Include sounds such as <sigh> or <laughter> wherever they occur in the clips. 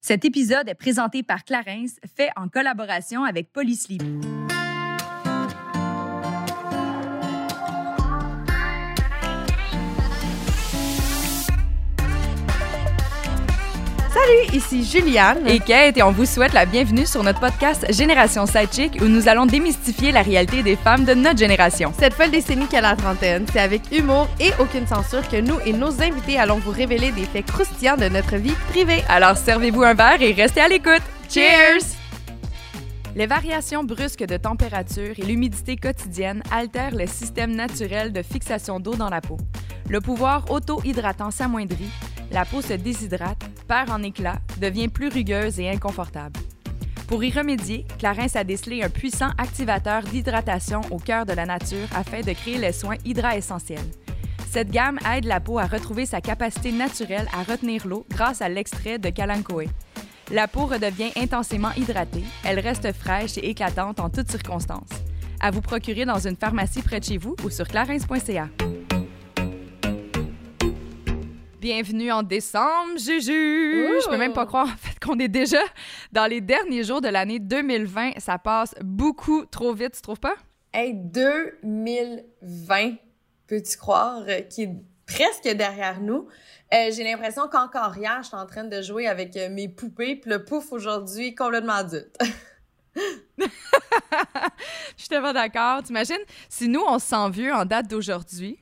Cet épisode est présenté par Clarence, fait en collaboration avec Polysleep. Salut, ici Juliane et Kate et on vous souhaite la bienvenue sur notre podcast Génération Sidechick où nous allons démystifier la réalité des femmes de notre génération. Cette folle décennie qu'à la trentaine, c'est avec humour et aucune censure que nous et nos invités allons vous révéler des faits croustillants de notre vie privée. Alors servez-vous un verre et restez à l'écoute. Cheers! Les variations brusques de température et l'humidité quotidienne altèrent le système naturel de fixation d'eau dans la peau. Le pouvoir auto-hydratant s'amoindrit, la peau se déshydrate, perd en éclat, devient plus rugueuse et inconfortable. Pour y remédier, Clarence a décelé un puissant activateur d'hydratation au cœur de la nature afin de créer les soins Hydra Essentiels. Cette gamme aide la peau à retrouver sa capacité naturelle à retenir l'eau grâce à l'extrait de Kalankoe. La peau redevient intensément hydratée, elle reste fraîche et éclatante en toutes circonstances. À vous procurer dans une pharmacie près de chez vous ou sur clarence.ca. Bienvenue en décembre, Juju! Je peux même pas croire en fait qu'on est déjà dans les derniers jours de l'année 2020. Ça passe beaucoup trop vite, tu trouves pas? Hey, 2020, peux-tu croire, euh, qui est presque derrière nous? Euh, j'ai l'impression qu'encore hier, je suis en train de jouer avec euh, mes poupées, puis le pouf aujourd'hui, complètement adulte. <laughs> je suis tellement d'accord. T'imagines, si nous, on se sent vieux en date d'aujourd'hui,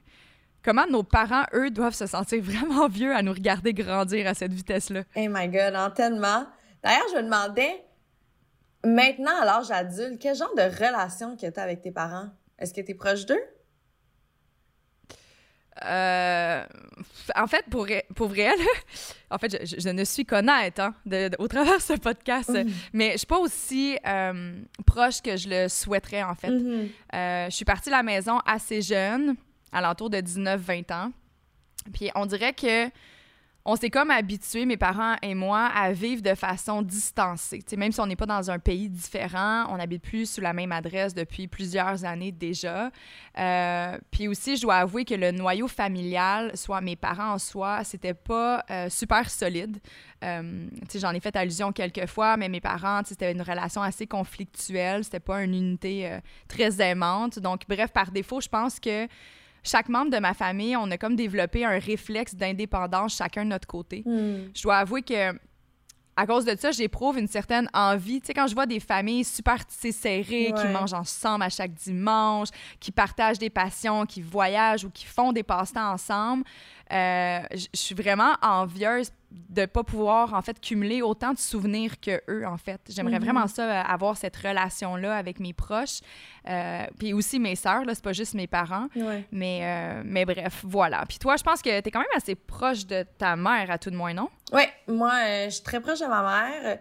comment nos parents, eux, doivent se sentir vraiment vieux à nous regarder grandir à cette vitesse-là? Oh my God, hein, tellement. D'ailleurs, je me demandais, maintenant, à l'âge adulte, quel genre de relation que tu as avec tes parents? Est-ce que tu es proche d'eux? Euh, en fait, pour, pour vrai, en fait, je, ne suis connaître hein, au travers de ce podcast, mm-hmm. mais je suis pas aussi euh, proche que je le souhaiterais, en fait. Mm-hmm. Euh, je suis partie de la maison assez jeune à l'entour de 19-20 ans. Puis on dirait que on s'est comme habitué, mes parents et moi, à vivre de façon distancée. sais, même si on n'est pas dans un pays différent, on n'habite plus sous la même adresse depuis plusieurs années déjà. Euh, puis aussi, je dois avouer que le noyau familial, soit mes parents en soi, c'était pas euh, super solide. Euh, j'en ai fait allusion quelques fois, mais mes parents, c'était une relation assez conflictuelle. C'était pas une unité euh, très aimante. Donc, bref, par défaut, je pense que chaque membre de ma famille, on a comme développé un réflexe d'indépendance chacun de notre côté. Hmm. Je dois avouer que à cause de ça, j'éprouve une certaine envie. Tu sais, quand je vois des familles super serrées, qui mangent ensemble à chaque dimanche, qui partagent des passions, qui voyagent ou qui font des passe-temps ensemble, euh, je suis vraiment envieuse de pas pouvoir en fait cumuler autant de souvenirs que eux en fait. J'aimerais vraiment mhm. ça euh, avoir cette relation là avec mes proches, euh, puis aussi mes sœurs là, c'est pas juste mes parents. Mais mais bref, voilà. Puis toi, je pense que tu es quand même assez proche de ta mère à tout de moins, non? Oui, moi je suis très proche de ma mère.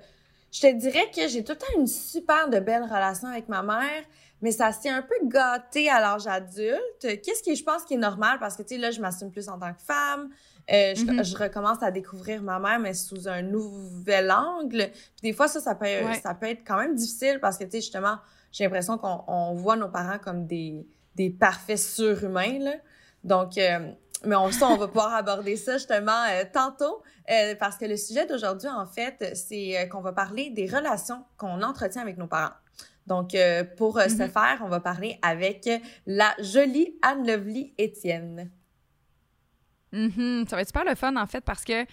Je te dirais que j'ai tout le temps une super de belle relation avec ma mère mais ça s'est un peu gâté à l'âge adulte. Qu'est-ce qui, je pense, qui est normal? Parce que, tu sais, là, je m'assume plus en tant que femme. Euh, mm-hmm. je, recommence à découvrir ma mère, mais sous un nouvel angle. Puis des fois, ça, ça peut, ça peut être quand même difficile parce que, tu sais, justement, j'ai l'impression qu'on voit nos parents comme des, des parfaits surhumains, là. Donc, euh, mais on, ça, on va pouvoir aborder ça justement euh, tantôt parce que le sujet d'aujourd'hui, en fait, c'est qu'on va parler des relations qu'on entretient avec nos parents. Donc, pour euh, ce mm-hmm. faire, on va parler avec la jolie Anne-Lovely Étienne. Mm-hmm. Ça va être super le fun, en fait, parce que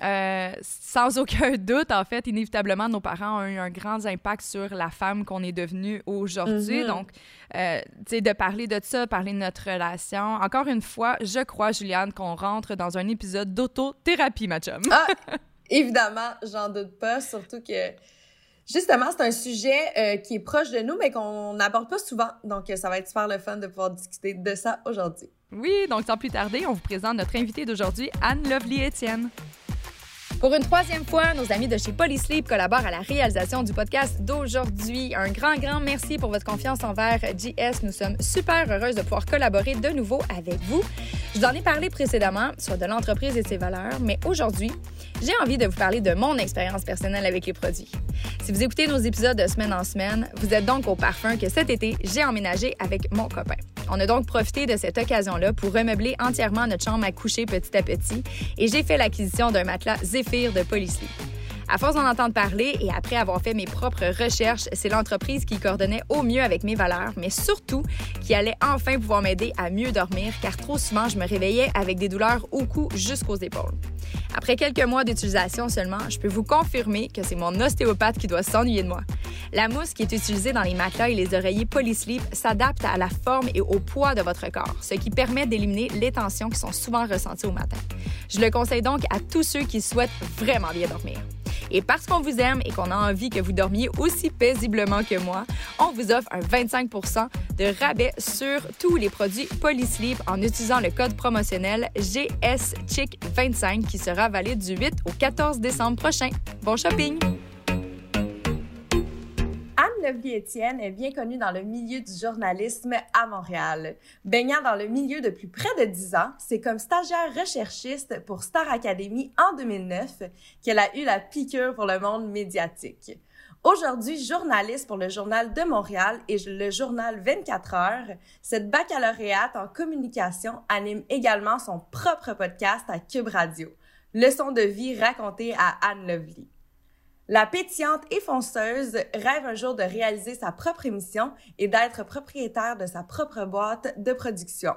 euh, sans aucun doute, en fait, inévitablement, nos parents ont eu un grand impact sur la femme qu'on est devenue aujourd'hui. Mm-hmm. Donc, tu sais, de parler de ça, parler de notre relation. Encore une fois, je crois, Juliane, qu'on rentre dans un épisode d'autothérapie, ma chum. ah, <laughs> évidemment, j'en doute pas, surtout que Justement, c'est un sujet euh, qui est proche de nous, mais qu'on n'aborde pas souvent. Donc, euh, ça va être super le fun de pouvoir discuter de ça aujourd'hui. Oui, donc sans plus tarder, on vous présente notre invitée d'aujourd'hui, Anne Lovely Etienne. Pour une troisième fois, nos amis de chez Polysleep collaborent à la réalisation du podcast d'aujourd'hui. Un grand, grand merci pour votre confiance envers JS. Nous sommes super heureuses de pouvoir collaborer de nouveau avec vous. Je vous en ai parlé précédemment sur de l'entreprise et ses valeurs, mais aujourd'hui, j'ai envie de vous parler de mon expérience personnelle avec les produits. Si vous écoutez nos épisodes de semaine en semaine, vous êtes donc au parfum que cet été, j'ai emménagé avec mon copain. On a donc profité de cette occasion-là pour remeubler entièrement notre chambre à coucher petit à petit et j'ai fait l'acquisition d'un matelas Zephyr de Polysleep. À force d'en entendre parler et après avoir fait mes propres recherches, c'est l'entreprise qui coordonnait au mieux avec mes valeurs, mais surtout qui allait enfin pouvoir m'aider à mieux dormir car trop souvent je me réveillais avec des douleurs au cou jusqu'aux épaules. Après quelques mois d'utilisation seulement, je peux vous confirmer que c'est mon ostéopathe qui doit s'ennuyer de moi. La mousse qui est utilisée dans les matelas et les oreillers Polysleep s'adapte à la forme et au poids de votre corps, ce qui permet d'éliminer les tensions qui sont souvent ressenties au matin. Je le conseille donc à tous ceux qui souhaitent vraiment bien dormir. Et parce qu'on vous aime et qu'on a envie que vous dormiez aussi paisiblement que moi, on vous offre un 25% de rabais sur tous les produits Polysleep en utilisant le code promotionnel GSCHIC25 qui sera valide du 8 au 14 décembre prochain. Bon shopping! Lovely Étienne est bien connue dans le milieu du journalisme à Montréal. Baignant dans le milieu depuis près de dix ans, c'est comme stagiaire recherchiste pour Star Academy en 2009 qu'elle a eu la piqûre pour le monde médiatique. Aujourd'hui, journaliste pour le Journal de Montréal et le Journal 24 heures, cette baccalauréate en communication anime également son propre podcast à Cube Radio. Leçon de vie racontée à Anne Lovely. La pétillante et fonceuse rêve un jour de réaliser sa propre émission et d'être propriétaire de sa propre boîte de production.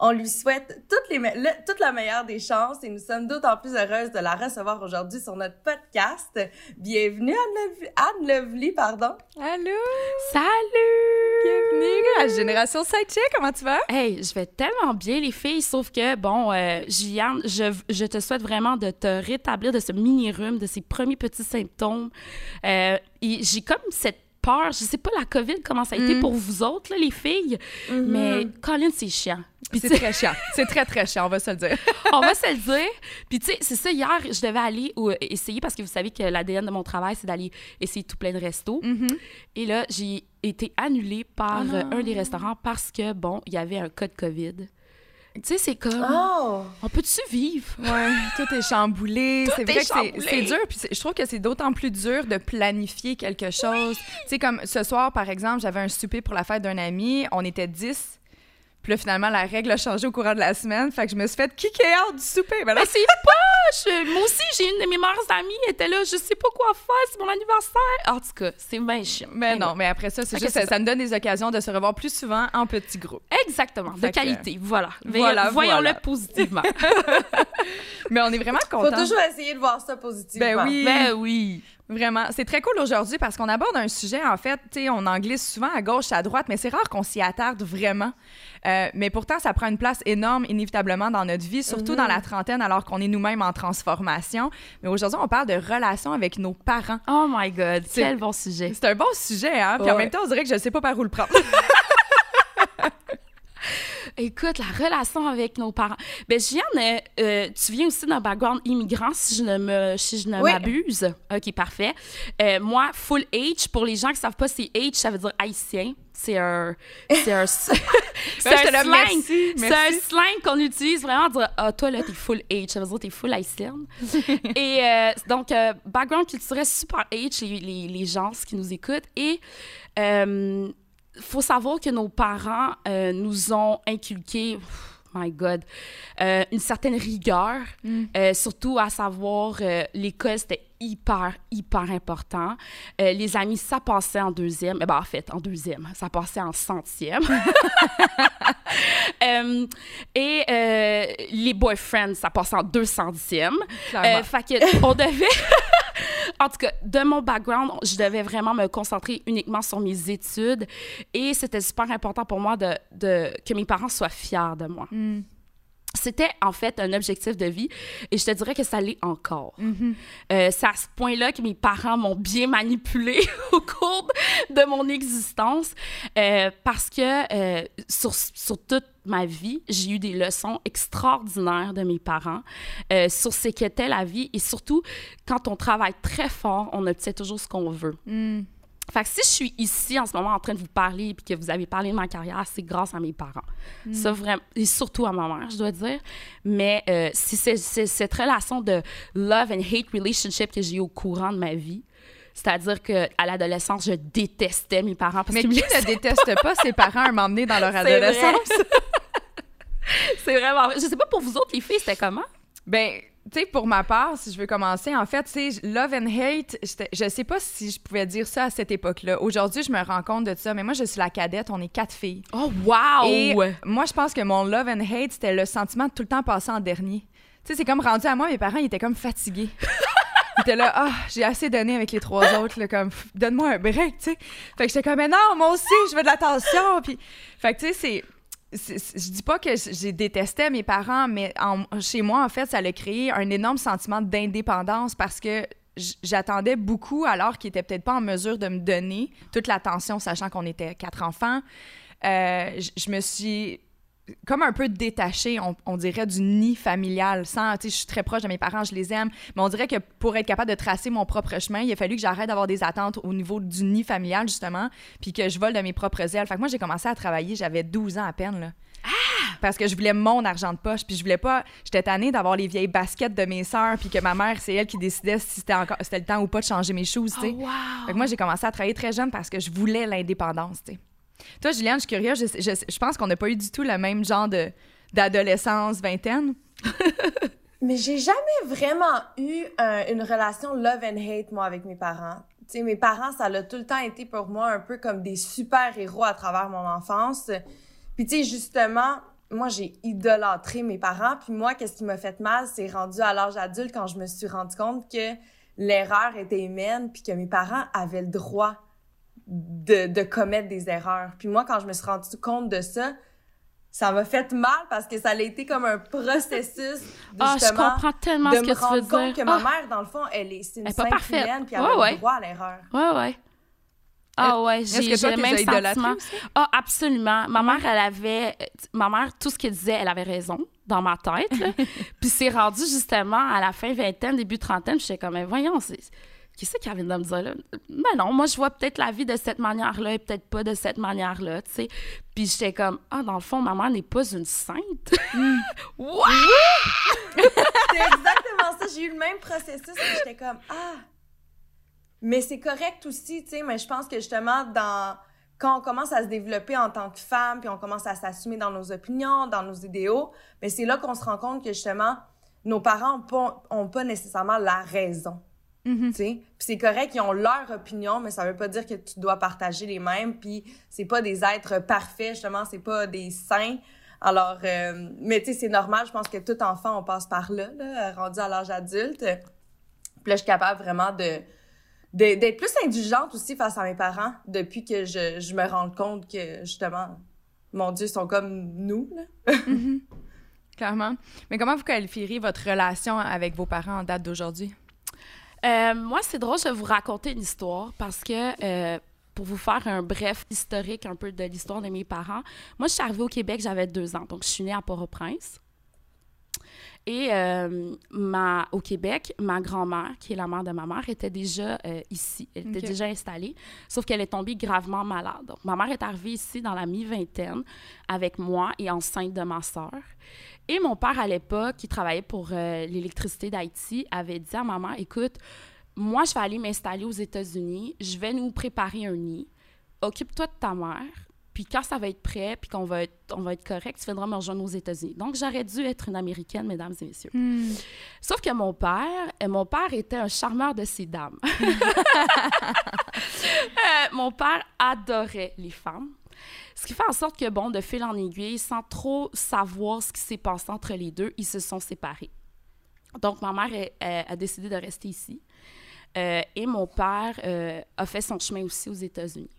On lui souhaite toutes les toute la meilleure des chances et nous sommes d'autant plus heureuses de la recevoir aujourd'hui sur notre podcast. Bienvenue Anne, Lovely, pardon. Allô! Salut! Bienvenue à Génération Sidechick, comment tu vas? Hey, je vais tellement bien les filles, sauf que, bon, euh, Juliane, je, je, te souhaite vraiment de te rétablir de ce mini-rhume, de ces premiers petits symptômes. Euh, j'ai comme cette peur. Je sais pas la COVID comment ça a été mm. pour vous autres, là, les filles, mm-hmm. mais Colin, c'est chiant. C'est très chiant. C'est très, très chiant, on va se le dire. <laughs> on va se le dire. Puis, tu sais, c'est ça, hier, je devais aller ou, essayer, parce que vous savez que l'ADN de mon travail, c'est d'aller essayer tout plein de restos. Mm-hmm. Et là, j'ai été annulée par oh un des restaurants parce que, bon, il y avait un code COVID. Tu sais, c'est comme. Oh! On peut-tu vivre? Ouais, <laughs> tout est chamboulé. C'est vrai que c'est dur. Puis je trouve que c'est d'autant plus dur de planifier quelque chose. Tu sais, comme ce soir, par exemple, j'avais un souper pour la fête d'un ami. On était 10 puis là, finalement, la règle a changé au courant de la semaine. Fait que je me suis fait kicker out du souper. Ben mais c'est poche! Moi aussi, j'ai une de mes meilleures amies. Elle était là, je sais pas quoi faire, c'est mon anniversaire. En tout cas, c'est bien chiant. Mais ben non, mais après ça, c'est juste, ça, ça, nous donne des occasions de se revoir plus souvent en petits groupes. Exactement, de qualité. Voilà. voilà Voyons-le positivement. <laughs> mais on est vraiment contents. Faut toujours essayer de voir ça positivement. Ben oui. Ben oui. Vraiment. C'est très cool aujourd'hui parce qu'on aborde un sujet, en fait, tu sais, on en glisse souvent à gauche, à droite, mais c'est rare qu'on s'y attarde vraiment. Euh, mais pourtant, ça prend une place énorme, inévitablement, dans notre vie, surtout dans la mhm. trentaine, alors qu'on est nous-mêmes en transformation. Mais aujourd'hui, on parle de relations avec nos parents. Oh my God, quel bon sujet. C'est un bon sujet, hein? Puis en même temps, on dirait que je sais pas par où le prendre. <laughs> Écoute, la relation avec nos parents. Ben, Gianne, euh, euh, tu viens aussi d'un background immigrant, si je ne me, si je ne m'abuse. OK, parfait. Euh, moi, full H, pour les gens qui savent pas, c'est H, ça veut dire haïtien. C'est un, c'est un, <laughs> <laughs> c'est un slang. C'est un slang qu'on utilise vraiment dire, ah, toi, là, t'es full H. Ça veut dire t'es full haïtienne. <laughs> Et donc, background culturel super H, les, les, les gens qui nous écoutent. Et faut savoir que nos parents euh, nous ont inculqué my God, euh, une certaine rigueur, mm. euh, surtout à savoir l'école, c'était hyper, hyper important. les amis, ça passait en deuxième. Eh ben, en fait, en deuxième, ça passait en centième. <laughs> et les boyfriends, ça passait en deux centièmes. fait que on devait... <laughs> <laughs> En tout cas, de mon background, je devais vraiment me concentrer uniquement sur mes études et c'était super important pour moi de, que mes parents soient fiers de moi. Mm. C'était en fait un objectif de vie et je te dirais que ça l'est encore. Mm-hmm. Euh, c'est à ce point-là que mes parents m'ont bien manipulé <laughs> au cours de mon existence euh, parce que euh, sur, sur toute ma vie, j'ai eu des leçons extraordinaires de mes parents sur ce qu'était la vie et surtout quand on travaille très fort, on obtient toujours ce qu'on veut. Mm. Fait que si je suis ici en ce moment en train de vous parler et que vous avez parlé de ma carrière, c'est grâce à mes parents. Mm. Ça, vraiment, et surtout à ma mère, je dois dire. Mais euh, c'est cette relation de love and hate relationship que j'ai eu au courant de ma vie. C'est-à-dire qu'à l'adolescence, je détestais mes parents. Parce Mais qui ne déteste pas ses parents à m'emmener dans leur adolescence? <laughs> c'est vraiment... Je sais pas pour vous autres, les filles, c'était comment? Ben, tu sais, pour ma part, si je veux commencer, en fait, tu sais, love and hate, je sais pas si je pouvais dire ça à cette époque-là. Aujourd'hui, je me rends compte de ça, mais moi, je suis la cadette, on est quatre filles. Oh, wow! Et moi, je pense que mon love and hate, c'était le sentiment de tout le temps passer en dernier. Tu sais, c'est comme rendu à moi, mes parents, ils étaient comme fatigués. Ils étaient là, ah, j'ai assez donné avec les trois autres, là, comme, donne-moi un break, tu sais. Fait que j'étais comme, non, moi aussi, je veux de l'attention. Puis, fait que, tu sais, c'est je dis pas que j'ai détesté mes parents, mais chez moi, en fait, ça a créé un énorme sentiment d'indépendance parce que j'attendais beaucoup alors qu'ils étaient peut-être pas en mesure de me donner toute l'attention, sachant qu'on était quatre enfants. Euh, je me suis comme un peu détaché, on, dirait, du nid familial. Sans, je suis très proche de mes parents, je les aime, mais on dirait que pour être capable de tracer mon propre chemin, il a fallu que j'arrête d'avoir des attentes au niveau du nid familial, justement, puis que je vole de mes propres ailes. Fait que moi, j'ai commencé à travailler, j'avais 12 ans à peine, là. Ah! Parce que je voulais mon argent de poche, puis je voulais pas... J'étais tannée d'avoir les vieilles baskets de mes sœurs, puis que ma mère, c'est elle qui décidait si c'était encore c'était le temps ou pas de changer mes choses, tu sais. Oh, fait que moi, j'ai commencé à travailler très jeune parce que je voulais l'indépendance, tu sais. Toi, Juliane, je suis curieuse. Je, pense qu'on n'a pas eu du tout le même genre de, d'adolescence, vingtaine. <laughs> Mais j'ai jamais vraiment eu une relation love and hate, moi, avec mes parents. Sais, mes parents, ça a tout le temps été pour moi un peu comme des super-héros à travers mon enfance. Puis, tu sais, justement, moi, j'ai idolâtré mes parents. Puis moi, qu'est-ce qui m'a fait mal, c'est rendu à l'âge adulte quand je me suis rendu compte que l'erreur était humaine, puis que mes parents avaient le droit de, de commettre des erreurs. Puis moi, quand je me suis rendu compte de ça, ça m'a fait mal parce que ça a été comme un processus de ah, je comprends tellement ce que tu veux dire. que ma ah! mère, dans le fond, elle est, c'est une sainte humaine, puis elle a le droit à l'erreur. Ouais, ouais. Ah ouais, j'ai le même sentiment. Ah, absolument. Ma mère, elle avait... Ma mère, tout ce qu'elle disait, elle avait raison dans ma tête. <laughs> puis c'est rendu justement à la fin vingtaine, début trentaine, j'étais comme, voyons, c'est qu'est-ce qu'elle vient de me dire là? Ben non, moi, je vois peut-être la vie de cette manière-là et peut-être pas de cette manière-là, tu sais. Puis j'étais comme, ah, dans le fond, maman n'est pas une sainte? Mm. <laughs> <laughs> C'est exactement ça. J'ai eu le même processus et j'étais comme, ah. Mais c'est correct aussi, tu sais, mais je pense que justement, dans quand on commence à se développer en tant que femme, puis on commence à s'assumer dans nos opinions, dans nos idéaux, mais c'est là qu'on se rend compte que justement, nos parents n'ont pas, ont pas nécessairement la raison. Puis c'est correct, ils ont leur opinion, mais ça veut pas dire que tu dois partager les mêmes. Puis c'est pas des êtres parfaits, justement, c'est pas des saints. Alors, euh, mais tu sais, c'est normal, je pense que tout enfant, on passe par là, là rendu à l'âge adulte. Puis là, je suis capable vraiment de d'être plus indulgente aussi face à mes parents depuis que je, je me rends compte que, justement, mon Dieu, ils sont comme nous, là. Mm-hmm. Clairement. Mais comment vous qualifieriez votre relation avec vos parents en date d'aujourd'hui? Euh, moi, c'est drôle, je vais vous raconter une histoire parce que euh, pour vous faire un bref historique un peu de l'histoire de mes parents, moi, je suis arrivée au Québec, j'avais deux ans, donc je suis née à Port-au-Prince. Et euh, ma, au Québec, ma grand-mère, qui est la mère de ma mère, était déjà ici. Elle était déjà installée, sauf qu'elle est tombée gravement malade. Donc, ma mère est arrivée ici dans la mi-vingtaine avec moi et enceinte de ma sœur. Et mon père, à l'époque, qui travaillait pour euh, l'électricité d'Haïti, avait dit à maman, écoute, moi, je vais aller m'installer aux États-Unis, je vais nous préparer un nid, occupe-toi de ta mère, puis quand ça va être prêt, puis qu'on va être, on va être correct, tu viendras me rejoindre aux États-Unis. Donc, j'aurais dû être une Américaine, mesdames et messieurs. Hmm. Sauf que mon père, euh, mon père était un charmeur de ces dames. <laughs> Euh, mon père adorait les femmes. Ce qui fait en sorte que, bon, de fil en aiguille, sans trop savoir ce qui s'est passé entre les deux, ils se sont séparés. Donc, ma mère a décidé de rester ici. Euh, et mon père euh, a fait son chemin aussi aux États-Unis.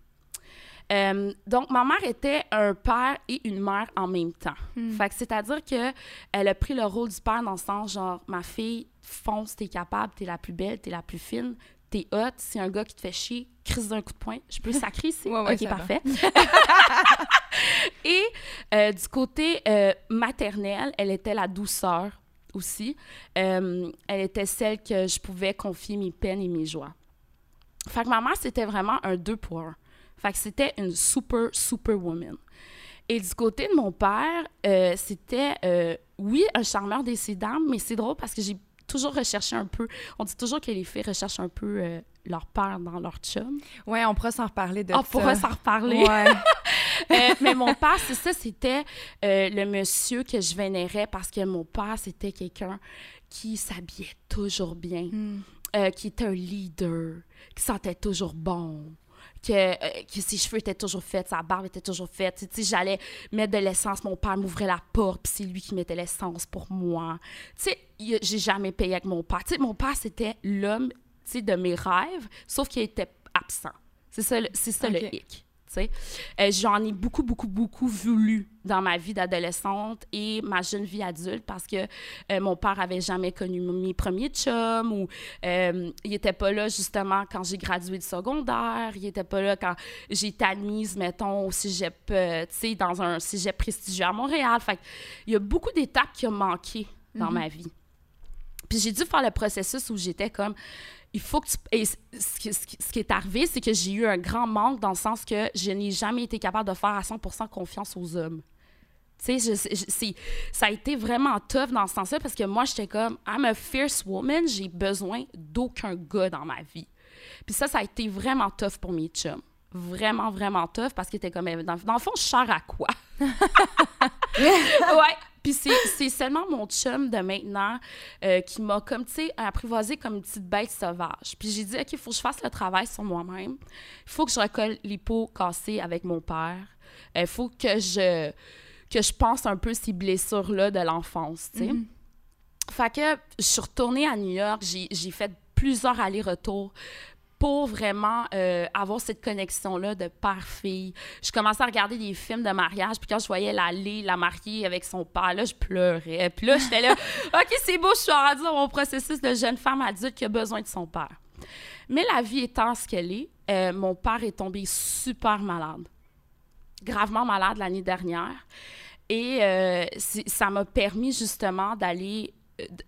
Euh, donc, ma mère était un père et une mère en même temps. Hmm. Fait que c'est-à-dire qu'elle a pris le rôle du père dans le sens genre, ma fille, fonce, t'es capable, t'es la plus belle, t'es la plus fine, t'es hot, c'est un gars qui te fait chier, crise d'un coup de poing. Je peux sacrer <laughs> ici? ok, parfait. Et euh, du côté euh, maternel, elle était la douceur aussi. Euh, elle était celle que je pouvais confier mes peines et mes joies. Fait que ma mère, c'était vraiment un deux pour un. Fait que c'était une super, super woman. Et du côté de mon père, c'était, oui, un charmeur des dames, mais c'est drôle parce que j'ai toujours recherché un peu. On dit toujours que les filles recherchent un peu leur père dans leur chum. Ouais, on pourrait s'en reparler de ça. On pourrait s'en reparler. Ouais. <laughs> Euh, mais mon père, c'est ça, c'était euh, le monsieur que je vénérais parce que mon père, c'était quelqu'un qui s'habillait toujours bien, Hmm. euh, qui était un leader, qui sentait toujours bon, que, euh, que ses cheveux étaient toujours faits, sa barbe était toujours faite. Tu sais, j'allais mettre de l'essence, mon père m'ouvrait la porte, puis c'est lui qui mettait l'essence pour moi. Tu sais, j'ai jamais payé avec mon père. Tu sais, mon père, c'était l'homme, tu sais, de mes rêves, sauf qu'il était absent. C'est ça, c'est ça le hic. Euh, J'en ai beaucoup, beaucoup, beaucoup voulu dans ma vie d'adolescente et ma jeune vie adulte parce que euh, mon père avait jamais connu mes premiers chums ou euh, il était pas là justement quand j'ai gradué du secondaire, il était pas là quand j'ai été admise, mettons, au cégep, euh, tu sais, dans un cégep prestigieux à Montréal. Fait il y a beaucoup d'étapes qui ont manqué dans ma vie. Puis j'ai dû faire le processus où j'étais comme, il faut que tu... Et ce, qui, est arrivé, c'est que j'ai eu un grand manque dans le sens que je n'ai jamais été capable de faire à 100% confiance aux hommes. Tu sais, ça a été vraiment tough dans ce sens-là parce que moi, j'étais comme, I'm a fierce woman, j'ai besoin d'aucun gars dans ma vie. Puis ça, ça a été vraiment tough pour mes chums. Vraiment, vraiment tough parce qu'ils étaient comme, dans, le fond, je à quoi? <laughs> <laughs> ouais. <laughs> Puis c'est seulement mon chum de maintenant euh, qui m'a comme, tu sais, apprivoisé comme une petite bête sauvage. Puis j'ai dit, OK, il faut que je fasse le travail sur moi-même. Il faut que je recolle les pots cassés avec mon père. Il faut que je, que je pense un peu ces blessures-là de l'enfance, tu sais. Fait que je suis retournée à New York, j'ai fait plusieurs allers-retours pour vraiment euh, avoir cette connexion-là de père-fille. Je commençais à regarder des films de mariage, puis quand je voyais la Lé, la mariée avec son père, là, je pleurais. Puis là, j'étais là, <laughs> OK, c'est beau, je suis rendue dans mon processus de jeune femme adulte qui a besoin de son père. Mais la vie étant ce qu'elle est, euh, mon père est tombé super malade. Gravement malade l'année dernière. Et euh, ça m'a permis justement d'aller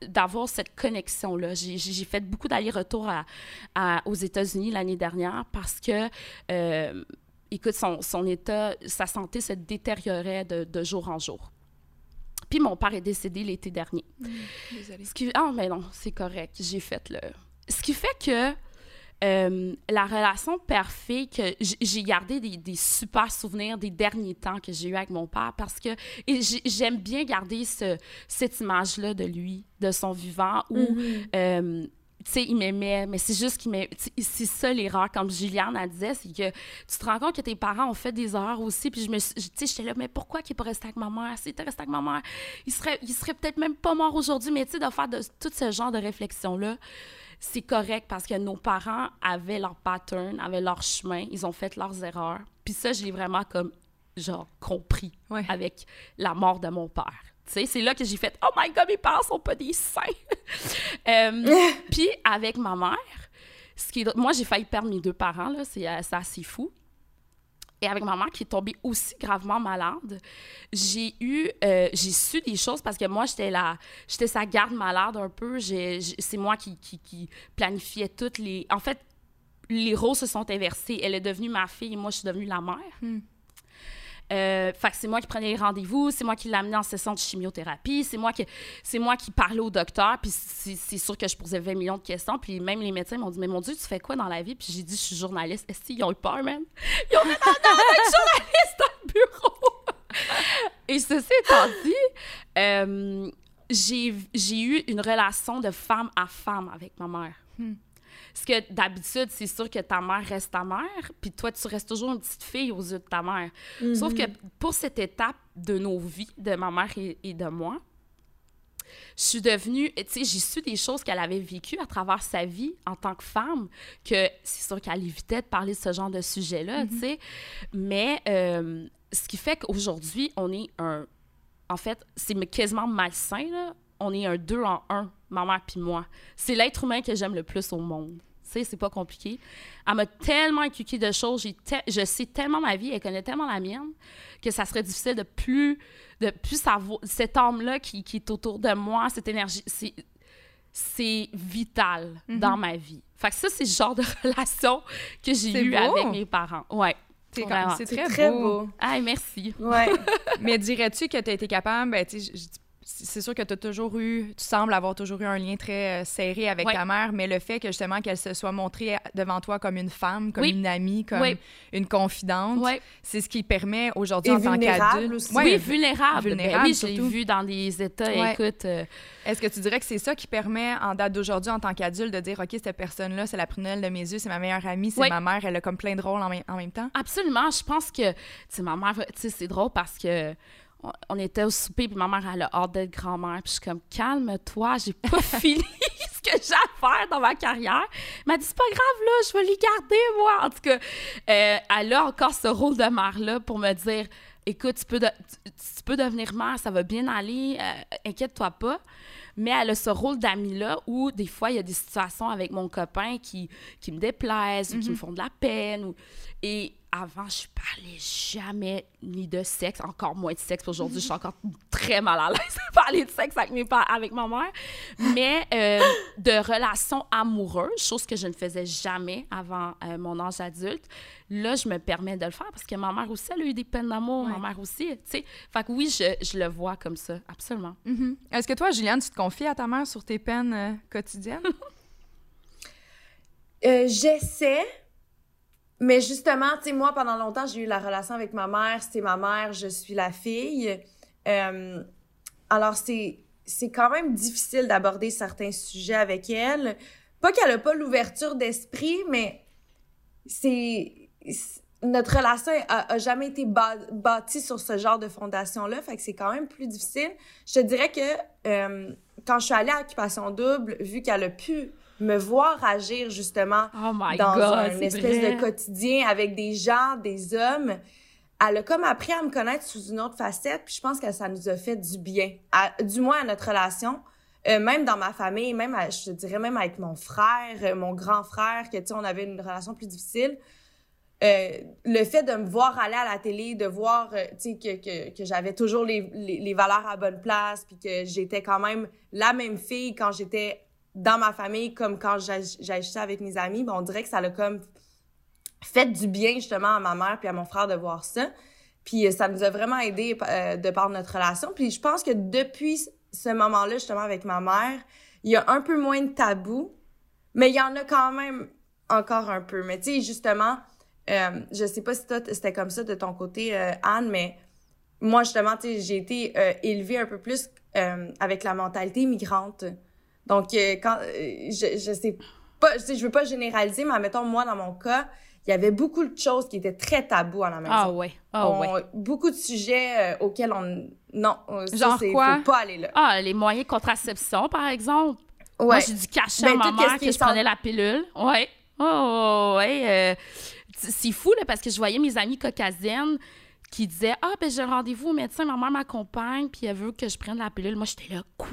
d'avoir cette connexion-là. J'ai- fait beaucoup d'allers-retours à- à- aux États-Unis l'année dernière parce que, euh, écoute, son, son état, sa santé se détériorait de, de jour en jour. Puis mon père est décédé l'été dernier. Désolée. Ce qui... Ah, mais non, c'est correct. J'ai fait le. Ce qui fait que euh, la relation père-fille, que j'ai gardé des, des super souvenirs des derniers temps que j'ai eu avec mon père parce que j'aime bien garder ce, cette image-là de lui, de son vivant, où. euh, tu sais, il m'aimait, mais c'est juste qu'il m'aimait. C'est ça l'erreur, comme Juliane a disait, c'est que tu te rends compte que tes parents ont fait des erreurs aussi. Puis je me suis- tu sais, j'étais là, mais pourquoi il n'est pas resté avec ma mère? S'il était resté avec ma mère, il serait, il serait peut-être même pas mort aujourd'hui. Mais tu sais, de faire de, tout ce genre de réflexion-là, c'est correct parce que nos parents avaient leur pattern, avaient leur chemin, ils ont fait leurs erreurs. Puis ça, je l'ai vraiment comme, genre, compris Ouais. avec la mort de mon père. Tu sais, c'est là que j'ai fait « Oh my God, mes parents sont pas des saints! <laughs> » Euh, <laughs> Puis avec ma mère, ce qui est- moi, j'ai failli perdre mes deux parents, là, c'est euh, c'est assez fou. Et avec ma mère qui est tombée aussi gravement malade, j'ai eu, euh, j'ai su des choses parce que moi, j'étais la, j'étais sa garde malade un peu. C'est moi qui, qui, qui planifiais toutes les... En fait, les rôles se sont inversés. Elle est devenue ma fille et moi, je suis devenue la mère. Euh, fait que c'est moi qui prenais les rendez-vous, c'est moi qui l'amenais en session de chimiothérapie, c'est moi qui, moi qui parlais au docteur, puis c'est sûr que je posais 20 millions de questions, puis même les médecins m'ont dit, mais mon Dieu, tu fais quoi dans la vie? Puis j'ai dit, je suis journaliste. Est-ce qu'ils ont eu peur, man? Ils ont dit, non, journaliste dans le bureau! Et ceci étant dit, euh, j'ai eu une relation de femme à femme avec ma mère. Parce que d'habitude, c'est sûr que ta mère reste ta mère, puis toi, tu restes toujours une petite fille aux yeux de ta mère. Sauf que pour cette étape de nos vies, de ma mère et, et de moi, je suis devenue, tu sais, j'ai su des choses qu'elle avait vécues à travers sa vie en tant que femme, que c'est sûr qu'elle évitait de parler de ce genre de sujet-là, tu sais. Mais euh, ce qui fait qu'aujourd'hui, on est un. En fait, c'est quasiment malsain, là. On est un deux en un, ma mère puis moi. C'est l'être humain que j'aime le plus au monde. Tu sais, c'est pas compliqué. Elle m'a tellement inculqué de choses. Je sais tellement ma vie, elle connaît tellement la mienne, que ça serait difficile de plus, de plus savoir. Cette âme-là qui, qui est autour de moi, cette énergie, c'est, vital dans ma vie. Fait que ça, c'est le genre de <laughs> relation que j'ai C'est eu beau. avec mes parents. Ouais. C'est très, très beau. beau. Ah, merci. Ouais. <laughs> Mais dirais-tu que tu as été capable, ben, tu sais, je- je dis- c'est sûr que tu as toujours eu, tu sembles avoir toujours eu un lien très euh, serré avec ta mère, mais le fait que justement qu'elle se soit montrée devant toi comme une femme, comme une amie, comme une confidente, c'est ce qui permet aujourd'hui en tant qu'adulte. oui, vulnérable. vulnérable oui, je l'ai vu dans des états. Écoute. Euh, Est-ce que tu dirais que c'est ça qui permet, en date d'aujourd'hui, en tant qu'adulte, de dire OK, cette personne-là, c'est la prunelle de mes yeux, c'est ma meilleure amie, c'est ma mère, elle a comme plein de rôles en, en même temps? Absolument. Je pense que, tu sais, ma mère, tu sais, c'est drôle parce que on était au souper, puis ma mère, elle a hâte d'être grand-mère. Puis je suis comme, calme-toi, j'ai pas <laughs> fini ce que j'ai à faire dans ma carrière. Elle m'a dit, c'est pas grave, là, je vais lui garder, moi. En tout cas, euh, elle a encore ce rôle de mère-là pour me dire, écoute, tu peux, tu, peux devenir mère, ça va bien aller, euh, inquiète-toi pas. Mais elle a ce rôle d'amie-là où, des fois, il y a des situations avec mon copain qui, qui me déplaisent ou qui me mm-hmm. font de la peine. Ou... Et avant, je parlais jamais ni de sexe, encore moins de sexe. Aujourd'hui, je suis encore très mal à l'aise de parler de sexe avec, mes avec ma mère. Mais euh, de relations amoureuses, chose que je ne faisais jamais avant euh, mon âge adulte, là, je me permets de le faire parce que ma mère aussi, elle a eu des peines d'amour. Ma mère aussi, tu sais. Fait que oui, je, je, le vois comme ça, absolument. Mm-hmm. Est-ce que toi, Juliane, tu te confies à ta mère sur tes peines euh, quotidiennes? <laughs> J'essaie mais justement, tu sais, moi, pendant longtemps, j'ai eu la relation avec ma mère. C'est ma mère, je suis la fille. Euh, alors, c'est, quand même difficile d'aborder certains sujets avec elle. Pas qu'elle a pas l'ouverture d'esprit, mais c'est... Notre relation a, jamais été bâtie sur ce genre de fondation-là, fait que c'est quand même plus difficile. Je te dirais que euh, quand je suis allée à Occupation Double, vu qu'elle a pu me voir agir justement oh dans un espèce de quotidien avec des gens, des hommes, elle a comme appris à me connaître sous une autre facette, puis je pense que ça nous a fait du bien, du moins à notre relation. Euh, même dans ma famille, même je dirais même avec mon frère, euh, mon grand frère, que tu sais, on avait une relation plus difficile. Euh, le fait de me voir aller à la télé, de voir, que, que, que j'avais toujours les, les, les, valeurs à bonne place, puis que j'étais quand même la même fille quand j'étais dans ma famille comme quand j'agissais avec mes amis, ben on dirait que ça a comme fait du bien justement à ma mère puis à mon frère de voir ça. Puis euh, ça nous a vraiment aidé euh, de par notre relation. Puis je pense que depuis ce moment-là justement avec ma mère, il y a un peu moins de tabou, mais il y en a quand même encore un peu. Mais tu sais justement, euh, je sais pas si toi c'était comme ça de ton côté euh, Anne, mais moi justement tu j'ai été élevée un peu plus avec la mentalité migrante. Donc, euh, quand euh, je, je sais pas, je, je veux pas généraliser, mais mettons, moi, dans mon cas, il y avait beaucoup de choses qui étaient très tabous à la maison. Ah ouais, ah ouais. Beaucoup de sujets euh, auxquels on... Non, Genre quoi? faut pas aller là. Ah, les moyens de contraception, par exemple. Ouais. Moi, j'ai dû cacher à ben, ma mère que je prenais la pilule. Ouais. Oh, ouais. c'est fou, là, parce que je voyais mes amies caucasiennes qui disaient Ah, ben j'ai rendez-vous au médecin, ma mère m'accompagne, puis elle veut que je prenne la pilule. Moi, j'étais là, quoi?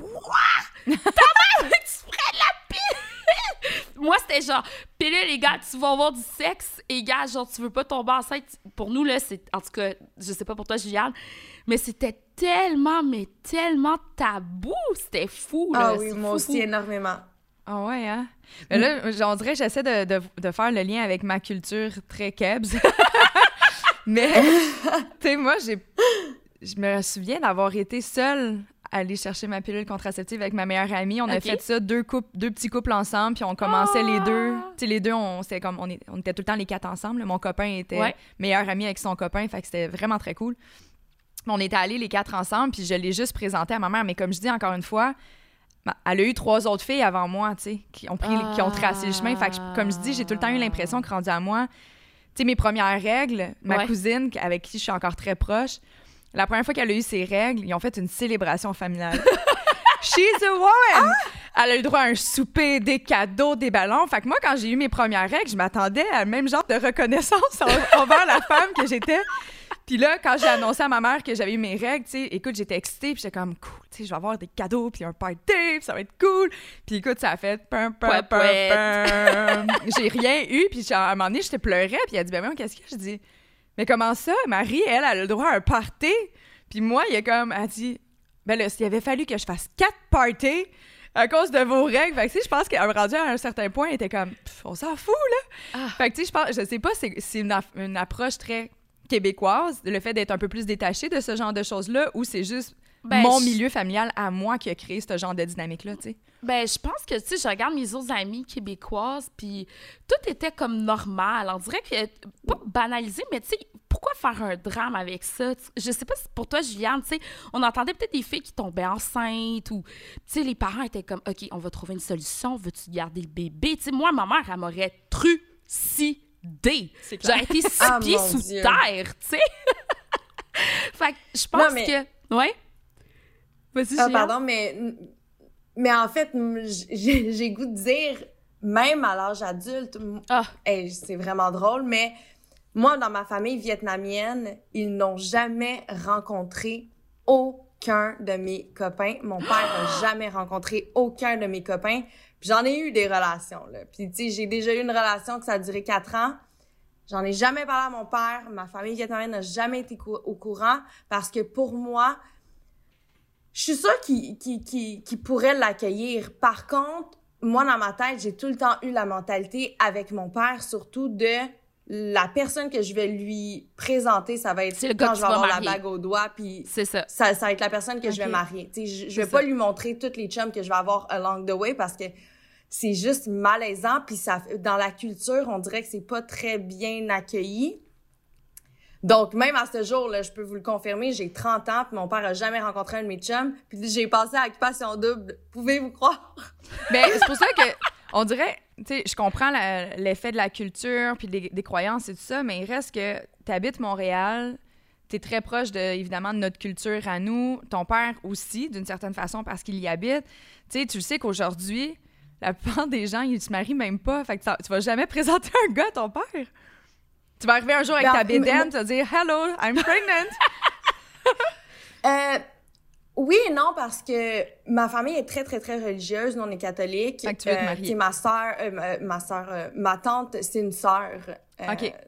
Ta mère veut que tu prennes la pilule Moi, c'était genre, pilule, les gars, tu vas avoir du sexe, et gars, genre, tu veux pas tomber enceinte. Pour nous, là, c'est. En tout cas, je sais pas pour toi, Juliane, mais c'était tellement, mais tellement tabou. C'était fou, là. Ah oui, moi aussi, énormément. Ah ouais, hein? Mais là, on dirait j'essaie de, de, de, faire le lien avec ma culture très kebs. <laughs> Mais, <laughs> tu sais, moi, j'ai. Je me souviens d'avoir été seule à aller chercher ma pilule contraceptive avec ma meilleure amie. On a fait ça, deux, couples, deux petits couples ensemble, puis on commençait les deux. Ah! Tu sais, les deux, on, comme, on, on, était tout le temps les quatre ensemble. Mon copain était meilleur ami avec son copain, fait que c'était vraiment très cool. On était allés les quatre ensemble, puis je l'ai juste présenté à ma mère. Mais comme je dis encore une fois, elle a eu trois autres filles avant moi, tu sais, qui ont pris, qui ont tracé le chemin. Fait que, comme je dis, j'ai tout le temps eu l'impression que rendu à moi, sais, mes premières règles, ma cousine, avec qui je suis encore très proche, la première fois qu'elle a eu ses règles, ils ont fait une célébration familiale. <laughs> She's a woman! Ah! Elle a eu droit à un souper, des cadeaux, des ballons. Fait que moi, quand j'ai eu mes premières règles, je m'attendais à le même genre de reconnaissance <laughs> envers la femme que j'étais. Puis là, quand j'ai annoncé à ma mère que j'avais eu mes règles, tu sais, écoute, j'étais excitée, puis j'étais comme, cool, tu sais, je vais avoir des cadeaux, puis un party, puis ça va être cool. Puis écoute, ça a fait pum, pum, pum, <laughs> J'ai rien eu, puis à un moment donné, je te pleurais, puis elle a dit, ben, mais qu'est-ce que je dis? Mais comment ça? Marie, elle, elle a le droit à un party? Puis moi, il y a comme, elle dit, ben là, s'il avait fallu que je fasse quatre parties, à cause de vos règles. Fait que, tu sais, je pense qu'un rendu à un certain point, elle était comme, on s'en fout, là. Ah. Fait que, tu sais, je pense, je sais pas, c'est une, une, approche très québécoise, le fait d'être un peu plus détaché de ce genre de choses-là, ou c'est juste ben, mon milieu familial à moi qui a créé ce genre de dynamique-là, tu sais? Ben, je pense que, tu sais, je regarde mes autres amies québécoises, puis tout était comme normal. On dirait que, pas banalisé, mais tu sais, pourquoi faire un drame avec ça? Je sais pas si pour toi, Juliane, tu sais, on entendait peut-être des filles qui tombaient enceintes ou, tu sais, les parents étaient comme, OK, on va trouver une solution, veux-tu garder le bébé? Tu sais, moi, ma mère, elle m'aurait trucidé. J'aurais été six ah, pieds sous terre, tu sais. <laughs> fait que je pense que. Ouais? Vas-y, ah, pardon, mais mais en fait, j'ai goût de dire, même à l'âge adulte, ah. c'est vraiment drôle, mais moi, dans ma famille vietnamienne, ils n'ont jamais rencontré aucun de mes copains. Mon père n'a <gasps> jamais rencontré aucun de mes copains. J'en ai eu des relations, là. Puis, tu sais, j'ai déjà eu une relation que ça a duré quatre ans. J'en ai jamais parlé à mon père. Ma famille vietnamienne n'a jamais été au courant parce que pour moi, je suis sûre qu'il qui pourrait l'accueillir. Par contre, moi, dans ma tête, j'ai tout le temps eu la mentalité avec mon père, surtout de la personne que je vais lui présenter, ça va être quand je vais avoir la bague au doigt, puis c'est ça. ça. va être la personne que je vais marier. Sais, je, vais pas lui montrer toutes les chums que je vais avoir along the way parce que c'est juste malaisant, puis ça, dans la culture, on dirait que c'est pas très bien accueilli. Donc, même à ce jour-là, je peux vous le confirmer, j'ai 30 ans, puis mon père a jamais rencontré un de mes chums, puis j'ai passé à occupation double. Pouvez-vous croire? Ben, c'est pour ça que, on dirait, sais, je comprends l'effet de la culture, puis des, croyances et tout ça, mais il reste que tu habites Montréal, tu es très proche, de, évidemment, de notre culture à nous, ton père aussi, d'une certaine façon, parce qu'il y habite. Tu sais, tu sais qu'aujourd'hui, la plupart des gens, ils se marient même pas, fait que tu vas jamais <laughs> présenter un gars à ton père. Tu vas arriver un jour avec ta bédaine, tu vas dire Hello, I'm pregnant. <laughs> euh, oui et non, parce que ma famille est très, très, très religieuse. Nous, on est catholique. Fait que tu veux te euh, marier. ma euh, ma soeur, euh, ma tante, c'est une sœur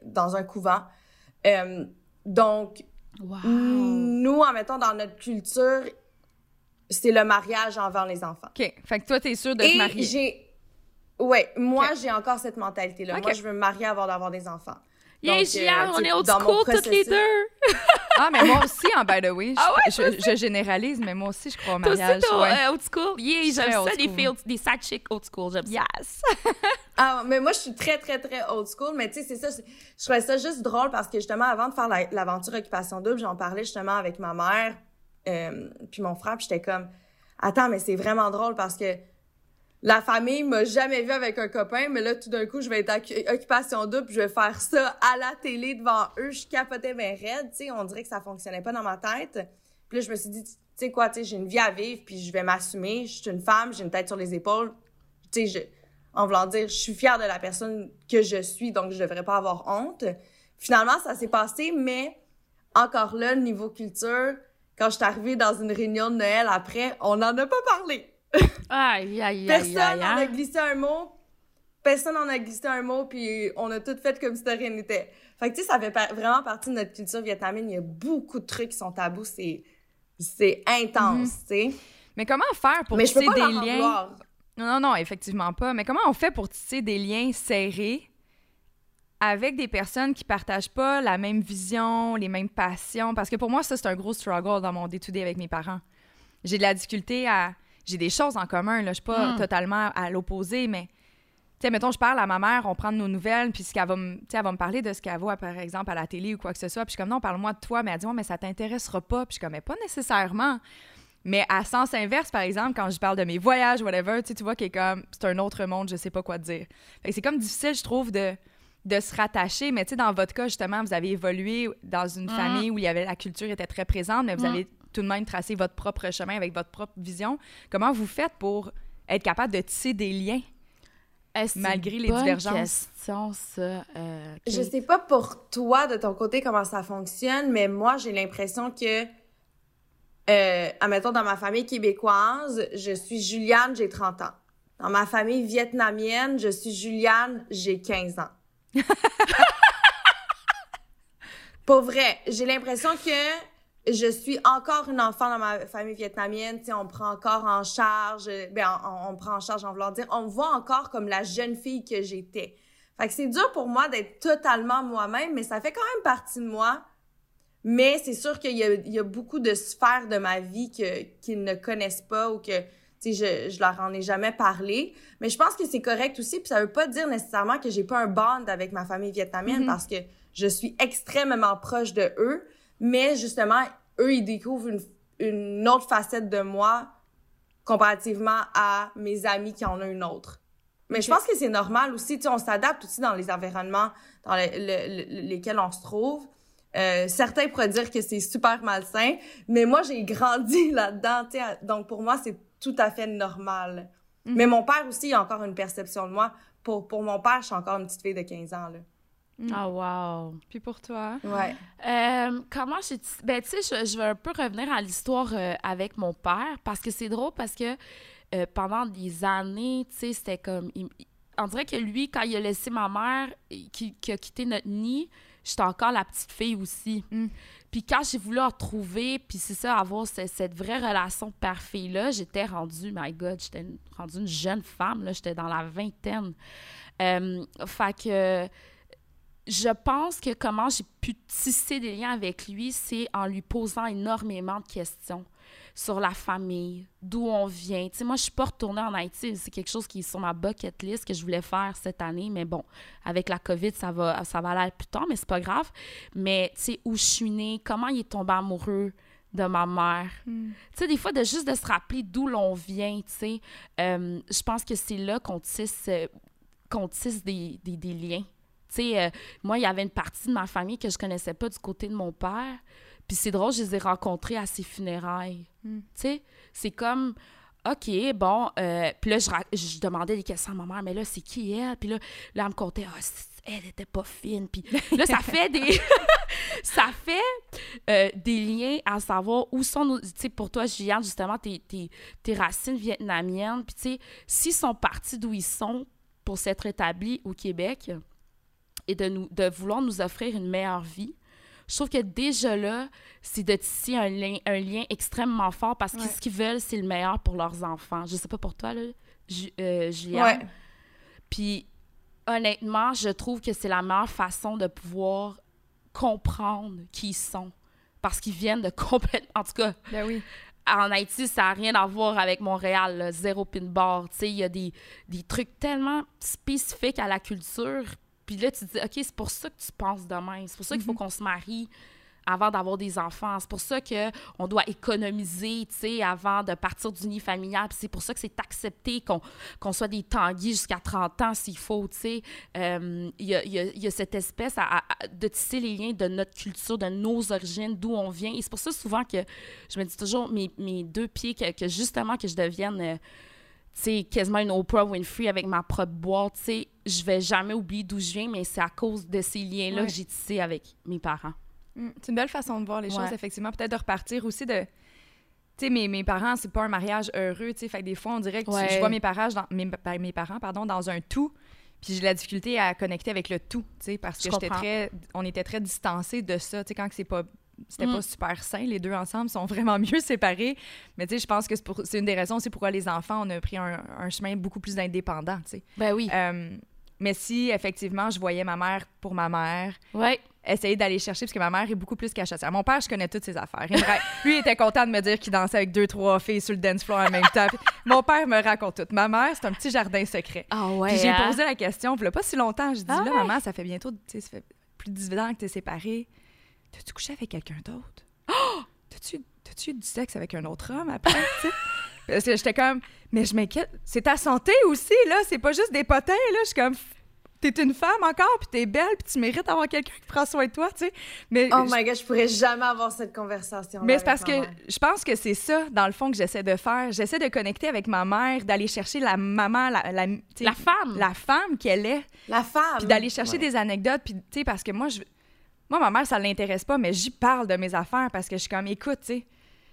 dans un couvent. donc, nous, en mettant dans notre culture, c'est le mariage envers les enfants. OK. Fait que toi, t'es sûre de te marier. j'ai... Ouais, moi, j'ai encore cette mentalité-là. Moi, je veux me marier avant d'avoir des enfants. Yeah, euh, on est old school toutes les deux. ah, mais moi aussi, en by the way. Je, ah ouais, je, généralise, mais moi aussi, je crois au mariage. Toi aussi, ouais. old school? Yeah, j'aime ça, les filles, des side chicks old school. J'aime yes. <laughs> ah, mais moi, je suis très, très, très old school. Mais tu sais, c'est ça. Je trouvais ça juste drôle parce que justement, avant de faire l'aventure Occupation Double, j'en parlais justement avec ma mère, euh, puis mon frère, puis j'étais comme, attends, mais c'est vraiment drôle parce que la famille m'a jamais vu avec un copain, mais là, tout d'un coup, je vais être occupation double, je vais faire ça à la télé devant eux. Je capotais mes raides, tu sais. On dirait que ça fonctionnait pas dans ma tête. Puis là, je me suis dit, tu sais quoi, tu sais, j'ai une vie à vivre, puis je vais m'assumer. Je suis une femme, j'ai une tête sur les épaules. Tu sais, en voulant dire, je suis fière de la personne que je suis, donc je devrais pas avoir honte. Finalement, ça s'est passé, mais encore là, niveau culture, quand je suis arrivée dans une réunion de Noël après, on n'en a pas parlé. Aïe, aïe, Personne n'en a glissé un mot. Personne n'en a glissé un mot, puis on a tout fait comme si de rien n'était. Fait que, tu sais, ça fait vraiment partie de notre culture vietnamienne. Il y a beaucoup de trucs qui sont tabous. C'est, c'est intense, mhm. tu sais. Mais comment faire pour tisser des liens? Non, non, non, effectivement pas. Mais comment on fait pour tisser des liens serrés avec des personnes qui partagent pas la même vision, les mêmes passions? Parce que pour moi, ça, c'est un gros struggle dans mon day-to-day avec mes parents. J'ai de la difficulté à j'ai des choses en commun. Là. Je suis pas hmm. totalement à l'opposé, mais tu sais, mettons, je parle à ma mère, on prend de nos nouvelles, puis qu'elle va me, elle va me parler de ce qu'elle voit, par exemple, à la télé ou quoi que ce soit. Puis je suis comme, non, parle-moi de toi. Mais elle dit, mais ça t'intéressera pas. Puis je suis comme, mais pas nécessairement. Mais à sens inverse, par exemple, quand je parle de mes voyages, whatever, tu vois, qui comme, c'est un autre monde, je sais pas quoi te dire. c'est comme difficile, je trouve, de, de se rattacher. Mais tu sais, dans votre cas, justement, vous avez évolué dans une hmm. famille où il y avait la culture était très présente, mais vous hmm. avez tout de même tracer votre propre chemin avec votre propre vision. Comment vous faites pour être capable de tisser des liens malgré les divergences? Question, ça. Euh, Je sais pas pour toi, de ton côté, comment ça fonctionne, mais moi, j'ai l'impression que, euh, admettons, dans ma famille québécoise, je suis Juliane, j'ai 30 ans. Dans ma famille vietnamienne, je suis Juliane, j'ai 15 ans. <laughs> pour vrai, j'ai l'impression que je suis encore une enfant dans ma famille vietnamienne, tu on me prend encore en charge, ben on, me prend en charge en voulant dire, on me voit encore comme la jeune fille que j'étais. Fait que c'est dur pour moi d'être totalement moi-même, mais ça fait quand même partie de moi. Mais c'est sûr qu'il y a, il y a beaucoup de sphères de ma vie que, qu'ils ne connaissent pas ou que je, je leur en ai jamais parlé. Mais je pense que c'est correct aussi. Puis ça veut pas dire nécessairement que j'ai pas un bond avec ma famille vietnamienne mm-hmm. parce que je suis extrêmement proche de eux. Mais justement, eux, ils découvrent une, une autre facette de moi comparativement à mes amis qui en ont une autre. Mais je pense que c'est normal aussi. Tu sais, on s'adapte aussi dans les environnements dans lesquels on se trouve. Euh, certains pourraient dire que c'est super malsain, mais moi, j'ai grandi <laughs> là-dedans. Tu sais, donc, pour moi, c'est tout à fait normal. Mhm. Mais mon père aussi a encore une perception de moi. Pour, pour mon père, je suis encore une petite fille de 15 ans. Là. Ah, oh, wow. Puis pour toi? Ouais. Euh, comment j'ai. Ben, tu sais, je, je, vais un peu revenir à l'histoire euh, avec mon père parce que c'est drôle parce que euh, pendant des années, tu sais, c'était comme. on dirait que lui, quand il a laissé ma mère, qui, qui a quitté notre nid, j'étais encore la petite fille aussi. Mm. Puis quand j'ai voulu retrouver, puis c'est ça, avoir cette, vraie relation père-fille-là, j'étais rendue, my God, j'étais rendue une jeune femme, là, j'étais dans la vingtaine. Euh, fait que je pense que comment j'ai pu tisser des liens avec lui, c'est en lui posant énormément de questions sur la famille, d'où on vient. Tu sais, moi, je suis pas retournée en Haïti. C'est quelque chose qui est sur ma bucket list que je voulais faire cette année. Mais bon, avec la COVID, ça va, ça va aller plus tard, mais c'est pas grave. Mais, tu sais, où je suis née, comment il est tombé amoureux de ma mère. Hmm. Tu sais, des fois, de juste de se rappeler d'où l'on vient, tu sais, euh, je pense que c'est là qu'on tisse, euh, qu'on tisse des, des, des liens tu sais, euh, moi, il y avait une partie de ma famille que je connaissais pas du côté de mon père. Puis c'est drôle, je les ai rencontrés à ses funérailles. Hmm. Tu sais, c'est comme, OK, bon. Euh, puis là, je, demandais des questions à ma mère, mais là, c'est qui elle? Puis là, là, elle me contait, ah, elle était pas fine. Puis là, ça fait des. <laughs> ça fait euh, des liens à savoir où sont nos. Tu sais, pour toi, Juliane, justement, tes, tes, tes racines vietnamiennes. Puis, tu sais, s'ils sont partis d'où ils sont pour s'être établis au Québec, et de, nous, de vouloir nous offrir une meilleure vie, je trouve que déjà là, c'est de tisser un lien, un lien extrêmement fort parce que ce qu'ils veulent, c'est le meilleur pour leurs enfants. Je sais pas pour toi, là, euh. Puis, honnêtement, je trouve que c'est la meilleure façon de pouvoir comprendre qui ils sont. Parce qu'ils viennent de <laughs> complètement. En tout cas. Ben oui en Haïti, ça n'a rien à voir avec Montréal, zéro pin bar. Il y a des, des, trucs tellement spécifiques à la culture puis là, tu te dis, OK, c'est pour ça que tu penses demain. C'est pour ça qu'il faut mhm. qu'on se marie avant d'avoir des enfants. C'est pour ça qu'on doit économiser, tu sais, avant de partir du nid familial. Puis c'est pour ça que c'est accepté qu'on soit des tanguis jusqu'à 30 ans s'il faut, tu sais. Euh, il y, a, y, a, cette espèce de tisser les liens de notre culture, de nos origines, d'où on vient. Et c'est pour ça souvent que je me dis toujours, mes, mes deux pieds, que, justement, que je devienne... Euh, sais, quasiment une Oprah Winfrey avec ma propre boîte, tu sais, je vais jamais oublier d'où je viens, mais c'est à cause de ces liens-là que j'ai tissé avec mes parents. Mm, c'est une belle façon de voir les choses, effectivement. Peut-être de repartir aussi de... Tu sais, mes, mes parents, c'est pas un mariage heureux, tu sais, fait que des fois, on dirait que je vois mes parents, dans, mes, ben, mes parents, pardon, dans un tout, puis j'ai la difficulté à connecter avec le tout, tu sais, parce que j'étais très... On était très distancés de ça, tu sais, quand c'est pas c'était pas mm. super sain. Les deux ensemble sont <laughs> vraiment mieux séparés. Mais tu sais, je pense que c'est une des raisons aussi pourquoi les enfants, on a pris un, chemin beaucoup plus indépendant, tu sais. Ben oui. Euh, mais si, effectivement, je voyais ma mère pour ma mère, ouais. essayer d'aller chercher, parce que ma mère est beaucoup plus cachetière. Mon père, je connais toutes ses affaires. <laughs> lui, il était content de me dire qu'il dansait avec deux, trois filles sur le dance floor en même temps. mon père me raconte tout. Ma mère, c'est un petit jardin secret. Ah ouais. j'ai hein? posé la question, il pas si longtemps. Je dis, ah là, maman, ça fait bientôt, tu sais, ça fait plus de 18 ans que tu es séparée. T'as-tu couché avec quelqu'un d'autre? Oh! T'as-tu eu du sexe avec un autre homme après? <laughs> Parce que j'étais comme, mais je m'inquiète. C'est ta santé aussi, là. C'est pas juste des potins, là. Je suis comme, t'es une femme encore, puis t'es belle, puis tu mérites d'avoir quelqu'un qui prend soin de toi, tu sais. Mais oh my god, je pourrais jamais avoir cette conversation. Mais c'est parce que je pense que c'est ça, dans le fond, que j'essaie de faire. J'essaie de connecter avec ma mère, d'aller chercher la maman, la, la, la femme, la femme qu'elle est, la femme, puis d'aller chercher des anecdotes, puis tu sais, parce que moi, je moi, ma mère, ça ne l'intéresse pas, mais j'y parle de mes affaires parce que je suis comme, écoute, tu sais,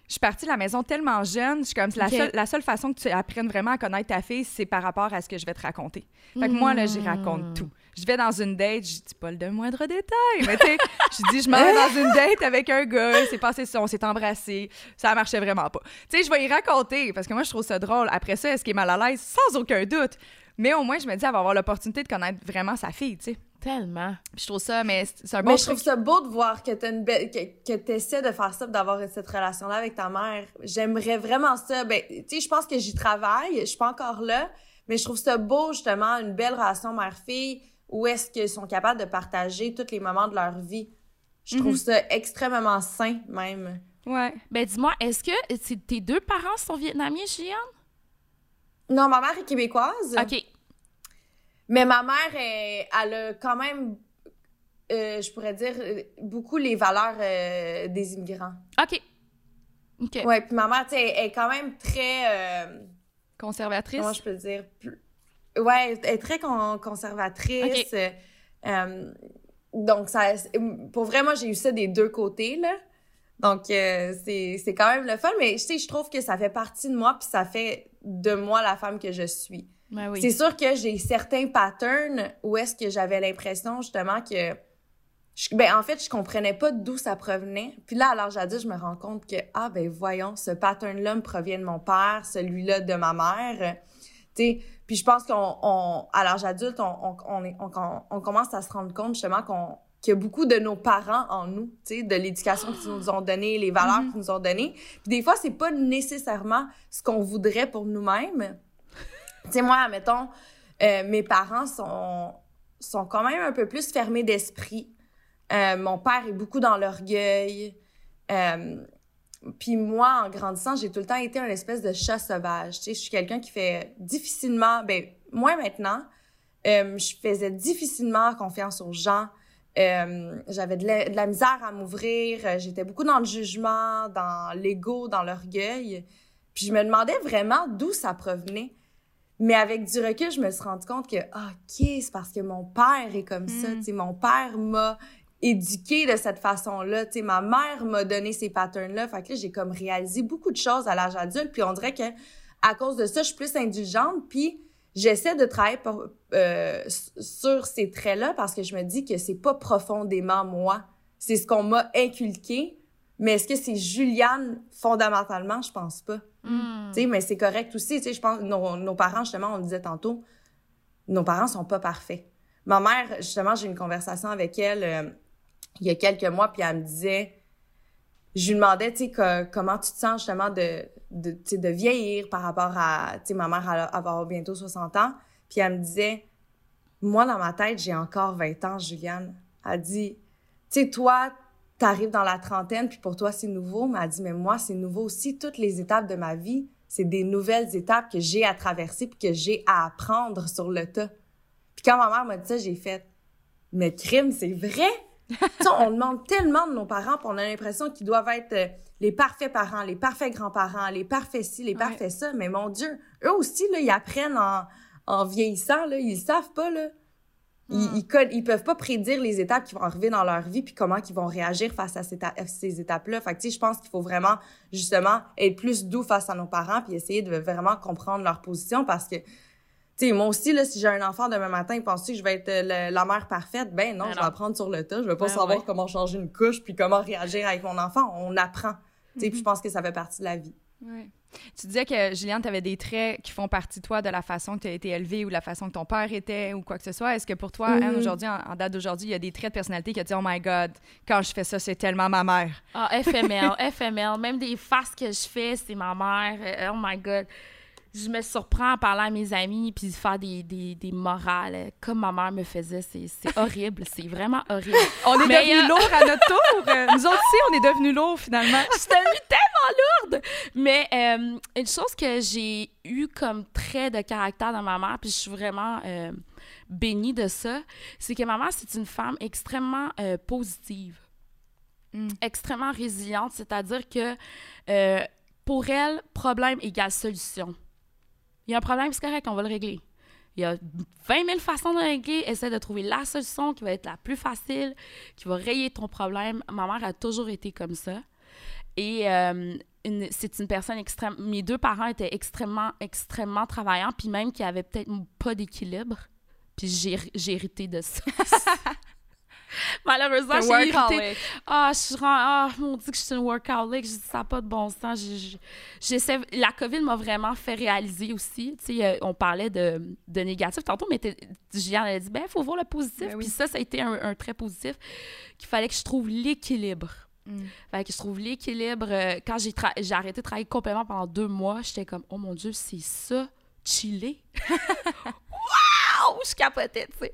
je suis partie de la maison tellement jeune, je suis comme, la, seule, la seule façon que tu apprennes vraiment à connaître ta fille, c'est par rapport à ce que je vais te raconter. Fait que moi, là, j'y raconte hmm. tout. Je vais dans une date, je dis pas le moindre détail, mais tu sais, <laughs> je dis, je m'en vais dans une date avec un gars, c'est passé ça, on s'est embrassé, ça marchait vraiment pas. Tu sais, je vais y raconter parce que moi, je trouve ça drôle. Après ça, est-ce qu'il est mal à l'aise? Sans aucun doute. Mais au moins, je me dis, elle va avoir l'opportunité de connaître vraiment sa fille, tu sais. Tellement. Puis je trouve ça, mais c'est un bon Mais je trouve truc. ça beau de voir que t'as une belle, que, que t'essaies de faire ça, d'avoir cette relation-là avec ta mère. J'aimerais vraiment ça. Ben, tu sais, je pense que j'y travaille. Je suis pas encore là. Mais je trouve ça beau, justement, une belle relation mère-fille où est-ce qu'ils sont capables de partager tous les moments de leur vie. Je trouve Mhm. ça extrêmement sain, même. Ouais. Ben, dis-moi, est-ce que c'est- tes deux parents sont vietnamiens, Juliane? Non, ma mère est québécoise. OK. Mais ma mère, elle a quand même, euh, je pourrais dire, beaucoup les valeurs euh, des immigrants. OK. OK. Ouais, puis ma mère, tu sais, elle est quand même très... euh, Conservatrice? comment je peux dire? Ouais, elle est très con- conservatrice. Donc, ça, pour vrai, moi, j'ai eu ça des deux côtés, là. Donc, c'est c'est quand même le fun, mais tu sais, je trouve que ça fait partie de moi, puis ça fait de moi la femme que je suis. Ben oui. C'est sûr que j'ai certains patterns où est-ce que j'avais l'impression justement que je- ben en fait je comprenais pas d'où ça provenait. Puis là à l'âge adulte je me rends compte que ah ben voyons ce pattern là me provient de mon père, celui-là de ma mère. Tu sais, puis je pense qu'on on, à l'âge adulte on on, on, est- commence à se rendre compte justement qu'on qu'il y a beaucoup de nos parents en nous, tu sais, de l'éducation qu'ils nous ont donné, les valeurs Mhm. qu'ils nous ont données. Puis des fois, c'est pas nécessairement ce qu'on voudrait pour nous-mêmes. Tu sais, moi, mettons, euh, mes parents sont, sont quand même un peu plus fermés d'esprit. Euh, mon père est beaucoup dans l'orgueil. Euh, puis moi, en grandissant, j'ai tout le temps été un espèce de chat sauvage. Tu sais, je suis quelqu'un qui fait difficilement, ben, moi maintenant, je faisais difficilement confiance aux gens. J'avais de la, de la misère à m'ouvrir. J'étais beaucoup dans le jugement, dans l'ego, dans l'orgueil. Puis je me demandais vraiment d'où ça provenait. Mais avec du recul, je me suis rendu compte que, ah, OK, c'est parce que mon père est comme ça. Mm. Tu sais, mon père m'a éduquée de cette façon-là. Tu sais, ma mère m'a donné ces patterns-là. Fait que là, j'ai comme réalisé beaucoup de choses à l'âge adulte. Puis on dirait que à cause de ça, je suis plus indulgente. Puis j'essaie de travailler pour- euh, sur ces traits-là parce que je me dis que c'est pas profondément moi. C'est ce qu'on m'a inculqué. Mais est-ce que c'est Juliane fondamentalement? Je pense pas. Hmm. Tu sais, mais c'est correct aussi. Tu sais, je pense nos, nos parents, justement, on le disait tantôt, nos parents sont pas parfaits. Ma mère, justement, j'ai eu une conversation avec elle euh, il y a quelques mois, puis elle me disait, je lui demandais, tu sais, que- comment tu te sens justement de, de, tu sais, de vieillir par rapport à, tu sais, ma mère elle avoir bientôt 60 ans, puis elle me disait, moi, dans ma tête, j'ai encore 20 ans, Juliane. Elle dit, tu sais, toi, t'arrives dans la trentaine, puis pour toi, c'est nouveau. Mais elle dit, mais moi, c'est nouveau aussi. Toutes les étapes de ma vie, c'est des nouvelles étapes que j'ai à traverser, puis que j'ai à apprendre sur le tas. Puis quand ma mère m'a dit ça, j'ai fait, mais crime, c'est vrai? <laughs> on demande tellement de nos parents, puis on a l'impression qu'ils doivent être euh, les parfaits parents, les parfaits grands-parents, les parfaits ci, les Ouais. parfaits ça. Mais mon Dieu, eux aussi, là, ils apprennent en, en vieillissant, là. Ils le savent pas, là. Ils, Mm. ils, peuvent pas prédire les étapes qui vont arriver dans leur vie puis comment ils vont réagir face à ces, ta- ces étapes-là. Fait que, tu sais, je pense qu'il faut vraiment, justement, être plus doux face à nos parents puis essayer de vraiment comprendre leur position parce que, tu sais, moi aussi, là, si j'ai un enfant demain matin, penses-tu que je vais être euh, le- la mère parfaite? Ben non, Ben je non. vais apprendre sur le tas. Je vais pas Ben savoir ouais. comment changer une couche puis comment réagir avec mon enfant. On apprend. Tu sais, puis je pense que ça fait partie de la vie. Ouais. Tu disais que, Juliane, tu avais des traits qui font partie de toi, de la façon que tu as été élevée ou la façon que ton père était ou quoi que ce soit. Est-ce que pour toi, Mhm. aujourd'hui, en, en date d'aujourd'hui, il y a des traits de personnalité qui te disent Oh my God, quand je fais ça, c'est tellement ma mère? Ah, FML, <laughs> FML. Même des faces que je fais, c'est ma mère. Euh, Oh my God. Je me surprends à parler à mes amis puis faire des, des, des morales comme ma mère me faisait. C'est <laughs> horrible. C'est vraiment horrible. On est devenus euh, lourds à notre <laughs> tour. Nous autres aussi, on est devenus lourds finalement. je suis devenue tellement lourde. Mais euh, une chose que j'ai eu comme trait de caractère dans ma mère, puis je suis vraiment euh, bénie de ça, c'est que ma mère, c'est une femme extrêmement positive, Mm. extrêmement résiliente, c'est-à-dire que pour elle, problème égale solution. Il y a un problème, c'est correct, on va le régler. Il y a 20 000 façons de le régler. Essaie de trouver la solution qui va être la plus facile, qui va rayer ton problème. Ma mère a toujours été comme ça. Et euh, c'est une personne extrême. Mes deux parents étaient extrêmement, extrêmement travaillants, puis même qui avaient peut-être pas d'équilibre. Puis j'ai hérité de ça. <laughs> Malheureusement, j'ai workaholic. Ah, je suis ah, mon Dieu que je suis une workaholic. J'ai dit, ça pas de bon sens. J'essaie... La COVID m'a vraiment fait réaliser aussi. Tu sais, euh, on parlait de, de négatif tantôt, mais Juliane a dit, ben, il faut voir le positif. Ben oui. Puis ça, ça a été un, un trait positif, qu'il fallait que je trouve l'équilibre. Mm. Fait que je trouve l'équilibre. euh, quand j'ai, j'ai arrêté de travailler complètement pendant deux mois, j'étais comme, oh mon Dieu, c'est ça, chiller. <laughs> Je capotais, tu sais.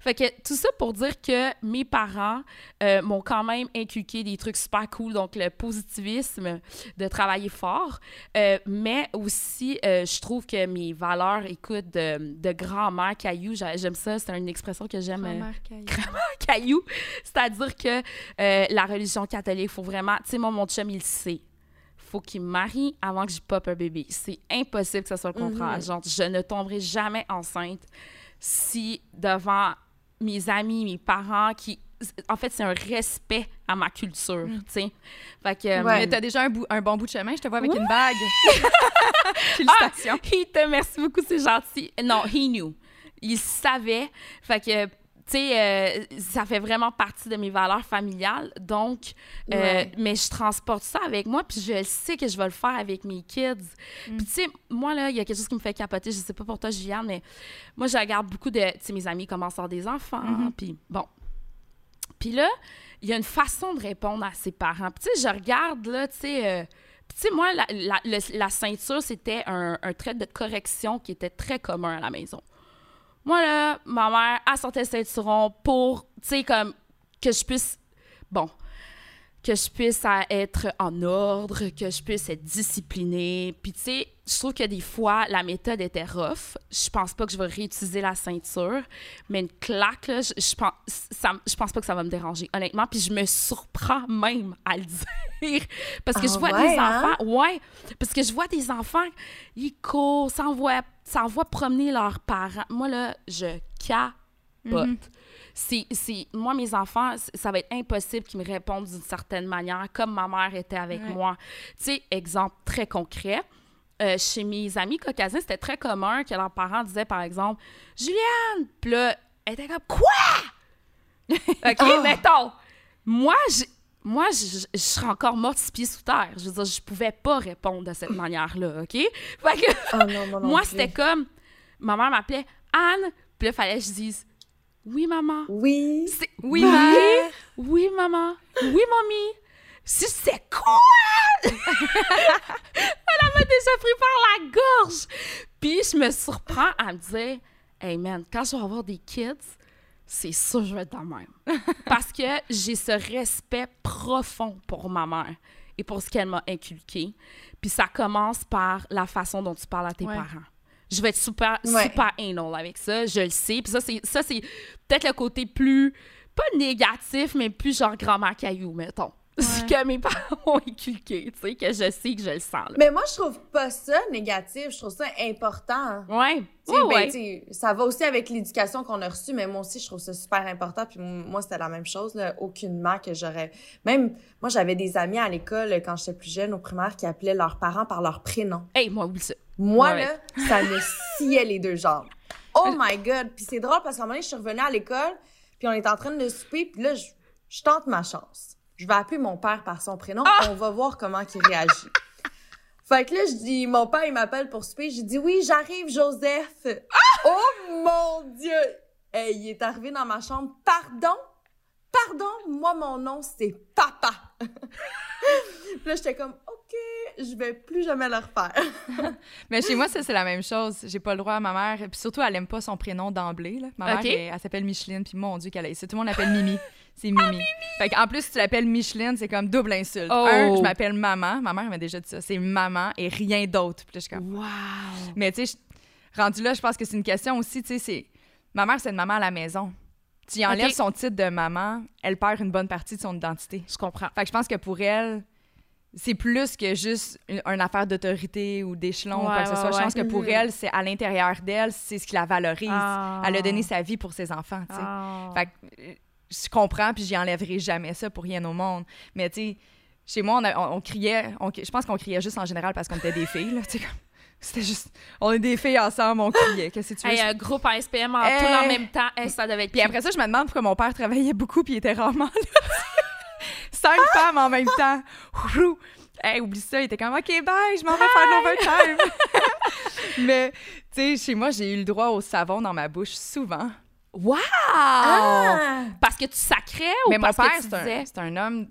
Fait que tout ça pour dire que mes parents euh, m'ont quand même inculqué des trucs super cool, donc le positivisme de travailler fort, euh, mais aussi, euh, je trouve que mes valeurs, écoute, de, de grand-mère caillou, j'a- j'aime ça, c'est une expression que j'aime. Grand-mère Caillou. caillou. C'est-à-dire que la religion catholique, faut vraiment. Tu sais, moi, mon chum, il sait. Faut qu'il me marie avant que je pop un bébé. C'est impossible que ce soit le contraire. Genre, je ne tomberai jamais enceinte si devant mes amis, mes parents, qui. En fait, c'est un respect à ma culture, tu sais. Fait que. euh, Ouais. Mais t'as déjà un, bout- un bon bout de chemin, je te vois avec une bague. <laughs> Félicitations. Ah, il te merci beaucoup, c'est gentil. Non, he knew. Il savait. Fait que, tu sais, euh, ça fait vraiment partie de mes valeurs familiales. Donc, euh, Ouais. mais je transporte ça avec moi, puis je sais que je vais le faire avec mes kids. Puis, tu sais, moi, là, il y a quelque chose qui me fait capoter. Je sais pas pour toi, Juliane, mais moi, je regarde beaucoup de. Tu sais, mes amis commencent à avoir des enfants, puis bon. Puis là, il y a une façon de répondre à ses parents. Puis, tu sais, je regarde, là, tu sais. euh, tu sais, moi, la, la- le- la ceinture, c'était un, un trait de correction qui était très commun à la maison. Moi, là, ma mère, elle sortait le ceinturon pour, tu sais, comme, que je puisse, bon, que je puisse être en ordre, que je puisse être disciplinée. Puis, tu sais, je trouve que des fois, la méthode était rough. Je pense pas que je vais réutiliser la ceinture, mais une claque, là, je, je pense, ça, je pense pas que ça va me déranger, honnêtement. Puis, je me surprends même à le <laughs> dire. Parce que Ah je vois ouais, des hein? enfants, ouais, parce que je vois des enfants, ils courent, s'envoient, promener leurs parents. Moi, là, je capote. C'est, c'est, moi, mes enfants, ça va être impossible qu'ils me répondent d'une certaine manière, comme ma mère était avec Ouais. moi. Tu sais, exemple très concret. euh, chez mes amis caucasiens, c'était très commun que leurs parents disaient, par exemple, Juliane! Puis là, elle était comme, quoi? <laughs> OK, mettons. Moi, j'ai- moi, je, serais encore morte six pieds sous terre. Je veux dire, je pouvais pas répondre de cette <clears throat> manière-là, OK? Fait que, Oh non, moi non <laughs> moi, plus. c'était comme, ma mère m'appelait Anne, puis là, fallait que je dise, oui, maman. Oui. Oui, mère. Oui, maman. Oui, mamie. Si c'est quoi? <laughs> Elle m'a déjà pris par la gorge. Puis je me surprends à me dire, hey man, quand je vais avoir des kids, c'est sûr que je vais être dans même. <laughs> Parce que j'ai ce respect profond pour ma mère et pour ce qu'elle m'a inculqué. Puis ça commence par la façon dont tu parles à tes Ouais. parents. Je vais être super, Ouais. super anal avec ça, je le sais. Puis ça, c'est, ça, c'est peut-être le côté plus, pas négatif, mais plus genre grand-mère caillou, mettons. <laughs> Ce que mes parents <laughs> m'ont inculqué, tu sais, que je sais que je le sens. Là. Mais moi, je trouve pas ça négatif. Je trouve ça important. Ouais, Tu sais, ouais, ben, ouais. ça va aussi avec l'éducation qu'on a reçue, mais moi aussi, je trouve ça super important. Puis moi, c'était la même chose, là. Aucunement que j'aurais. Même, moi, j'avais des amis à l'école, quand j'étais plus jeune, au primaire, qui appelaient leurs parents par leur prénom. Hey, moi, oublie ça. Moi, Ouais. là, ça me sciait les deux jambes. Oh my God! Puis c'est drôle parce qu'à un moment donné, je suis revenue à l'école, puis on est en train de souper, puis là, je, je tente ma chance. Je vais appeler mon père par son prénom, on va voir comment il réagit. <laughs> Fait que là, je dis, mon père, il m'appelle pour souper. J'ai dit, oui, j'arrive, Joseph. Oh mon Dieu! Hey, il est arrivé dans ma chambre. Pardon? Pardon? Moi, mon nom, c'est Papa. <laughs> Puis là, j'étais comme, OK, je vais plus jamais le refaire. <laughs> Mais chez moi, ça, c'est la même chose. J'ai pas le droit à ma mère. Puis surtout, elle aime pas son prénom d'emblée. là. Ma mère, elle, elle s'appelle Micheline. Puis mon Dieu, qu'elle a. Tout le monde l'appelle Mimi. C'est Mimi. Fait en plus, si tu l'appelles Micheline, c'est comme double insulte. Oh. Un, je m'appelle maman. Ma mère m'a déjà dit ça. C'est maman et rien d'autre. Puis là, je suis comme. Wow. Mais tu sais, rendu là, je pense que c'est une question aussi. Tu sais, c'est. Ma mère, c'est une maman à la maison. Tu y enlèves son titre de maman, elle perd une bonne partie de son identité. Je comprends. Fait que je pense que pour elle, c'est plus que juste une, une affaire d'autorité ou d'échelon ou quoi que ce ouais, soit. Je ouais. pense que pour Mhm. elle, c'est à l'intérieur d'elle, c'est ce qui la valorise. Ah. Elle a donné sa vie pour ses enfants, tu sais. Fait que euh, je comprends, puis j'y enlèverai jamais ça pour rien au monde. Mais tu sais, chez moi, on, a- on- on criait, on- je pense qu'on criait juste en général parce qu'on était des filles, là, tu sais, <laughs> C'était juste. On est des filles ensemble, on criait. Qu'est-ce que tu veux? Hey, je- un groupe en SPM en Eh. tout en même temps, hey, ça devait être Puis après ça, je me demande pourquoi mon père travaillait beaucoup puis il était rarement là. Cinq femmes en même temps. Hey, oublie ça, il était comme OK, bye, je m'en vais faire l'overtime. <laughs> Mais, tu sais, chez moi, j'ai eu le droit au savon dans ma bouche souvent. Wow! Ah! Parce que tu sacrais ou Mais mon parce père, que tu c'est un, disais? c'est un homme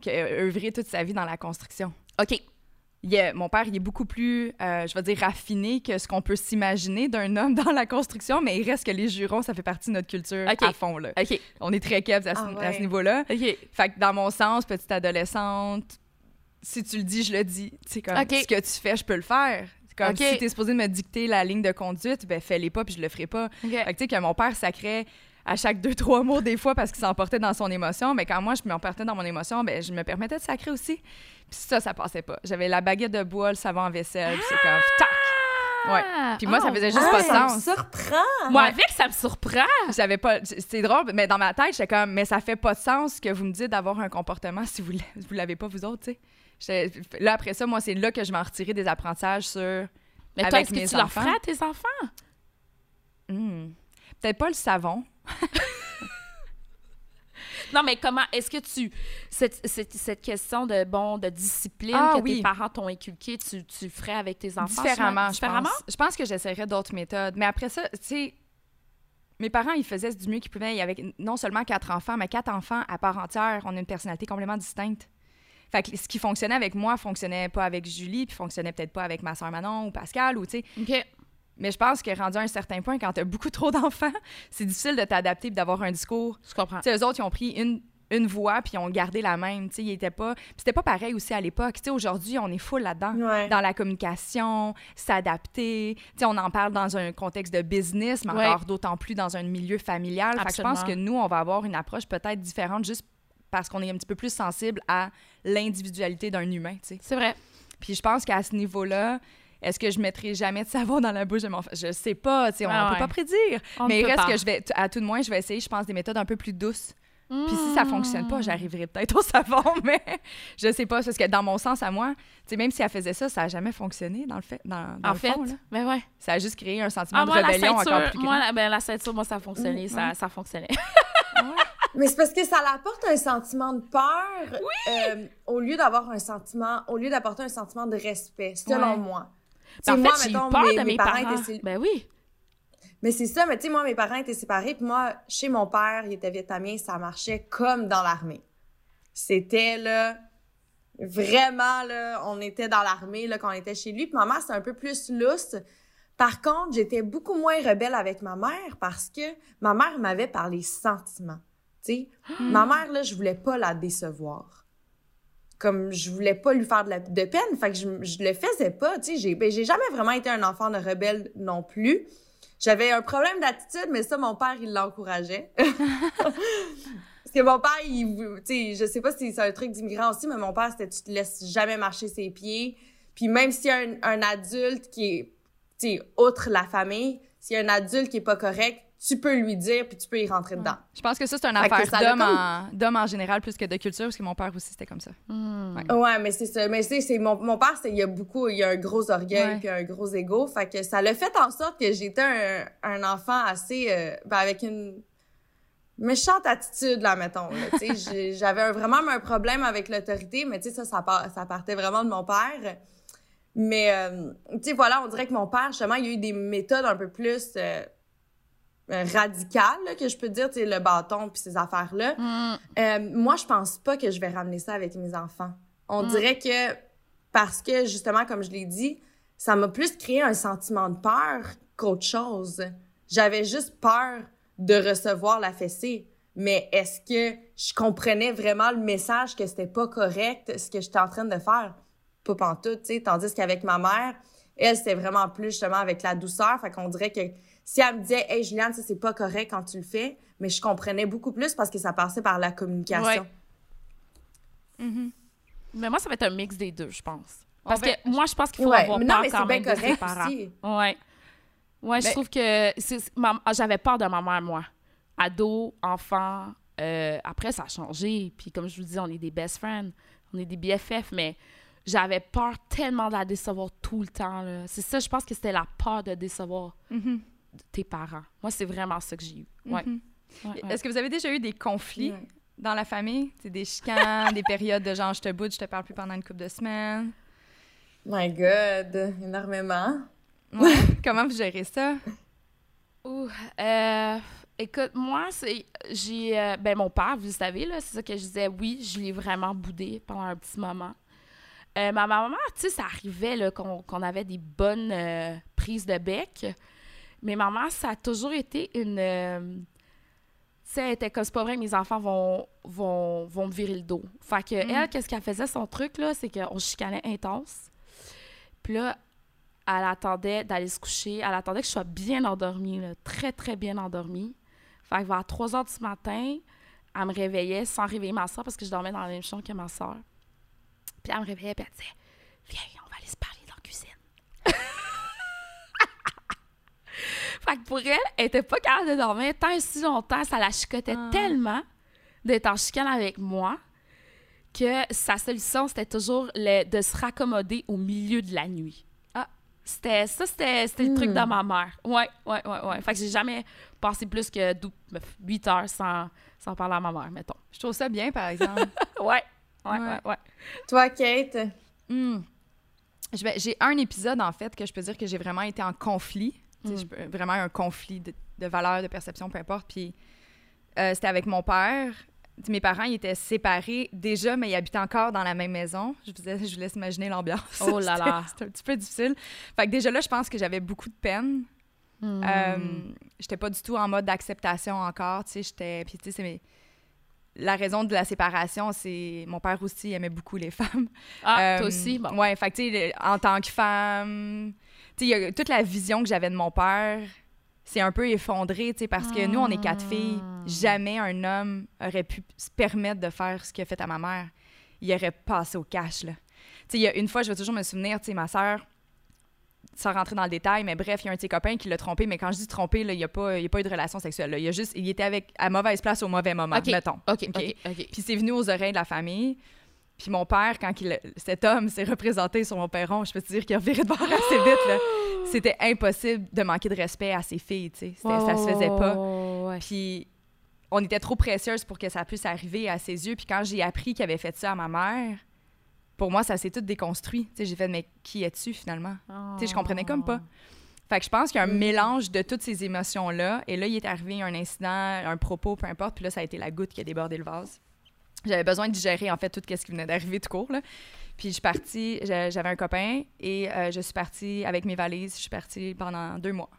qui a œuvré toute sa vie dans la construction. OK. Il est- mon père, il est beaucoup plus, euh, je vais dire, raffiné que ce qu'on peut s'imaginer d'un homme dans la construction, mais il reste que les jurons, ça fait partie de notre culture à fond. Là. OK. On est très kebs à, ce- Ah ouais. à ce niveau-là. OK. Fait que dans mon sens, petite adolescente, si tu le dis, je le dis. C'est comme ce que tu fais, je peux le faire. Comme si t'es supposé me dicter la ligne de conduite, ben fais-les pas puis je le ferai pas. OK. Fait que tu sais que mon père sacrait à chaque deux trois mots des fois parce qu'il s'emportait dans son émotion, mais quand moi je m'emportais dans mon émotion, ben je me permettais de sacrer aussi. Puis ça ça passait pas. J'avais la baguette de bois, le savon en vaisselle, puis c'est comme tac. Ouais. Puis moi, ça faisait juste Ah, pas de ça me sens. surprend! Moi, avec, ça me surprend. J'avais pas. C'est drôle, mais dans ma tête, j'étais comme, mais ça fait pas de sens que vous me dites d'avoir un comportement si vous l'avez pas vous autres, tu sais. Là, après ça, moi, c'est là que je vais en retirer des apprentissages sur. Mais toi, est-ce que tu leur enfants. ferais à tes enfants? Hmm. Peut-être pas le savon. <laughs> Non, mais comment est-ce que tu cette, cette, cette question de bon de discipline Ah que oui. tes parents t'ont inculqué, tu, tu ferais avec tes enfants? Différemment, je différemment? pense. Je pense que j'essaierais d'autres méthodes. Mais après ça, tu sais, mes parents, ils faisaient du mieux qu'ils pouvaient. Il y avait non seulement quatre enfants, mais quatre enfants à part entière. On a une personnalité complètement distincte. Fait que ce qui fonctionnait avec moi fonctionnait pas avec Julie, puis fonctionnait peut-être pas avec ma soeur Manon ou Pascal, ou tu sais. OK. Mais je pense que rendu à un certain point, quand tu as beaucoup trop d'enfants, <laughs> c'est difficile de t'adapter et d'avoir un discours. Je comprends. Tu sais, eux autres, ils ont pris une, une voix puis ils ont gardé la même. Tu sais, ils étaient pas. C'était pas pareil aussi à l'époque. Tu sais, aujourd'hui, on est full là-dedans. Ouais. Dans la communication, s'adapter. Tu sais, on en parle dans un contexte de business, mais Ouais. encore d'autant plus dans un milieu familial. Fait que je pense que nous, on va avoir une approche peut-être différente juste parce qu'on est un petit peu plus sensible à l'individualité d'un humain, tu sais. C'est vrai. Puis je pense qu'à ce niveau-là, est-ce que je mettrai jamais de savon dans la bouche de mon enfant? Je sais pas, tu sais, on Ah peut pas prédire. On mais ne reste pas. que je vais, à tout de moins, je vais essayer, je pense, des méthodes un peu plus douces. Puis si ça fonctionne pas, j'arriverai peut-être au savon, <laughs> mais je sais pas, parce que dans mon sens à moi, tu sais, même si elle faisait ça, ça a jamais fonctionné dans le fait, dans, dans En le fait, fond, là. ben ouais. Ça a juste créé un sentiment Ah, de moi, rébellion encore ceinture, plus moi, grand. la, ben, la ceinture, moi, ça a fonctionné. Mm, ça, ça fonctionnait. <laughs> Mais c'est parce que ça apporte un sentiment de peur euh, au lieu d'avoir un sentiment, au lieu d'apporter un sentiment de respect, selon Ouais. moi. En moi, fait, j'ai eu mettons, peur mes- de mes mes parents parents. étaient Ben oui. Mais c'est ça, mais tu sais, moi, mes parents étaient séparés, puis moi, chez mon père, il était vietnamien, ça marchait comme dans l'armée. C'était, là, vraiment, là, on était dans l'armée, là, quand on était chez lui, puis ma mère, c'était un peu plus lousse. Par contre, j'étais beaucoup moins rebelle avec ma mère parce que ma mère m'avait par les sentiments. Tu sais, ma mère, là, je voulais pas la décevoir. Comme je voulais pas lui faire de, la, de peine, fait que je, je le faisais pas. Tu sais, j'ai ben, jamais vraiment été un enfant de rebelle non plus. J'avais un problème d'attitude, mais ça, mon père, il l'encourageait. <laughs> Parce que mon père, il, tu sais, je sais pas si c'est un truc d'immigrant aussi, mais mon père, c'était tu te laisses jamais marcher ses pieds. Puis même s'il y a un, un adulte qui est, tu sais, outre la famille, s'il y a un adulte qui est pas correct, tu peux lui dire, puis tu peux y rentrer dedans. Je pense que ça, c'est une Fait affaire d'homme comme- en, en général plus que de culture, parce que mon père aussi, c'était comme ça. Hmm. Ouais. Ouais, mais c'est ça. Mais c'est, mon, mon père, il y a beaucoup, il y a un gros orgueil Ouais. puis un gros ego. Fait que ça l'a fait en sorte que j'étais un, un enfant assez, euh, ben, avec une méchante attitude, là, mettons. <laughs> J'avais vraiment un problème avec l'autorité, mais tu sais, ça, ça, part- ça partait vraiment de mon père. Mais, euh, tu sais, voilà, on dirait que mon père, justement, il y a eu des méthodes un peu plus euh, radicales, là, que je peux dire, le bâton puis ces affaires-là. Hmm. Euh, moi, je pense pas que je vais ramener ça avec mes enfants. On Mm. dirait que parce que justement, comme je l'ai dit, ça m'a plus créé un sentiment de peur qu'autre chose. J'avais juste peur de recevoir la fessée. Mais est-ce que je comprenais vraiment le message que c'était pas correct, ce que j'étais en train de faire? Pas pantoute, tu sais. Tandis qu'avec ma mère, elle, c'était vraiment plus justement avec la douceur. Fait qu'on dirait que si elle me disait, hey, Juliane, ça, c'est pas correct quand tu le fais, mais je comprenais beaucoup plus parce que ça passait par la communication. Ouais. Mais moi, ça va être un mix des deux, je pense. On Parce va- que moi, je pense qu'il faut Ouais, avoir mais peur non, mais quand c'est bien même de ses correct parents. aussi. Ouais. Ouais, je Ben- trouve que ah, j'avais peur de ma mère, moi. Ado, enfant. euh, après, ça a changé. Puis comme je vous dis, on est des best friends. On est des BFF. Mais j'avais peur tellement de la décevoir tout le temps. C'est ça, je pense que c'était la peur de décevoir Mhm. Tes parents. Moi, c'est vraiment ça que j'ai eu. Ouais. Mhm. Ouais, ouais. Est-ce que vous avez déjà eu des conflits Ouais. dans la famille? Des chicanes, des périodes de genre je te boude, je te parle plus pendant une couple de semaines? My God, énormément. Ouais. <laughs> Comment vous gérez ça? Ouh, euh, écoute, moi, c'est. J'ai. euh, ben, mon père, vous le savez, là, c'est ça que je disais. Oui, je l'ai vraiment boudé pendant un petit moment. Euh, ma maman, tu sais, ça arrivait là, qu'on qu'on avait des bonnes euh, prises de bec. Mais maman, ça a toujours été une. euh, tu sais, elle était comme c'est pas vrai, mes enfants vont, vont, vont me virer le dos. Fait que, elle, qu'est-ce qu'elle faisait, son truc, là, c'est qu'on chicanait intense. Puis là, elle attendait d'aller se coucher. Elle attendait que je sois bien endormie, là, très, très bien endormie. Fait que vers 3 heures du matin, elle me réveillait sans réveiller ma soeur parce que je dormais dans la même chambre que ma soeur. Puis elle me réveillait puis elle disait Viens, on va aller se parler dans la cuisine. Fait que pour elle, elle était pas capable de dormir tant et si longtemps. Ça la chicotait Ah. tellement d'être en chicane avec moi que sa solution, c'était toujours le- de se raccommoder au milieu de la nuit. Ah. C'était ça, c'était c'était le truc Hmm. de ma mère. Ouais, ouais, ouais, ouais. Fait que j'ai jamais passé plus que 8 heures sans, sans parler à ma mère, mettons. Je trouve ça bien, par exemple. <laughs> Ouais, ouais, Ouais. ouais, ouais. Toi, Kate? Hmm. Je vais- J'ai un épisode, en fait, que je peux dire que j'ai vraiment été en conflit. Mm. je vraiment un conflit de, de valeurs, de perception, peu importe. Puis euh, c'était avec mon père. Mes parents, ils étaient séparés déjà, mais ils habitaient encore dans la même maison. Je vous, laisse- je vous laisse imaginer l'ambiance. Oh là <laughs> là. C'était un petit peu difficile. Fait que déjà là, je pense que j'avais beaucoup de peine. Hmm. Euh, j'étais pas du tout en mode d'acceptation encore, tu sais, j'étais... Puis tu sais, c'est mes- La raison de la séparation, c'est... Mon père aussi aimait beaucoup les <laughs> femmes. ah, Euh, toi aussi, bon. Ouais, fait que, tu sais, le- en tant que femme, tu sais, toute la vision que j'avais de mon père, c'est un peu effondré, tu sais, parce que nous, on est quatre filles. Ah. Jamais un homme aurait pu se permettre de faire ce qu'il a fait à ma mère. Il aurait passé au cash, là. Tu sais, il y a une fois, je vais toujours me souvenir, tu sais, ma sœur, sans rentrer dans le détail, mais bref, il y a un de ses copains qui l'a trompé, mais quand je dis trompé, là, il n'y a, pas- il a pas eu de relation sexuelle. là. Il, a juste, il était avec, à mauvaise place au mauvais moment, Ok. mettons. OK, OK. OK, OK. Puis c'est venu aux oreilles de la famille. Puis mon père, quand il, cet homme s'est représenté sur mon perron, je peux te dire qu'il a viré de bord assez vite. là. <gasps> C'était impossible de manquer de respect à ses filles, tu sais. Ça se faisait pas. Ouais. Puis on était trop précieuses pour que ça puisse arriver à ses yeux. Puis quand j'ai appris qu'il avait fait ça à ma mère, pour moi, ça s'est tout déconstruit. Tu sais, j'ai fait, mais qui es-tu finalement? Tu sais, je comprenais comme pas. Fait que je pense qu'il y a un mélange de toutes ces émotions-là. Et là, il est arrivé un incident, un propos, peu importe. Puis là, ça a été la goutte qui a débordé le vase. J'avais besoin de digérer, en fait, tout ce qui venait d'arriver tout court. Là. Puis je suis partie, j'a- j'avais un copain et euh, je suis partie avec mes valises. Je suis partie pendant deux mois.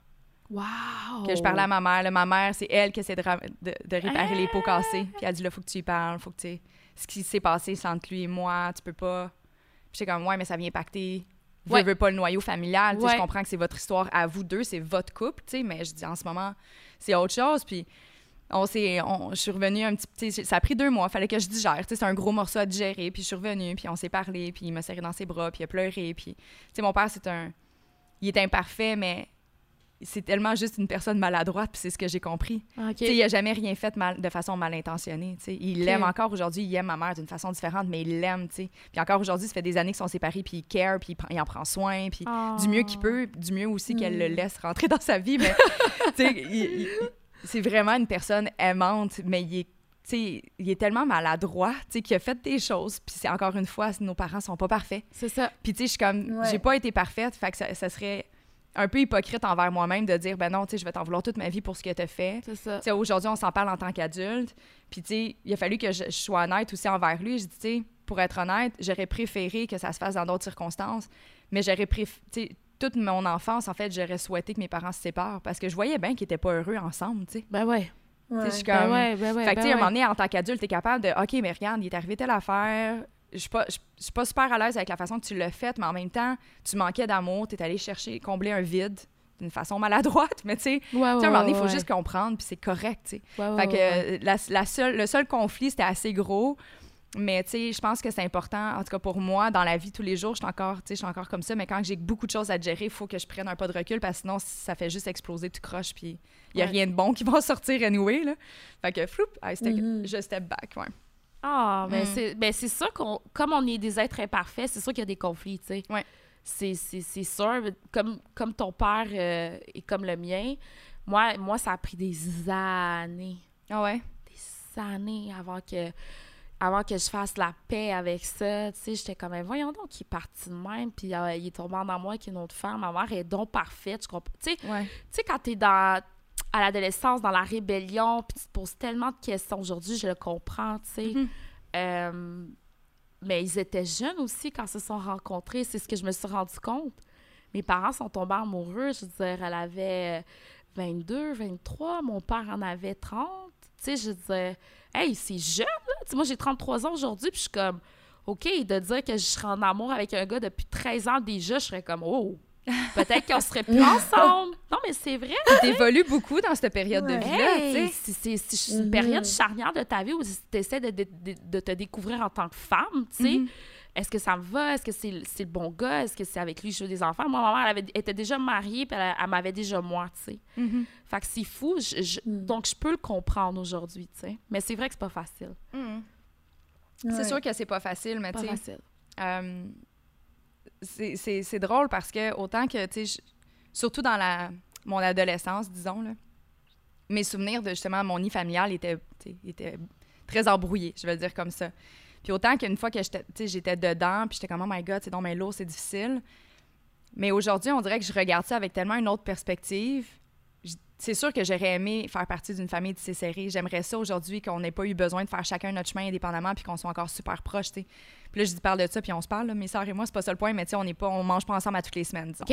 Wow! Que je parlais à ma mère. là, ma mère, c'est elle qui essaie de, ra- de, de réparer les pots cassés. Puis elle dit, là, faut que tu y parles, faut que tu... Ce qui s'est passé entre lui et moi, tu peux pas... Puis j'étais comme, ouais, mais ça vient impacter... Vous Ouais. veux pas le noyau familial. Ouais. Je comprends que c'est votre histoire à vous deux, c'est votre couple, tu sais, mais je dis, en ce moment, c'est autre chose. Puis on s'est... on- Je suis revenue un petit... Ça a pris deux mois, fallait que je digère. C'est un gros morceau à digérer. Puis je suis revenue, puis on s'est parlé, puis il m'a serré dans ses bras, puis il a pleuré. Puis, mon père, c'est un... Il est imparfait, mais c'est tellement juste une personne maladroite, puis c'est ce que j'ai compris. OK. Tu sais, il a jamais rien fait mal, de façon mal intentionnée. tu sais. Il l'aime encore aujourd'hui, il aime ma mère d'une façon différente, mais il l'aime. Puis encore aujourd'hui, ça fait des années qu'ils sont séparés, puis il care, puis il, en prend soin, puis du mieux qu'il peut, du mieux aussi qu'elle le laisse rentrer dans sa vie. Mais <laughs> il- il- c'est vraiment une personne aimante, mais il est tu il est tellement maladroit, tu qu'il a fait des choses. Puis c'est encore une fois, nos parents sont pas parfaits. C'est ça. Puis tu sais, je suis comme, Ouais. j'ai pas été parfaite, fait que ça, ça serait un peu hypocrite envers moi-même de dire, ben non, tu je vais t'en vouloir toute ma vie pour ce que t'as fait. C'est ça. Tu sais, aujourd'hui, on s'en parle en tant qu'adulte. Puis, tu sais, il a fallu que je, je sois honnête aussi envers lui. Je dis, tu sais, pour être honnête, j'aurais préféré que ça se fasse dans d'autres circonstances. Mais j'aurais préféré, tu toute mon enfance, en fait, j'aurais souhaité que mes parents se séparent parce que je voyais bien qu'ils étaient pas heureux ensemble, tu sais. Ben ouais. Sais, je suis Ben comme... ouais, ben ouais. fait que, ben tu sais, à un moment donné, en tant qu'adulte, t'es capable de, OK, mais regarde, il est arrivé telle affaire. Je suis pas, pas super à l'aise avec la façon que tu l'as fait, mais en même temps, tu manquais d'amour, t'es allé chercher, combler un vide d'une façon maladroite, <laughs> mais tu sais, Ouais, sais, un moment donné, il faut juste comprendre, puis c'est correct, tu sais. Ouais, ouais, Fait que la seule, le seul conflit, c'était assez gros. Mais tu sais, je pense que c'est important, en tout cas pour moi, dans la vie tous les jours, je suis encore, je suis encore comme ça, mais quand j'ai beaucoup de choses à gérer, il faut que je prenne un pas de recul parce que sinon, ça fait juste exploser tout croche, puis il n'y a Ouais. rien de bon qui va <laughs> sortir anyway, là. Fait que, floup, I step- Mhm. je step back, ouais. Ah, mais Mm. c'est ben c'est sûr qu'on comme on est des êtres imparfaits, c'est sûr qu'il y a des conflits, tu sais. Ouais. C'est sûr comme comme ton père euh, et comme le mien. Moi moi ça a pris des années, Ah ouais? des années avant que avant que je fasse la paix avec ça, tu sais, j'étais comme voyons donc il est parti de même puis euh, il est tombé en amour avec une autre femme, ma mère est donc parfaite, comprends. Tu sais, Ouais. tu sais, quand t'es dans à l'adolescence, dans la rébellion, puis tu te poses tellement de questions. Aujourd'hui, je le comprends, tu sais. Mhm. Euh, mais ils étaient jeunes aussi quand ils se sont rencontrés. C'est ce que je me suis rendu compte. Mes parents sont tombés amoureux. Je veux dire, elle avait 22, 23. Mon père en avait 30. Tu sais, je disais, hey, c'est jeune, là. Tu sais, moi, j'ai 33 ans aujourd'hui, puis je suis comme, OK, de dire que je serais en amour avec un gars depuis 13 ans déjà, je serais comme, oh, peut-être qu'on serait plus <laughs> ensemble. Non, mais c'est vrai. T'évolues beaucoup dans cette période de vie-là, Hey, tu sais. c'est- une Mhm. période charnière de ta vie où tu essaies de, de- de- de te découvrir en tant que femme, tu sais. Mhm. Est-ce que ça me va? Est-ce que c'est c'est le bon gars? Est-ce que c'est avec lui que je veux des enfants? Moi, ma mère, elle avait- était déjà mariée, puis elle, elle m'avait déjà moi, tu sais. Fait que c'est fou. je- je- Mm. Donc, je peux le comprendre aujourd'hui, tu sais. Mais c'est vrai que c'est pas facile. Ouais. C'est sûr que c'est pas facile, mais Pas tu sais, facile. euh, c'est- c'est c'est drôle parce que autant que, tu sais, je- surtout dans la, mon adolescence, disons, là, mes souvenirs de justement mon nid familial étaient, étaient très embrouillés, je vais le dire comme ça. Puis autant qu'une fois que j'étais tu sais, j'étais dedans, puis j'étais comme, oh my god, c'est donc mais lourd, c'est difficile. Mais aujourd'hui, on dirait que je regarde ça avec tellement une autre perspective. C'est sûr que j'aurais aimé faire partie d'une famille tissée serrée. J'aimerais ça aujourd'hui qu'on n'ait pas eu besoin de faire chacun notre chemin indépendamment puis qu'on soit encore super proches, tu sais. Puis là, je dis parle de ça puis on se parle, là, mes sœurs et moi, c'est pas ça le point, mais tu sais, on n'est pas, on mange pas ensemble à toutes les semaines, disons.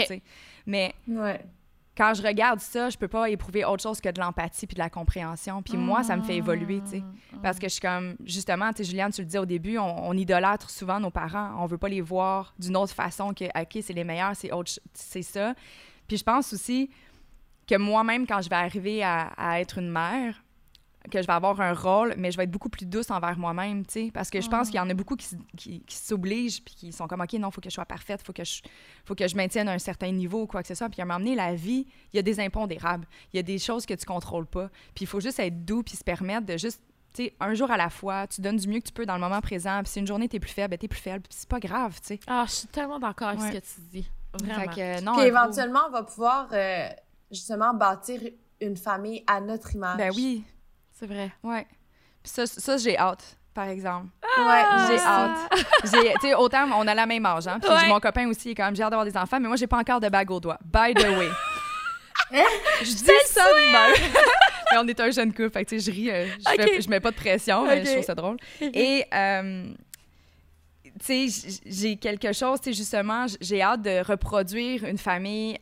Mais Ouais. Quand je regarde ça, je peux pas éprouver autre chose que de l'empathie puis de la compréhension. Puis moi, ça me fait évoluer, tu sais. Mm. Parce que je suis comme, justement, tu sais, Juliane, tu le disais au début, on, on idolâtre souvent nos parents. On veut pas les voir d'une autre façon que, OK, c'est les meilleurs, c'est autre, c'est ça. Puis je pense aussi que moi-même, quand je vais arriver à, à être une mère, que je vais avoir un rôle, mais je vais être beaucoup plus douce envers moi-même, tu sais, parce que je pense qu'il y en a beaucoup qui, qui, qui s'obligent puis qui sont comme, OK, non, faut que je sois parfaite, faut que je, faut que je maintienne un certain niveau, quoi que ce soit. Puis à un moment donné, la vie, il y a des impondérables, il y a des choses que tu contrôles pas, puis il faut juste être doux puis se permettre de juste tu sais, un jour à la fois, tu donnes du mieux que tu peux dans le moment présent. Puis si une journée, t'es plus faible, ben, t'es plus faible. Puis c'est pas grave, tu sais. Ah, je suis tellement d'accord avec Ouais. ce que tu dis. Fait Vraiment. que, euh, non, Puis éventuellement, on va pouvoir euh, justement bâtir une famille à notre image. Ben oui, C'est vrai. ouais. Puis ça, ça j'ai hâte, par exemple. Ouais, J'ai hâte. J'ai, tu sais, autant, on a la même âge, hein. Puis Ouais. mon copain aussi, est quand même, j'ai hâte d'avoir des enfants, mais moi, j'ai pas encore de bague au doigt. By the way. <laughs> je dis ça de même. <laughs> mais on est un jeune couple, fait que, tu sais, je ris, euh, je, Ok. fais- je mets pas de pression, mais Ok. je trouve ça drôle. Et, euh, tu sais, j'ai quelque chose, tu sais, justement, j'ai hâte de reproduire une famille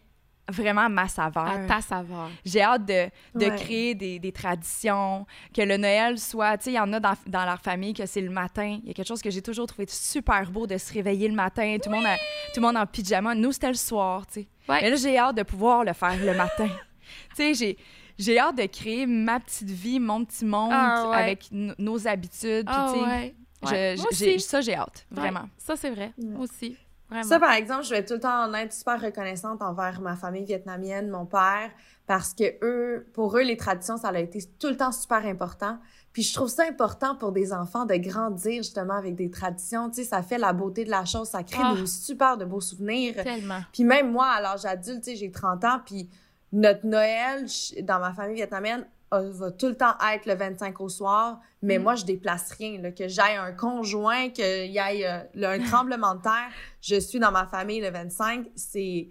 vraiment ma saveur. À ta saveur. J'ai hâte de, de Ouais. créer des, des traditions, que le Noël soit, tu sais, il y en a dans, dans leur famille que c'est le matin. Il y a quelque chose que j'ai toujours trouvé super beau de se réveiller le matin, tout, le monde a- tout le monde en pyjama. Nous, c'était le soir, tu sais. Ouais. Mais là, j'ai hâte de pouvoir le faire le matin. <laughs> tu sais, j'ai... J'ai hâte de créer ma petite vie, mon petit monde Ah, ouais. avec nos habitudes. Ah sais, ouais. je- ça, j'ai hâte, vraiment. Ça, c'est vrai. Aussi. Vraiment. Ça, par exemple, je vais tout le temps en être super reconnaissante envers ma famille vietnamienne, mon père, parce que eux, pour eux, les traditions, ça a été tout le temps super important. Puis je trouve ça important pour des enfants de grandir justement avec des traditions. Tu sais, ça fait la beauté de la chose, ça crée Ah. des super de beaux souvenirs. Tellement. Puis même moi, à l'âge adulte, tu sais, j'ai 30 ans, puis notre Noël, dans ma famille vietnamienne, va tout le temps être le 25 au soir, mais Mm. moi, je déplace rien. Là, que j'aille un conjoint, qu'il y ait euh, un tremblement de terre, je suis dans ma famille le 25, c'est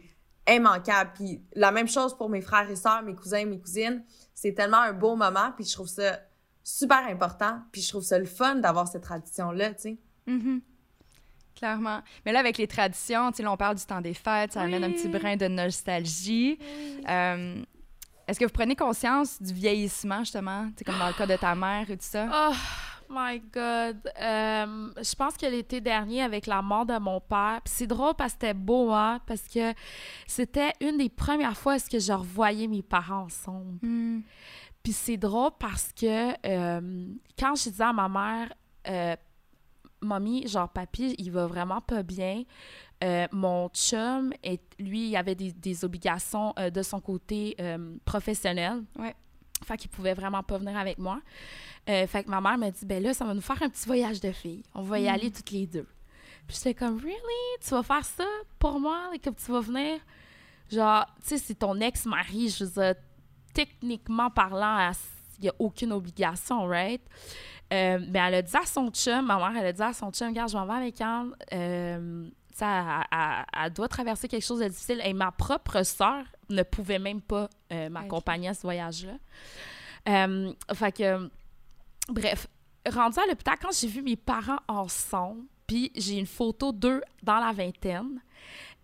immanquable. Puis la même chose pour mes frères et sœurs, mes cousins, mes cousines. C'est tellement un beau moment, puis je trouve ça super important, puis je trouve ça le fun d'avoir cette tradition-là, tu sais. Mhm. Clairement. Mais là, avec les traditions, tu sais, on parle du temps des fêtes, ça amène un petit brin de nostalgie. Euh, Est-ce que vous prenez conscience du vieillissement, justement, comme dans le cas de ta mère et tout ça? Oh my God. Euh, je pense que l'été dernier, avec la mort de mon père, c'est drôle parce que c'était beau, hein, parce que c'était une des premières fois est-ce que je revoyais mes parents ensemble. Hmm. Puis c'est drôle parce que euh, quand je disais à ma mère, euh, Mamie, genre, papy, il va vraiment pas bien. Euh, mon chum, est, lui, il avait des, des obligations euh, de son côté euh, professionnel. Ouais. Fait qu'il pouvait vraiment pas venir avec moi. Fait que ma mère m'a dit, ben là, ça va nous faire un petit voyage de filles. On va y Mm. aller toutes les deux. Puis j'étais comme, really? Tu vas faire ça pour moi? Et que tu vas venir? Genre, tu sais, c'est ton ex-mari. Je veux dire, techniquement parlant, il n'y a aucune obligation, right? Mais elle a dit à son chum, ma mère, elle a dit à son chum, regarde, je m'en vais avec elle. Sais, elle, doit traverser quelque chose de difficile. Et ma propre sœur ne pouvait même pas euh, m'accompagner à ce voyage-là. Euh, fait que, bref, rendu à l'hôpital, quand j'ai vu mes parents ensemble, puis j'ai une photo d'eux dans la vingtaine,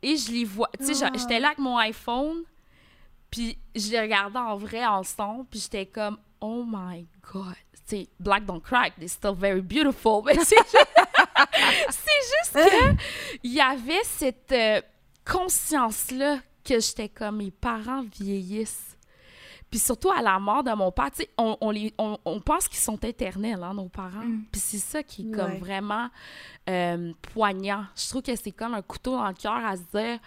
et je les vois, tu sais, j'a- j'étais là avec mon iPhone, puis je les regardais en vrai ensemble, puis j'étais comme, oh my God. Tu sais, Black Don't Crack, they're still very beautiful. <laughs> Mais c'est juste, que il y avait cette euh, conscience-là que j'étais comme, mes parents vieillissent. Puis surtout à la mort de mon père, tu sais, on, on, les- on, on pense qu'ils sont éternels, hein, nos parents. Puis c'est ça qui est comme Ouais. vraiment euh, poignant. Je trouve que c'est comme un couteau dans le cœur à se dire,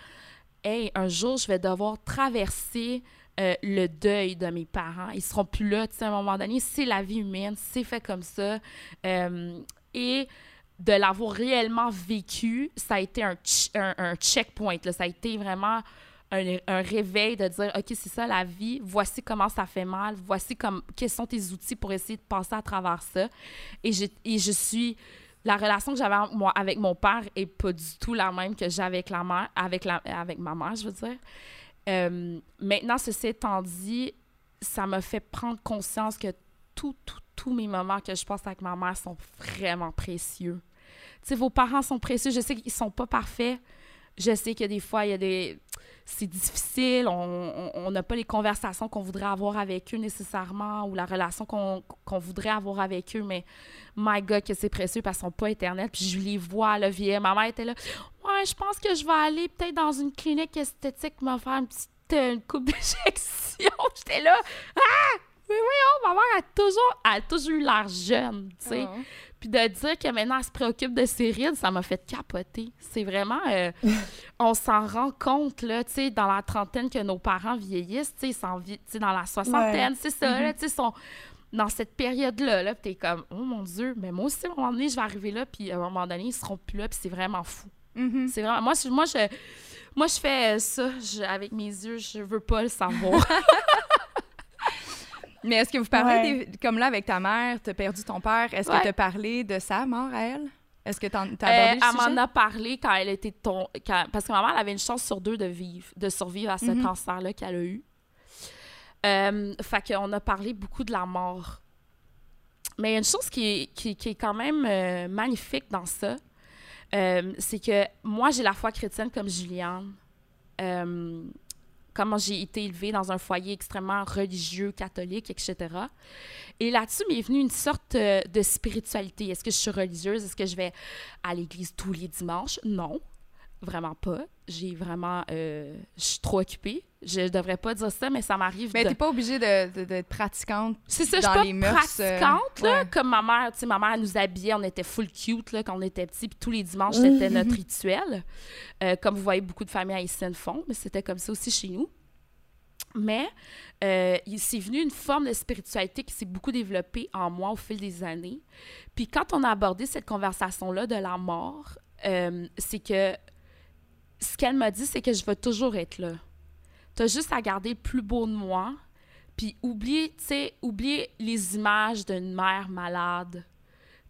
hey, un jour, je vais devoir traverser euh, le deuil de mes parents. Ils seront plus là, tu sais, à un moment donné. C'est la vie humaine, c'est fait comme ça. Euh, et de l'avoir réellement vécu, ça a été un, un, checkpoint. Ça a été vraiment un, un réveil de dire, OK, c'est ça la vie, voici comment ça fait mal, voici comme, quels sont tes outils pour essayer de passer à travers ça. Et, j'ai- et je suis... La relation que j'avais moi, avec mon père est pas du tout la même que j'ai avec, avec, avec ma mère, je veux dire. Euh, maintenant, ceci étant dit, ça m'a fait prendre conscience que tous, tous, tous mes moments que je passe avec ma mère sont vraiment précieux. Vos parents sont précieux. Je sais qu'ils sont pas parfaits. Je sais que des fois, il y a des... C'est difficile. On n'a pas les conversations qu'on voudrait avoir avec eux nécessairement ou la relation qu'on voudrait avoir avec eux. Mais, my God, que c'est précieux parce qu'ils sont pas éternels. Puis je les vois, là, vieillir. Ma mère était là. Ouais, je pense que je vais aller peut-être dans une clinique esthétique me faire une petite euh, coupe <laughs> d'injection. J'étais là. Ah! Mais voyons, ma mère a toujours, a toujours eu l'air jeune, tu sais. Oh. Puis de dire que maintenant elle se préoccupe de ses rides, ça m'a fait capoter. C'est vraiment. euh, <laughs> on s'en rend compte, là, tu sais, dans la trentaine que nos parents vieillissent, tu sais, ils s'en vi- tu sais, dans la soixantaine, c'est ça, là, tu sais, sont dans cette période-là, là, puis t'es comme, oh mon Dieu, mais moi aussi, à un moment donné, je vais arriver là, puis à un moment donné, ils seront plus là, puis c'est vraiment fou. Mhm. C'est vraiment. Moi, je, moi, je, moi, je fais ça je- avec mes yeux, je veux pas le savoir. <laughs> Mais est-ce que vous parlez, Ouais. des- comme là, avec ta mère, t'as perdu ton père, est-ce Ouais. que t'as parlé de sa mort à elle? Est-ce que t'as Euh, abordé le elle m'en a parlé quand elle était ton... quand- parce que ma mère elle avait une chance sur deux de vivre, de survivre à ce Mhm. cancer-là qu'elle a eu. Euh, fait qu'on a parlé beaucoup de la mort. Mais il y a une chose qui est, qui, qui est quand même euh, magnifique dans ça, euh, c'est que moi, j'ai la foi chrétienne comme Juliane. Comment j'ai été élevée dans un foyer extrêmement religieux, catholique, etc. Et là-dessus m'est venue une sorte euh, de spiritualité. Est-ce que je suis religieuse? Est-ce que je vais à l'église tous les dimanches? Non, vraiment pas. J'ai vraiment... euh, je suis trop occupée. Je devrais pas dire ça, mais ça m'arrive Mais de... t'es pas obligée de- de- d'être pratiquante. C'est ça, je dans suis les pas mœurs, euh, pratiquante, là, ouais. comme ma mère. Tu sais, ma mère elle nous habillait, on était full cute, là, quand on était petits, puis tous les dimanches, Mm-hmm. c'était notre rituel. Euh, comme vous voyez, beaucoup de familles haïtiennes font, mais c'était comme ça aussi chez nous. Mais euh, il s'est venu une forme de spiritualité qui s'est beaucoup développée en moi au fil des années. Puis quand on a abordé cette conversation-là de la mort, euh, c'est que ce qu'elle m'a dit, c'est que je vais toujours être là. Tu as juste à garder le plus beau de moi, puis oublier, les images d'une mère malade.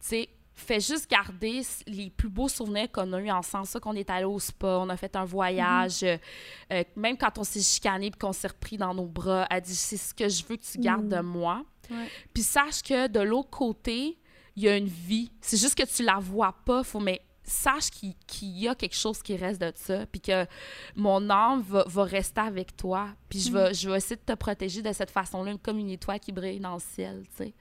Tu sais, fais juste garder les plus beaux souvenirs qu'on a eu ensemble. Ça, qu'on est allé au spa, on a fait un voyage. euh, euh, même quand on s'est chicané puis qu'on s'est repris dans nos bras, elle dit c'est ce que je veux que tu gardes de moi. Ouais. Puis sache que de l'autre côté, il y a une vie. C'est juste que tu la vois pas. Faut, mais sache qu'il y a quelque chose qui reste de ça. Puis que mon âme va, va rester avec toi. Puis je vais, je vais essayer de te protéger de cette façon-là, comme une étoile qui brille dans le ciel. tu sais.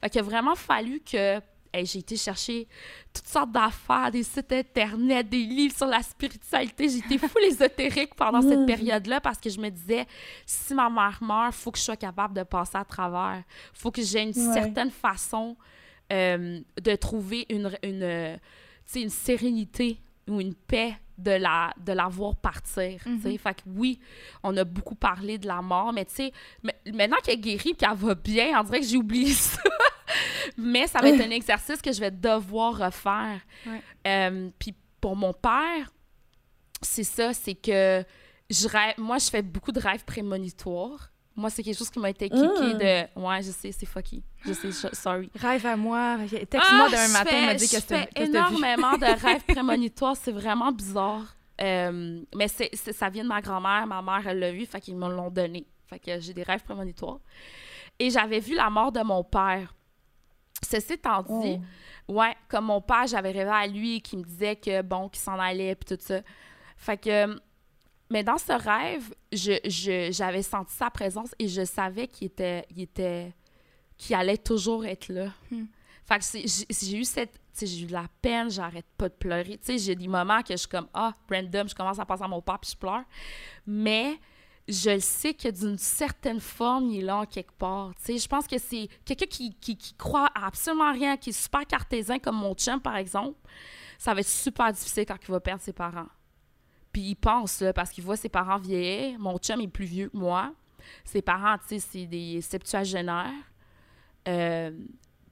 Fait qu'il a vraiment fallu que. hey, j'ai été chercher toutes sortes d'affaires, des sites internet, des livres sur la spiritualité. J'ai été full <laughs> ésotérique pendant cette période-là parce que je me disais, si ma mère meurt, faut que je sois capable de passer à travers. faut que j'ai une Ouais. certaine façon euh, de trouver une, une sérénité ou une paix de la, de la voir partir. sais. Mhm. Fait que oui, on a beaucoup parlé de la mort, mais tu sais, maintenant qu'elle est guérie qu'elle va bien, on dirait que j'ai oublié <laughs> ça. mais ça va être un <laughs> exercice que je vais devoir refaire. Ouais. Euh, Puis pour mon père, c'est ça, c'est que je rêve, moi, je fais beaucoup de rêves prémonitoires. Moi, c'est quelque chose qui m'a été kické Mm. de... Ouais, je sais, c'est fucky. Je sais, je- sorry. Rêve à moi. Texte-moi Ah, d'un je matin, fais- me dit que je c'était fais t'as vu. énormément de <laughs> rêves prémonitoires. C'est vraiment bizarre. Euh, mais ça vient de ma grand-mère. Ma mère, elle l'a vu, fait qu'ils me l'ont donné. Fait que j'ai des rêves prémonitoires. Et j'avais vu la mort de mon père. Ceci étant dit, ouais, comme mon père, j'avais rêvé à lui qui me disait que, bon, qu'il s'en allait, puis tout ça. Fait que... Mais dans ce rêve, je, je- j'avais senti sa présence et je savais qu'il était... Il était qu'il allait toujours être là. Hmm. Fait que j'ai eu cette. j'ai eu de la peine, j'arrête pas de pleurer. Tu sais, j'ai des moments que je suis comme, ah, random, je commence à penser à mon père puis je pleure. Mais je sais que d'une certaine forme, il est là en quelque part. Tu sais, je pense que c'est quelqu'un qui, qui, qui croit à absolument rien, qui est super cartésien, comme mon chum, par exemple. Ça va être super difficile quand il va perdre ses parents. Puis il pense, là, parce qu'il voit ses parents vieillir. Mon chum est plus vieux que moi. Ses parents, tu sais, c'est des septuagénaires. Euh,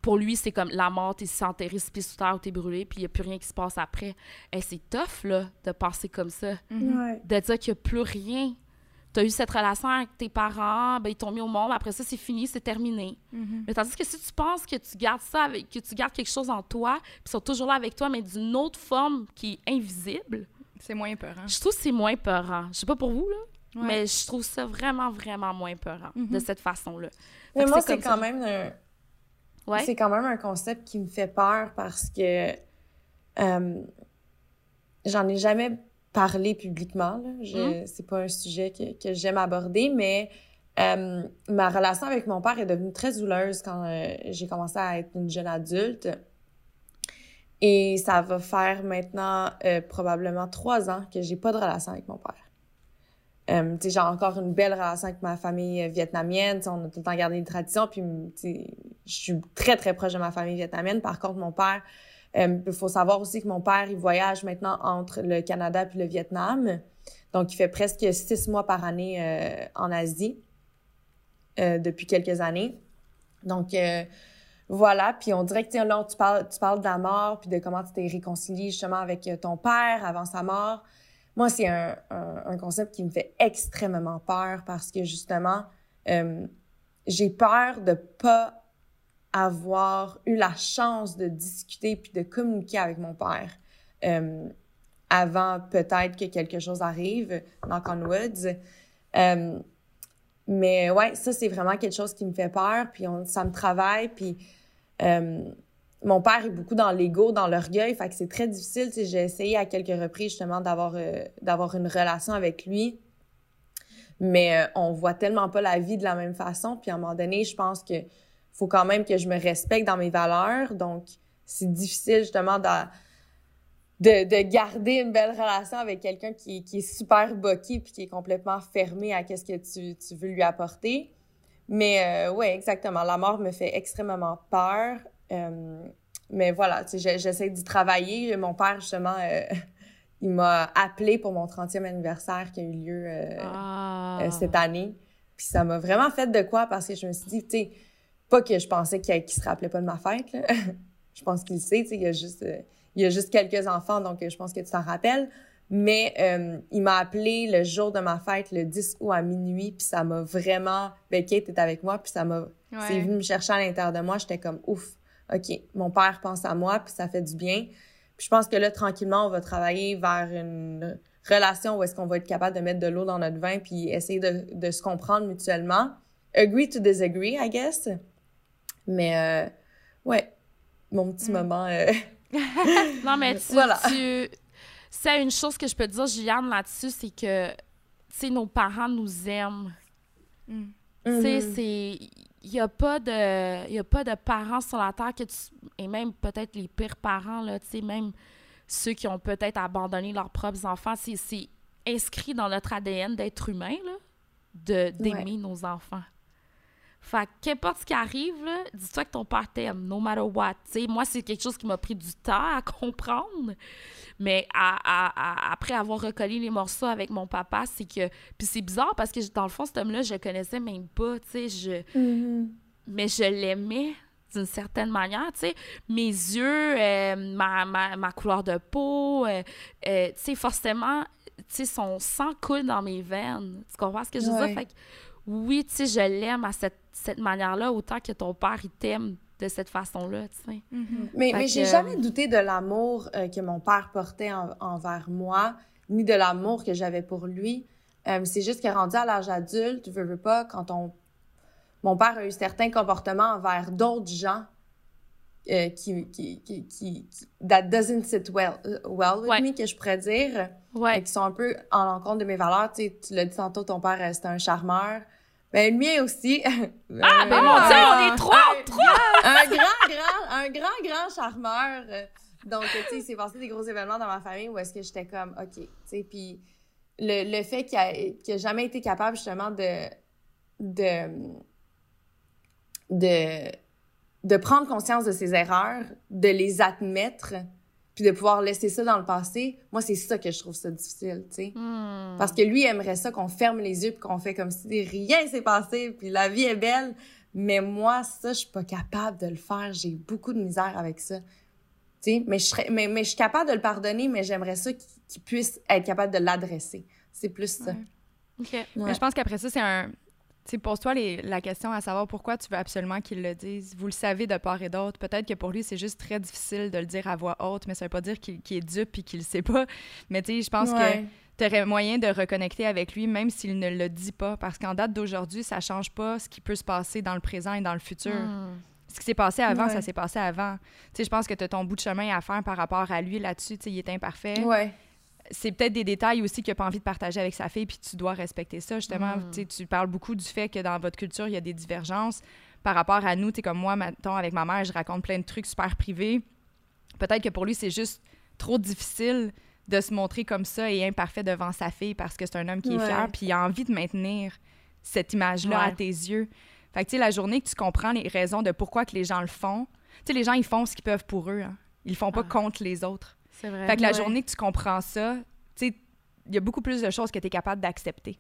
pour lui, c'est comme la mort, t'es enterré six pieds sous terre ou t'es brûlé, puis il n'y a plus rien qui se passe après. Et c'est tough, là, de penser comme ça. Mhm. Ouais. De dire qu'il n'y a plus rien. T'as eu cette relation avec tes parents, ben, ils t'ont mis au monde, après ça, c'est fini, c'est terminé. Mhm. Mais tandis que si tu penses que tu gardes ça, avec, que tu gardes quelque chose en toi, puis ils sont toujours là avec toi, mais d'une autre forme qui est invisible, C'est moins peurant. je trouve que c'est moins peurant. Je sais pas pour vous, là, Ouais. mais je trouve ça vraiment, vraiment moins peurant Mhm. de cette façon-là. Mais moi, c'est quand ça. même un, Ouais. c'est quand même un concept qui me fait peur parce que euh, j'en ai jamais parlé publiquement. Là. Je, C'est pas un sujet que, que j'aime aborder, mais euh, ma relation avec mon père est devenue très douloureuse quand euh, j'ai commencé à être une jeune adulte. Et ça va faire maintenant euh, probablement trois ans que j'ai pas de relation avec mon père. Euh, j'ai encore une belle relation avec ma famille euh, vietnamienne. On a tout le temps gardé les traditions. Puis, sais, je suis très, très proche de ma famille vietnamienne. Par contre, mon père, euh, il faut savoir aussi que mon père, il voyage maintenant entre le Canada puis le Vietnam. Donc, il fait presque six mois par année en Asie depuis quelques années. Donc, voilà. Puis, on dirait que, là, tu parles, tu parles de la mort puis de comment tu t'es réconcilié justement avec euh, ton père avant sa mort. Moi, c'est un, un, concept qui me fait extrêmement peur parce que justement, euh, j'ai peur de pas avoir eu la chance de discuter puis de communiquer avec mon père euh, avant peut-être que quelque chose arrive, knock on mais ouais, ça, c'est vraiment quelque chose qui me fait peur, puis on, ça me travaille, puis euh, mon père est beaucoup dans l'ego, dans l'orgueil, fait que c'est très difficile. J'ai essayé à quelques reprises justement d'avoir euh, d'avoir une relation avec lui, mais euh, on voit tellement pas la vie de la même façon. Puis à un moment donné, je pense que faut quand même que je me respecte dans mes valeurs, donc c'est difficile justement de, de, de garder une belle relation avec quelqu'un qui, qui est super boqué puis qui est complètement fermé à qu'est-ce que tu, tu veux lui apporter. Mais euh, ouais, exactement. La mort me fait extrêmement peur. Euh, mais voilà, tu sais, j'essaie d'y travailler. Mon père, justement, euh, <laughs> il m'a appelé pour mon 30e anniversaire qui a eu lieu euh, Ah. cette année. Puis ça m'a vraiment fait de quoi parce que je me suis dit, tu sais, pas que je pensais qu'il ne se rappelait pas de ma fête, là. <laughs> je pense qu'il sait, tu sais, il y a juste, il y a juste quelques enfants, donc euh, je pense que tu t'en rappelles. Mais euh, il m'a appelé le jour de ma fête, le 10 août à minuit, puis ça m'a vraiment... Ben, Kate est avec moi, puis ça m'a... C'est venu me chercher à l'intérieur de moi, j'étais comme, ouf, OK, mon père pense à moi, puis ça fait du bien. Puis je pense que là, tranquillement, on va travailler vers une relation où est-ce qu'on va être capable de mettre de l'eau dans notre vin, puis essayer de, de se comprendre mutuellement. Agree to disagree, I guess. Mais, euh, ouais, mon petit Mm. moment... euh, <laughs> Non, mais tu, Voilà. tu- C'est une chose que je peux te dire, Juliane, là-dessus, c'est que, tu sais, nos parents nous aiment. Mm. Tu sais, mhm. c'est... Il n'y a, pas de- y a pas de parents sur la Terre que tu... Et même peut-être les pires parents, là, tu sais, même ceux qui ont peut-être abandonné leurs propres enfants, c'est, c'est inscrit dans notre ADN d'être humain, là, de, d'aimer nos enfants. Fait qu'importe ce qui arrive, là, dis-toi que ton père t'aime, no matter what. T'sais, moi, c'est quelque chose qui m'a pris du temps à <laughs> comprendre. Mais après avoir recollé les morceaux avec mon papa, c'est que. Puis c'est bizarre parce que dans le fond, cet homme-là, je le connaissais même pas. Tu sais, je. Mm-hmm. Mais je l'aimais d'une certaine manière, tu sais. Mes yeux, euh, ma, ma, ma, couleur de peau, euh, euh, tu sais, forcément, tu sais, son sang coule dans mes veines. Tu comprends ce que je veux dire? Fait que, oui, tu sais, je l'aime à cette, cette manière-là, autant que ton père, il t'aime de cette façon-là, tu sais. Mm-hmm. Mais, mais j'ai jamais douté de l'amour que mon père portait envers moi, ni de l'amour que j'avais pour lui. c'est juste que rendu à l'âge adulte, tu veux, veux pas, quand on mon père a eu certains comportements envers d'autres gens euh, qui, qui, qui, qui, that doesn't sit well, uh, well with me, que je pourrais dire. Ouais. qui sont un peu en l'encontre de mes valeurs. Tu, sais, tu l'as dit tantôt, ton père, euh, c'était un charmeur. Ben, le mien aussi. <laughs> ah, ben mon Dieu, on est trois, un, trois! un grand, grand, un grand, grand charmeur. Donc, tu sais, il s'est passé des gros événements dans ma famille où est-ce que j'étais comme, OK, tu sais, puis le, le fait qu'il a, a jamais été capable, justement, de, de, de, de prendre conscience de ses erreurs, de les admettre, puis de pouvoir laisser ça dans le passé, moi, c'est ça que je trouve ça difficile, tu sais. Hmm. Parce que lui aimerait ça qu'on ferme les yeux puis qu'on fait comme si rien s'est passé, puis la vie est belle. Mais moi, ça, je suis pas capable de le faire. J'ai beaucoup de misère avec ça. Tu sais, mais je serais, mais, mais je suis capable de le pardonner, mais j'aimerais ça qu'il puisse être capable de l'adresser. C'est plus ça. OK. Mais je pense qu'après ça, c'est un pose-toi la question à savoir pourquoi tu veux absolument qu'il le dise. Vous le savez de part et d'autre. Peut-être que pour lui, c'est juste très difficile de le dire à voix haute, mais ça veut pas dire qu'il est dupe et qu'il le sait pas. <laughs> Mais tu sais, je pense que tu aurais moyen de reconnecter avec lui, même s'il ne le dit pas. Parce qu'en date d'aujourd'hui, ça change pas ce qui peut se passer dans le présent et dans le futur. Hmm. Ce qui s'est passé avant, ça s'est passé avant. Tu sais, je pense que tu as ton bout de chemin à faire par rapport à lui là-dessus. Tu sais, il est imparfait. Ouais c'est peut-être des détails aussi qu'il n'a pas envie de partager avec sa fille, puis tu dois respecter ça. Justement, mm. tu parles beaucoup du fait que dans votre culture, il y a des divergences par rapport à nous. Tu comme moi, maintenant, avec ma mère, je raconte plein de trucs super privés. Peut-être que pour lui, c'est juste trop difficile de se montrer comme ça et imparfait devant sa fille parce que c'est un homme qui est fier, puis il a envie de maintenir cette image-là à tes yeux. Fait que, tu sais, la journée que tu comprends les raisons de pourquoi que les gens le font, tu sais, les gens, ils font ce qu'ils peuvent pour eux. Hein. Ils le font pas ah. contre les autres. C'est vrai. Fait que la journée que tu comprends ça, tu sais, il y a beaucoup plus de choses que tu es capable d'accepter.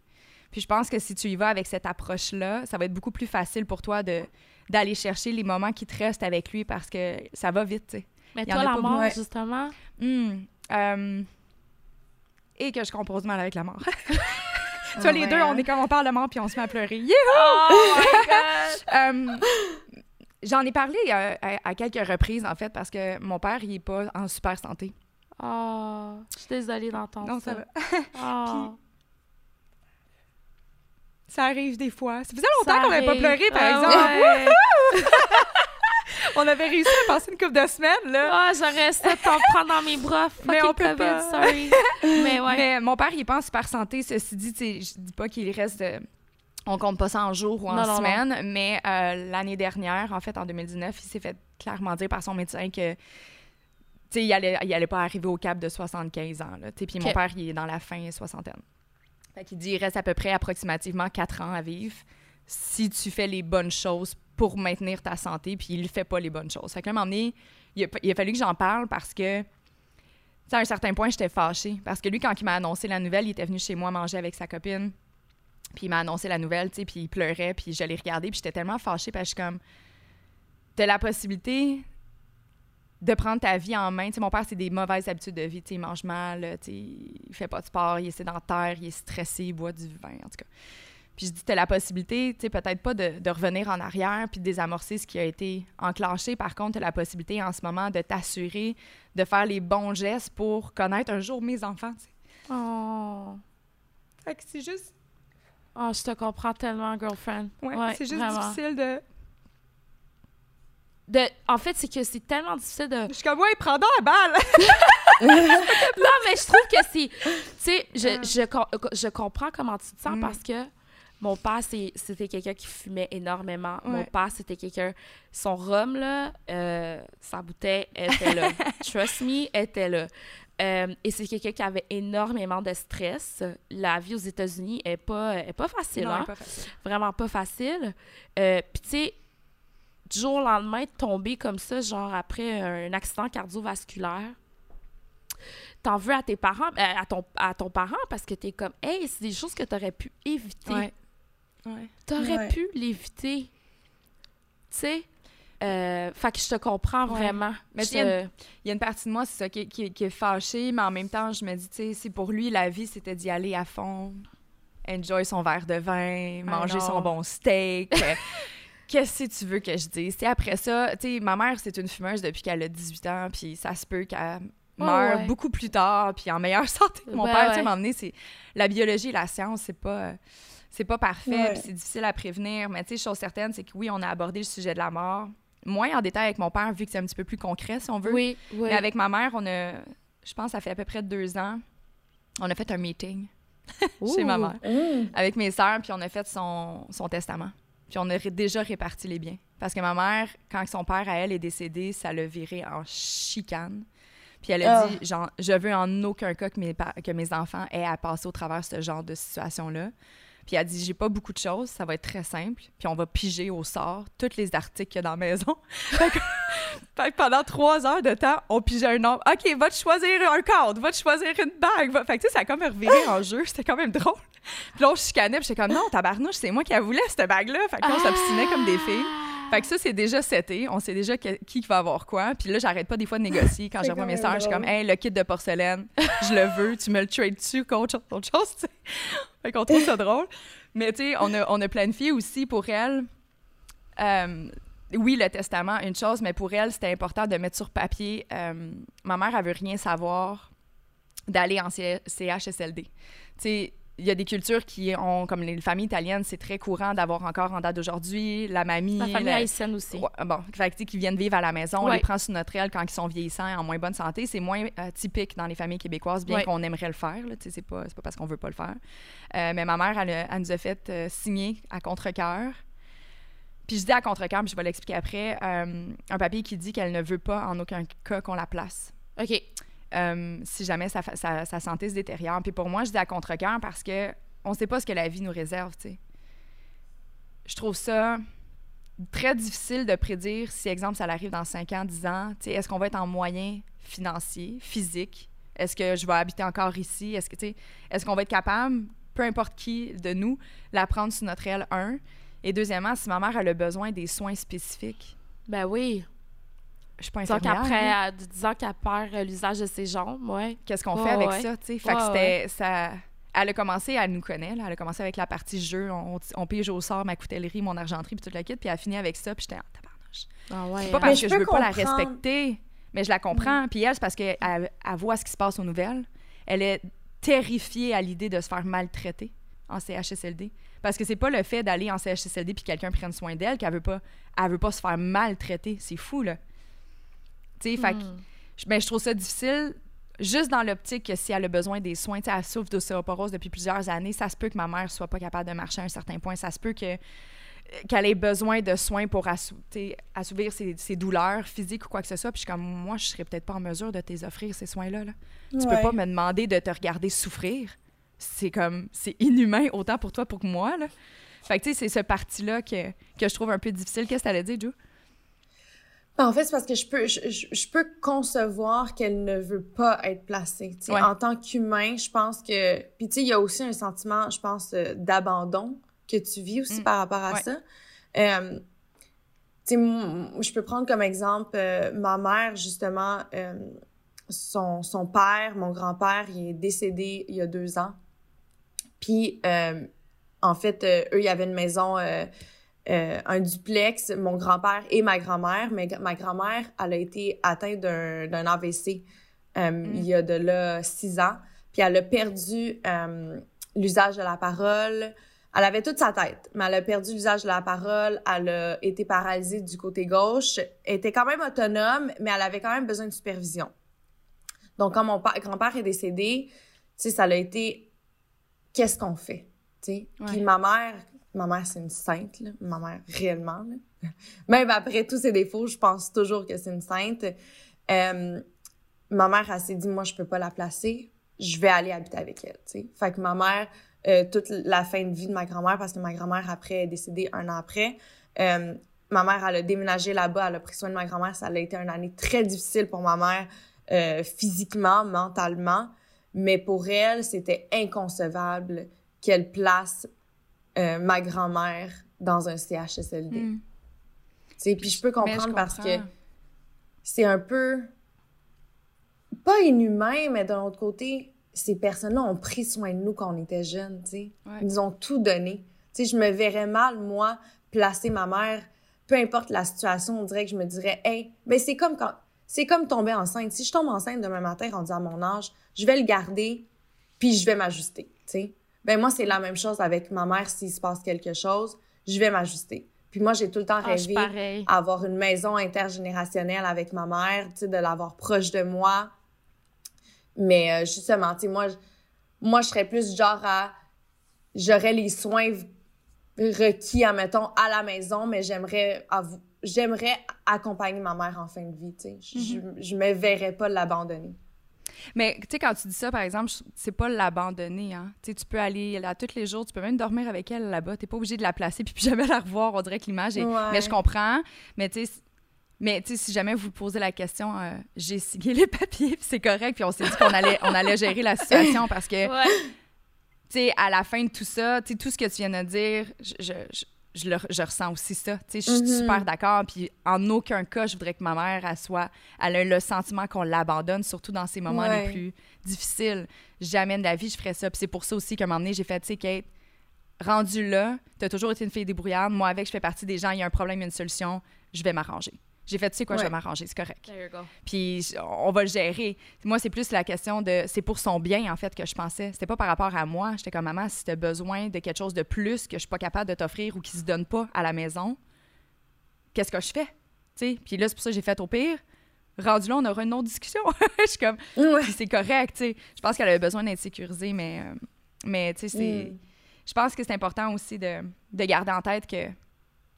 Puis je pense que si tu y vas avec cette approche-là, ça va être beaucoup plus facile pour toi de d'aller chercher les moments qui te restent avec lui parce que ça va vite, tu sais. Mais toi, la mort, justement? Hum, euh, et que je compose mal avec la mort. <laughs> tu vois, les deux, on hein? est comme on parle de mort puis on se met à pleurer. <laughs> Oh! <laughs> Hum, j'en ai parlé euh, à, quelques reprises, en fait, parce que mon père, il est pas en super santé. Oh, je suis désolée d'entendre ça. Non, ça va. Oh. ça arrive des fois. Ça faisait longtemps qu'on n'avait pas pleuré, par ah exemple. <laughs> on avait réussi à passer une couple de semaines, là. Ah, j'aurais essayé de t'en prendre dans mes bras. <laughs> Mais on peut pas. sorry. Mais ouais. Mais mon père, il en super santé. Ceci dit, je dis pas qu'il reste de... On compte pas ça en jours ou en semaines, mais euh, l'année dernière, en fait, en 2019, il s'est fait clairement dire par son médecin que sais, il allait, il allait pas arriver au cap de 75 ans. Là, puis mon père, il est dans la fin soixantaine. Fait qu'il dit il reste à peu près approximativement 4 ans à vivre si tu fais les bonnes choses pour maintenir ta santé, puis il fait pas les bonnes choses. Fait que là, à un moment donné, il a, il a fallu que j'en parle parce que, à un certain point, j'étais fâchée. Parce que lui, quand il m'a annoncé la nouvelle, il était venu chez moi manger avec sa copine. Puis il m'a annoncé la nouvelle, tu sais, puis il pleurait, puis je l'ai regardé, puis j'étais tellement fâchée, parce que je suis comme, t'as la possibilité de prendre ta vie en main. mon père, c'est des mauvaises habitudes de vie. il mange mal, il fait pas de sport, il est sédentaire, il est stressé, il boit du vin, en tout cas. Puis je dis, tu as la possibilité, peut-être pas de, revenir en arrière puis de désamorcer ce qui a été enclenché. Par contre, tu as la possibilité en ce moment de t'assurer de faire les bons gestes pour connaître un jour mes enfants. Oh. Fait que c'est juste. Oh, je te comprends tellement, girlfriend. Ouais, c'est juste difficile de en fait, c'est que c'est tellement difficile de. Je suis comme, ouais, prends donc la balle! <laughs> <laughs> non, mais je trouve que c'est. Tu sais, je, je, je, comprends comment tu te sens mm. parce que mon père, c'était quelqu'un qui fumait énormément. Mon père, c'était quelqu'un. Son rhum, là, euh, sa bouteille était là. <laughs> Trust me, était là. Euh, et c'est quelqu'un qui avait énormément de stress. La vie aux États-Unis est pas, est pas facile. Non, hein? pas facile. Vraiment pas facile. Euh, Puis, tu sais, du jour au lendemain, de tomber comme ça, genre après un accident cardiovasculaire, t'en veux à tes parents, euh, à, ton, à ton parent parce que t'es comme, hey, c'est des choses que t'aurais pu éviter. Ouais. Ouais. T'aurais Ouais. pu l'éviter. Tu sais? Euh, fait que je te comprends Ouais. vraiment. Mais Il y a une partie de moi, c'est ça, qui, qui, qui est fâchée, mais en même temps, je me dis, tu sais, c'est pour lui, la vie, c'était d'y aller à fond, enjoy son verre de vin, manger non. son bon steak. <laughs> Qu'est-ce que tu veux que je dise? C'est après ça, tu sais, ma mère, c'est une fumeuse depuis qu'elle a 18 ans, puis ça se peut qu'elle meure ouais. beaucoup plus tard, puis en meilleure <laughs> santé. Mon Ouais, père, tu sais, ouais. m'a emmené, c'est la biologie et la science, c'est pas... C'est pas parfait, Ouais. c'est difficile à prévenir, mais tu sais, chose certaine, c'est que oui, on a abordé le sujet de la mort, moins en détail avec mon père, vu que c'est un petit peu plus concret, si on veut. Oui, oui. Mais avec ma mère, on a, je pense, ça fait à peu près deux ans, on a fait un meeting <laughs> chez ma mère Hum. avec mes sœurs, puis on a fait son, son testament. Puis on a déjà réparti les biens. Parce que ma mère, quand son père à elle est décédé, ça l'a viré en chicane. Puis elle a Ah. dit, genre, je veux en aucun cas que mes, que mes enfants aient à passer au travers de ce genre de situation-là. Puis elle dit, j'ai pas beaucoup de choses, ça va être très simple. Puis on va piger au sort tous les articles qu'il y a dans la maison. <laughs> fait, que, pendant trois heures de temps, on pigeait un nombre. OK, va te choisir un cadre, va te choisir une bague. Fait que tu sais, ça a comme reviré en jeu. C'était quand même drôle. Puis là, on chicanait, puis j'étais comme, non, tabarnouche, c'est moi qui la voulais, cette bague-là. Fait que là, on s'obstinait comme des filles. Fait que ça, c'est déjà seté. On sait déjà que- qui va avoir quoi. Puis là, j'arrête pas des fois de négocier. Quand <laughs> C'est je revois quand mes sœurs, je suis comme, hey, le kit de porcelaine, <laughs> je le veux. Tu me le trades dessus contre autre- chose, tu sais? Fait qu'on trouve ça drôle. Mais tu sais, on a, on a planifié aussi pour elle. euh, oui, le testament, une chose, mais pour elle, c'était important de mettre sur papier. euh, ma mère, elle veut rien savoir d'aller en CHSLD. Tu sais, il y a des cultures qui ont, comme les familles italiennes, c'est très courant d'avoir encore en date d'aujourd'hui la mamie. Ma famille la- haïtienne aussi. Ouais, bon, fait que, qui viennent vivre à la maison, on Ouais. les prend sous notre aile quand ils sont vieillissants et en moins bonne santé. C'est moins euh, typique dans les familles québécoises, bien Ouais. qu'on aimerait le faire. C'est pas, pas parce qu'on veut pas le faire. Euh, mais ma mère, elle, nous a fait euh, signer à contre-cœur. Puis je dis à contre-cœur, puis je vais l'expliquer après, un papier qui dit qu'elle ne veut pas en aucun cas qu'on la place. OK. Euh, si jamais sa, santé se détériore. Puis pour moi, je dis à contre-cœur parce que on sait pas ce que la vie nous réserve, tu sais. Je trouve ça très difficile de prédire si, exemple, ça arrive dans 5 ans, 10 ans. Tu sais, est-ce qu'on va être en moyens financiers, physiques? Est-ce que je vais habiter encore ici? Est-ce que, tu sais, est-ce qu'on va être capable, peu importe qui de nous, la prendre sous notre aile, un? Et deuxièmement, si ma mère a besoin des soins spécifiques, Ben oui. Je suis pas Disons infirmière. qu'après, là. elle- disons qu'elle perd euh, l'usage de ses jambes, ouais. qu'est-ce qu'on fait avec ouais. ça, tu sais? Fait que Ouais, c'était ça elle a commencé, elle nous connaît, là, elle a commencé avec la partie jeu, on, on pige au sort ma coutellerie, mon argenterie, puis toute la kit, puis elle a fini avec ça, puis j'étais en tabarnouche. Ah ouais. C'est pas hein. parce que je veux pas la respecter, mais je la comprends. Puis elle, c'est parce qu'elle elle voit ce qui se passe aux nouvelles. Elle est terrifiée à l'idée de se faire maltraiter en CHSLD. Parce que c'est pas le fait d'aller en CHSLD puis que quelqu'un prenne soin d'elle qu'elle veut pas, elle veut pas se faire maltraiter. C'est fou, là. Tu sais, fait que Hmm. je- ben, je trouve ça difficile juste dans l'optique que si elle a besoin des soins, tu sais, elle souffre d'ostéoporose depuis plusieurs années, ça se peut que ma mère soit pas capable de marcher à un certain point, ça se peut que qu'elle ait besoin de soins pour assou- assouvir ses, ses douleurs physiques ou quoi que ce soit. Puis je suis comme, moi, je serais peut-être pas en mesure de t'es offrir ces soins-là. là. Tu peux pas me demander de te regarder souffrir. C'est comme, c'est inhumain autant pour toi pour que moi. Là. Fait que tu sais, c'est ce parti-là que, que je trouve un peu difficile. Qu'est-ce que t'allais dire, Jo? En fait, c'est parce que je peux, je, je- peux concevoir qu'elle ne veut pas être placée. Ouais. En tant qu'humain, je pense que... Puis tu sais, il y a aussi un sentiment, je pense, euh, d'abandon que tu vis aussi Mm. par rapport à Ouais. ça. Euh, tu sais, m- je peux prendre comme exemple euh, ma mère, justement, euh, son, son père, mon grand-père, il est décédé il y a deux ans. Puis, euh, en fait, eux, il y avait une maison... euh, un duplex, mon grand-père et ma grand-mère. Mais ma grand-mère, elle a été atteinte d'un AVC euh, il y a de là six ans. Puis elle a perdu euh, l'usage de la parole. Elle avait toute sa tête, mais elle a perdu l'usage de la parole. Elle a été paralysée du côté gauche. Elle était quand même autonome, mais elle avait quand même besoin de supervision. Donc, quand mon grand-père est décédé, tu sais, ça a été qu'est-ce qu'on fait? tu sais? Puis ma mère, ma mère, c'est une sainte, là. ma mère, réellement. là. <laughs> Même après tous ses défauts, je pense toujours que c'est une sainte. Euh, ma mère, elle s'est dit, moi, je peux pas la placer, je vais aller habiter avec elle, tu sais. Fait que ma mère, euh, toute la fin de vie de ma grand-mère, parce que ma grand-mère, après, est décédée un an après, euh, ma mère, elle a déménagé là-bas, elle a pris soin de ma grand-mère, ça a été une année très difficile pour ma mère, physiquement, mentalement, mais pour elle, c'était inconcevable qu'elle place euh, ma grand-mère dans un CHSLD. Mm. Tu sais, puis je peux Mais je comprendre parce que c'est un peu pas inhumain, mais d'un autre côté, ces personnes-là ont pris soin de nous quand on était jeunes, tu sais. Ouais. Ils nous ont tout donné. Tu sais, je me verrais mal, moi, placer ma mère, peu importe la situation, on dirait que je me dirais, hey, ben c'est comme quand, c'est comme tomber enceinte. Si je tombe enceinte demain matin, rendu à mon âge, je vais le garder, puis je vais m'ajuster, tu sais. Ben moi, c'est la même chose avec ma mère, s'il se passe quelque chose, je vais m'ajuster. Puis moi, j'ai tout le temps Ah, rêvé avoir une maison intergénérationnelle avec ma mère, tu sais, de l'avoir proche de moi. Mais euh, justement, tu sais, moi, je- moi, je serais plus genre à... J'aurais les soins requis, admettons, à la maison, mais j'aimerais j'aimerais accompagner ma mère en fin de vie, tu sais. Je, je, je me verrais pas l'abandonner. Mais tu sais, quand tu dis ça, par exemple, c'est pas l'abandonner. Hein? Tu sais, tu peux aller là tous les jours, tu peux même dormir avec elle là-bas. T'es pas obligé de la placer puis plus <laughs> jamais la revoir. On dirait que l'image est. Ouais. Mais je comprends. Mais tu sais, mais tu sais, si jamais vous posez la question, euh, j'ai signé les papiers puis c'est correct. Puis on s'est dit qu'on allait, on allait gérer la situation parce que <laughs> Ouais. tu sais, à la fin de tout ça, tu sais, tout ce que tu viens de dire, je, je, je, je le- je ressens aussi ça. Tu sais, je suis Mhm. super d'accord. Puis en aucun cas, je voudrais que ma mère, elle soit, elle a le sentiment qu'on l'abandonne, surtout dans ces moments Ouais. les plus difficiles. Jamais de la vie, je ferais ça. Puis c'est pour ça aussi qu'à un moment donné, j'ai fait, tu sais, Kate, rendu là, t'as toujours été une fille débrouillarde. Moi, avec, je fais partie des gens, il y a un problème, il y a une solution, je vais m'arranger. J'ai fait, tu sais quoi, je vais m'arranger, c'est correct. There you go. Puis on va le gérer. Moi, c'est plus la question de. C'est pour son bien, en fait, que je pensais. C'était pas par rapport à moi. J'étais comme, maman, si t'as besoin de quelque chose de plus que je suis pas capable de t'offrir ou qui se donne pas à la maison, qu'est-ce que je fais? Puis là, c'est pour ça que j'ai fait au pire. Rendu là, on aura une autre discussion. <laughs> je suis comme. Ouais. C'est correct, tu sais. Je pense qu'elle avait besoin d'être sécurisée, mais. euh, mais, tu sais, c'est. Mm. Je pense que c'est important aussi de, de garder en tête que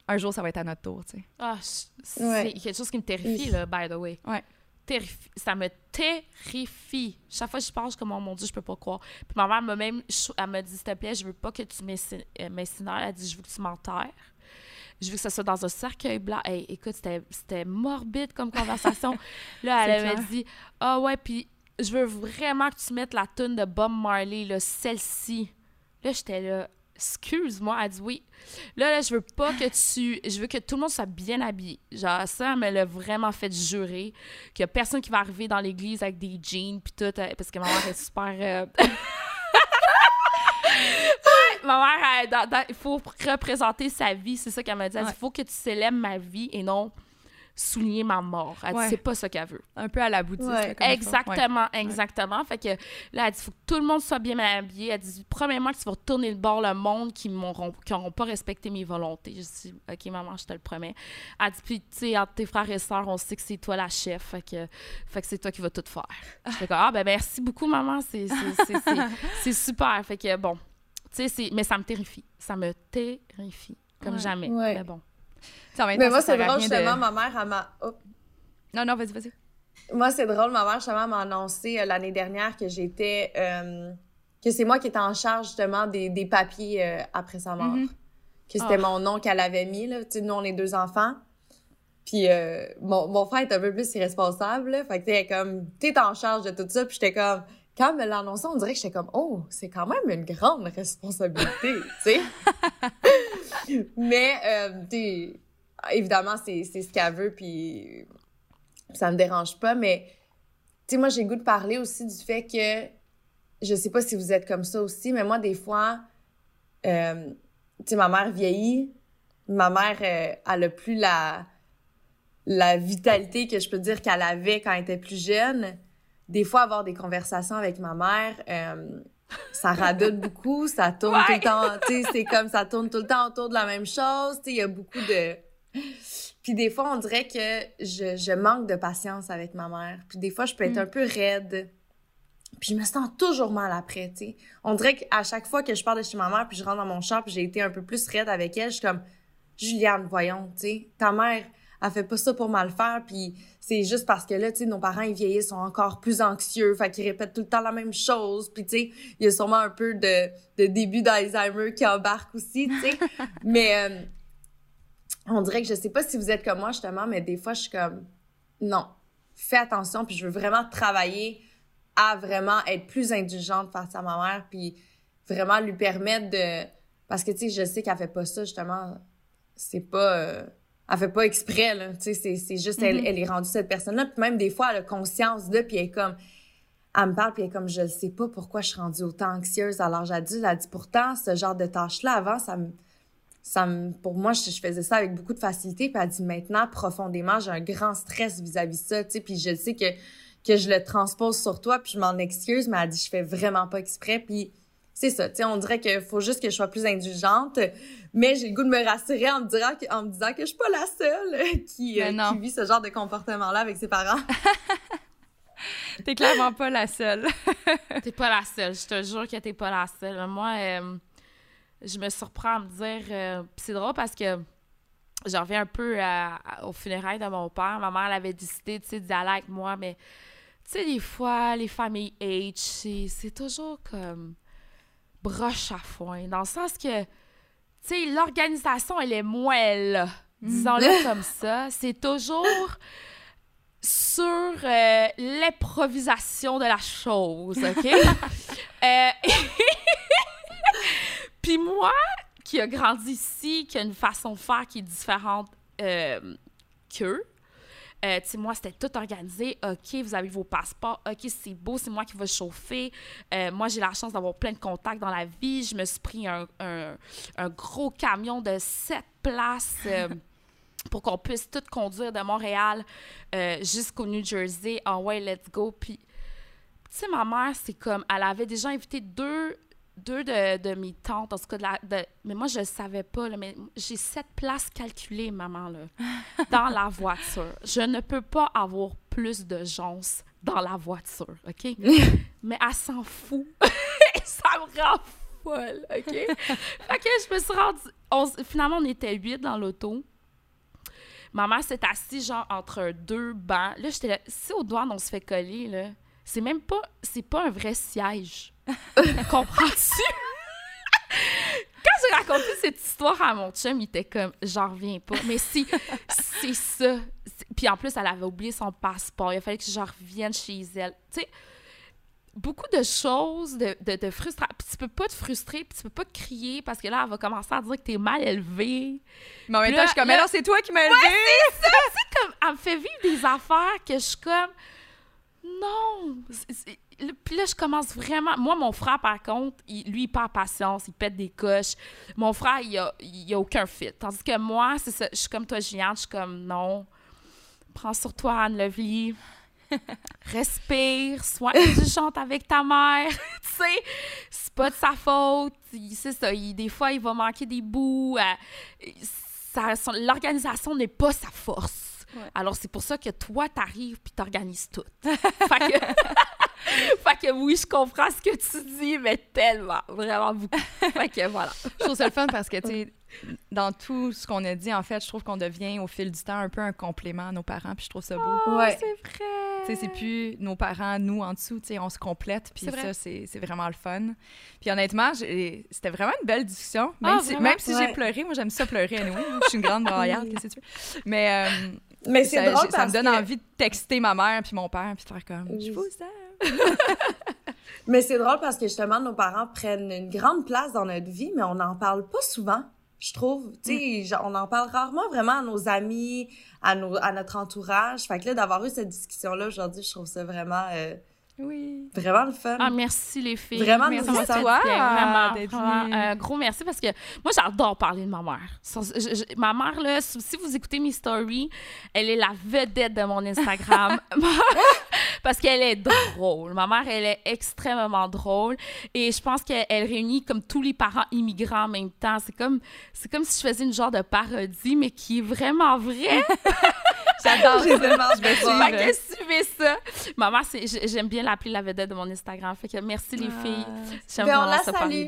un jour, ça va être à notre tour, tu sais. Ah, c'est Ouais. quelque chose qui me terrifie, là, by the way. Ouais. Terrifie. Ça me terrifie. Chaque fois que je pense, je suis comme, oh mon Dieu, je peux pas croire. Puis ma mère m'a même, elle m'a dit, s'il te plaît, je veux pas que tu m'inci- euh, m'incinères. Elle a dit, je veux que tu m'enterres. Je veux que ça soit dans un cercueil blanc. Hey, écoute, c'était- c'était morbide comme conversation. <laughs> là, elle clair. dit, ah ouais, puis je veux vraiment que tu mettes la tune de Bob Marley, là, celle-ci. Là, j'étais là, excuse-moi. Elle dit oui. Là, là, je veux pas que tu. Je veux que tout le monde soit bien habillé. Genre, ça, elle me l'a vraiment fait jurer qu'il y a personne qui va arriver dans l'église avec des jeans puis tout. euh, Parce que ma mère est super. euh, <laughs> Ouais, ma mère, elle, dans- dans- il faut représenter sa vie. C'est ça qu'elle m'a dit. Elle dit, il faut que tu célèbres ma vie et non souligner ma mort. Elle dit, Ouais. c'est pas ça qu'elle veut. Un peu à la bouddhiste. Ouais. comme. Exactement, exactement. Fait que là, elle dit, faut que tout le monde soit bien habillé. Elle dit, premièrement, que tu vas retourner le bord le monde qui m'auront, qui n'auront pas respecté mes volontés. Je dis, OK, maman, je te le promets. Elle dit, puis, tu sais, entre tes frères et sœurs, on sait que c'est toi la chef. Fait que, fait que c'est toi qui vas tout faire. Je fais comme, ah, ben merci beaucoup, maman. C'est, c'est, c'est, c'est, c'est <laughs> super. Fait que, bon, tu sais, c'est, mais ça me terrifie. Ça me terrifie. Comme Ouais. jamais. Ouais. Mais bon. Mais moi, c'est drôle, de- justement, ma mère, elle m'a... Oh. Non, non, vas-y, vas-y. Moi, c'est drôle, ma mère, justement, m'a annoncé euh, l'année dernière que j'étais... euh, que c'est moi qui étais en charge, justement, des, des papiers euh, après sa mort. Mhm. Que c'était Ah. mon nom qu'elle avait mis, là. Tu sais, nous, on est deux enfants. Puis euh, mon, mon frère est un peu plus irresponsable, là. Fait que t'es comme... T'es en charge de tout ça. Puis j'étais comme... Quand elle me l'a annoncé, on dirait que j'étais comme... Oh, c'est quand même une grande responsabilité, <laughs> tu sais. Mais, euh, évidemment, c'est c'est ce qu'elle veut, puis ça me dérange pas, mais, tu sais, moi, j'ai le goût de parler aussi du fait que, je sais pas si vous êtes comme ça aussi, mais moi, des fois, euh, tu sais, ma mère vieillit, ma mère, euh, elle a plus la, la vitalité que je peux dire qu'elle avait quand elle était plus jeune. Des fois, avoir des conversations avec ma mère, euh, ça radote beaucoup, ça tourne tout le temps, tu sais, c'est comme ça tourne tout le temps autour de la même chose, tu sais, il y a beaucoup de... Puis des fois, on dirait que je, je manque de patience avec ma mère. Puis des fois, je peux être Mm. un peu raide. Puis je me sens toujours mal après, tu sais. On dirait qu'à chaque fois que je pars de chez ma mère, puis je rentre dans mon char, puis j'ai été un peu plus raide avec elle, je suis comme, Juliane, voyons, tu sais, ta mère, elle fait pas ça pour mal faire, puis c'est juste parce que là, tu sais, nos parents, ils vieillissent, sont encore plus anxieux, fait qu'ils répètent tout le temps la même chose, puis tu sais, il y a sûrement un peu de, de début d'Alzheimer qui embarque aussi, tu sais. <laughs> mais euh, on dirait que je sais pas si vous êtes comme moi, justement, mais des fois, je suis comme, non, fais attention, puis je veux vraiment travailler à vraiment être plus indulgente face à ma mère, puis vraiment lui permettre de... Parce que, tu sais, je sais qu'elle fait pas ça, justement, c'est pas... Euh, elle fait pas exprès, là, tu sais, c'est, c'est juste, elle, Mm-hmm. elle est rendue cette personne-là, puis même des fois, elle a conscience de, puis elle est comme... Elle me parle, puis elle est comme, je ne sais pas pourquoi je suis rendue autant anxieuse à l'âge adulte. Elle dit, pourtant, ce genre de tâches-là, avant, ça me... Ça me, pour moi, je, je faisais ça avec beaucoup de facilité. Puis elle dit maintenant, profondément, j'ai un grand stress vis-à-vis de ça, tu sais. Puis je sais que que je le transpose sur toi, puis je m'en excuse, mais elle dit je fais vraiment pas exprès, puis c'est ça, tu sais, on dirait qu'il faut juste que je sois plus indulgente, mais j'ai le goût de me rassurer en me, disant que, en me disant que je suis pas la seule <laughs> qui, euh, qui vit ce genre de comportement-là avec ses parents. <laughs> T'es clairement pas la seule. <laughs> T'es pas la seule, je te jure que t'es pas la seule. Moi, euh, je me surprends à me dire. euh, pis c'est drôle parce que j'en reviens un peu à- à- au funérailles de mon père. Ma mère elle avait décidé tu sais, d'y aller avec moi, mais tu sais, des fois, les familles H, c'est toujours comme broche à foin. Dans le sens que, tu sais, l'organisation, elle est moelle. Disons-le comme ça. C'est toujours sur euh, l'improvisation de la chose, OK? <laughs> Euh, <laughs> Puis moi, qui a grandi ici, qui a une façon de faire qui est différente euh, qu'eux, euh, tu sais, moi, c'était tout organisé. OK, vous avez vos passeports. OK, c'est beau, c'est moi qui vais chauffer. Euh, moi, j'ai la chance d'avoir plein de contacts dans la vie. Je me suis pris un, un- un gros camion de sept places euh, <laughs> pour qu'on puisse tout conduire de Montréal jusqu'au New Jersey. En ouais, let's go. Puis, tu sais, ma mère, c'est comme, elle avait déjà invité deux, deux de, de mes tantes, en tout cas, de la- de- mais moi, je le savais pas, là, mais j'ai sept places calculées, maman, là, <laughs> dans la voiture. Je ne peux pas avoir plus de gens dans la voiture, OK? <laughs> mais elle s'en fout. <laughs> Ça me rend folle, OK? fait que je me suis rendue... on finalement, on était huit dans l'auto. Ma mère s'est assise, genre, entre deux bancs. Là, j'étais là... Si au doigt, on se fait coller, là, c'est même pas... C'est pas un vrai siège. <laughs> Comprends-tu? Quand j'ai raconté cette histoire à mon chum, il était comme, j'en reviens pas. Mais si, c'est ça. C'est- Puis en plus, elle avait oublié son passeport. Il a fallu que je revienne chez elle. Tu sais, beaucoup de choses, de, de, de frustration. Puis tu peux pas te frustrer, puis tu peux pas te crier parce que là, elle va commencer à dire que t'es mal élevé. Mais en même temps, je suis comme, mais non, c'est toi qui m'as élevé. Comme, elle me fait vivre des affaires que je suis comme, non. C'est- c'est- Puis là, je commence vraiment. Moi, mon frère, par contre, il- lui, il perd patience, il pète des coches. Mon frère, il a, il a aucun fit. Tandis que moi, c'est ça. Je suis comme toi, Juliane, je suis comme, non. Prends sur toi, Anne Lovely. <laughs> Respire, sois indulgente avec ta mère. <laughs> tu sais, c'est pas de sa faute. C'est ça. il- des fois, il va manquer des bouts. euh, L'organisation n'est pas sa force. Ouais. Alors, c'est pour ça que toi, t'arrives puis t'organises tout. <laughs> fait, que... <laughs> fait que oui, je comprends ce que tu dis, mais tellement, vraiment beaucoup. <laughs> fait que voilà. Je trouve ça le fun parce que, tu sais, dans tout ce qu'on a dit, en fait, je trouve qu'on devient au fil du temps un peu un complément à nos parents, puis je trouve ça beau. Ouais. C'est vrai. Tu sais, c'est plus nos parents, nous en dessous, tu sais, on se complète, puis C'est vrai. ça, c'est vraiment le fun. Puis honnêtement, c'était vraiment une belle discussion. Ah, Même si, vraiment? même si j'ai pleuré, moi j'aime ça pleurer, anyway. Je suis une grande braillarde, <laughs> qu'est-ce que tu veux. Mais euh, Mais c'est ça, drôle ça parce me donne que... envie de texter ma mère puis mon père, puis de faire comme, je vous aime. <laughs> Mais c'est drôle parce que justement, nos parents prennent une grande place dans notre vie, mais on n'en parle pas souvent, je trouve. Tu sais, genre, on en parle rarement vraiment à nos amis, à, nos, à notre entourage. Fait que là, d'avoir eu cette discussion-là aujourd'hui, je trouve ça vraiment, euh, Oui. vraiment le fun. Ah, merci les filles. Vraiment, merci nous à toi. Vraiment, vraiment, euh, gros merci parce que moi, j'adore parler de ma mère. Son- je- je- ma mère, là, si vous écoutez mes stories, elle est la vedette de mon Instagram. <laughs> <laughs> parce qu'elle est drôle. Ma mère, elle est extrêmement drôle. Et je pense qu'elle elle réunit comme tous les parents immigrants en même temps. C'est comme, c'est comme si je faisais une genre de parodie, mais qui est vraiment vraie. <laughs> J'adore Je vais suivre. Fait que suivez ça. C'est- j'ai- j'aime bien l'appeler la vedette de mon Instagram. Fait que merci les filles. J'aime Ben, vraiment ça parler salue.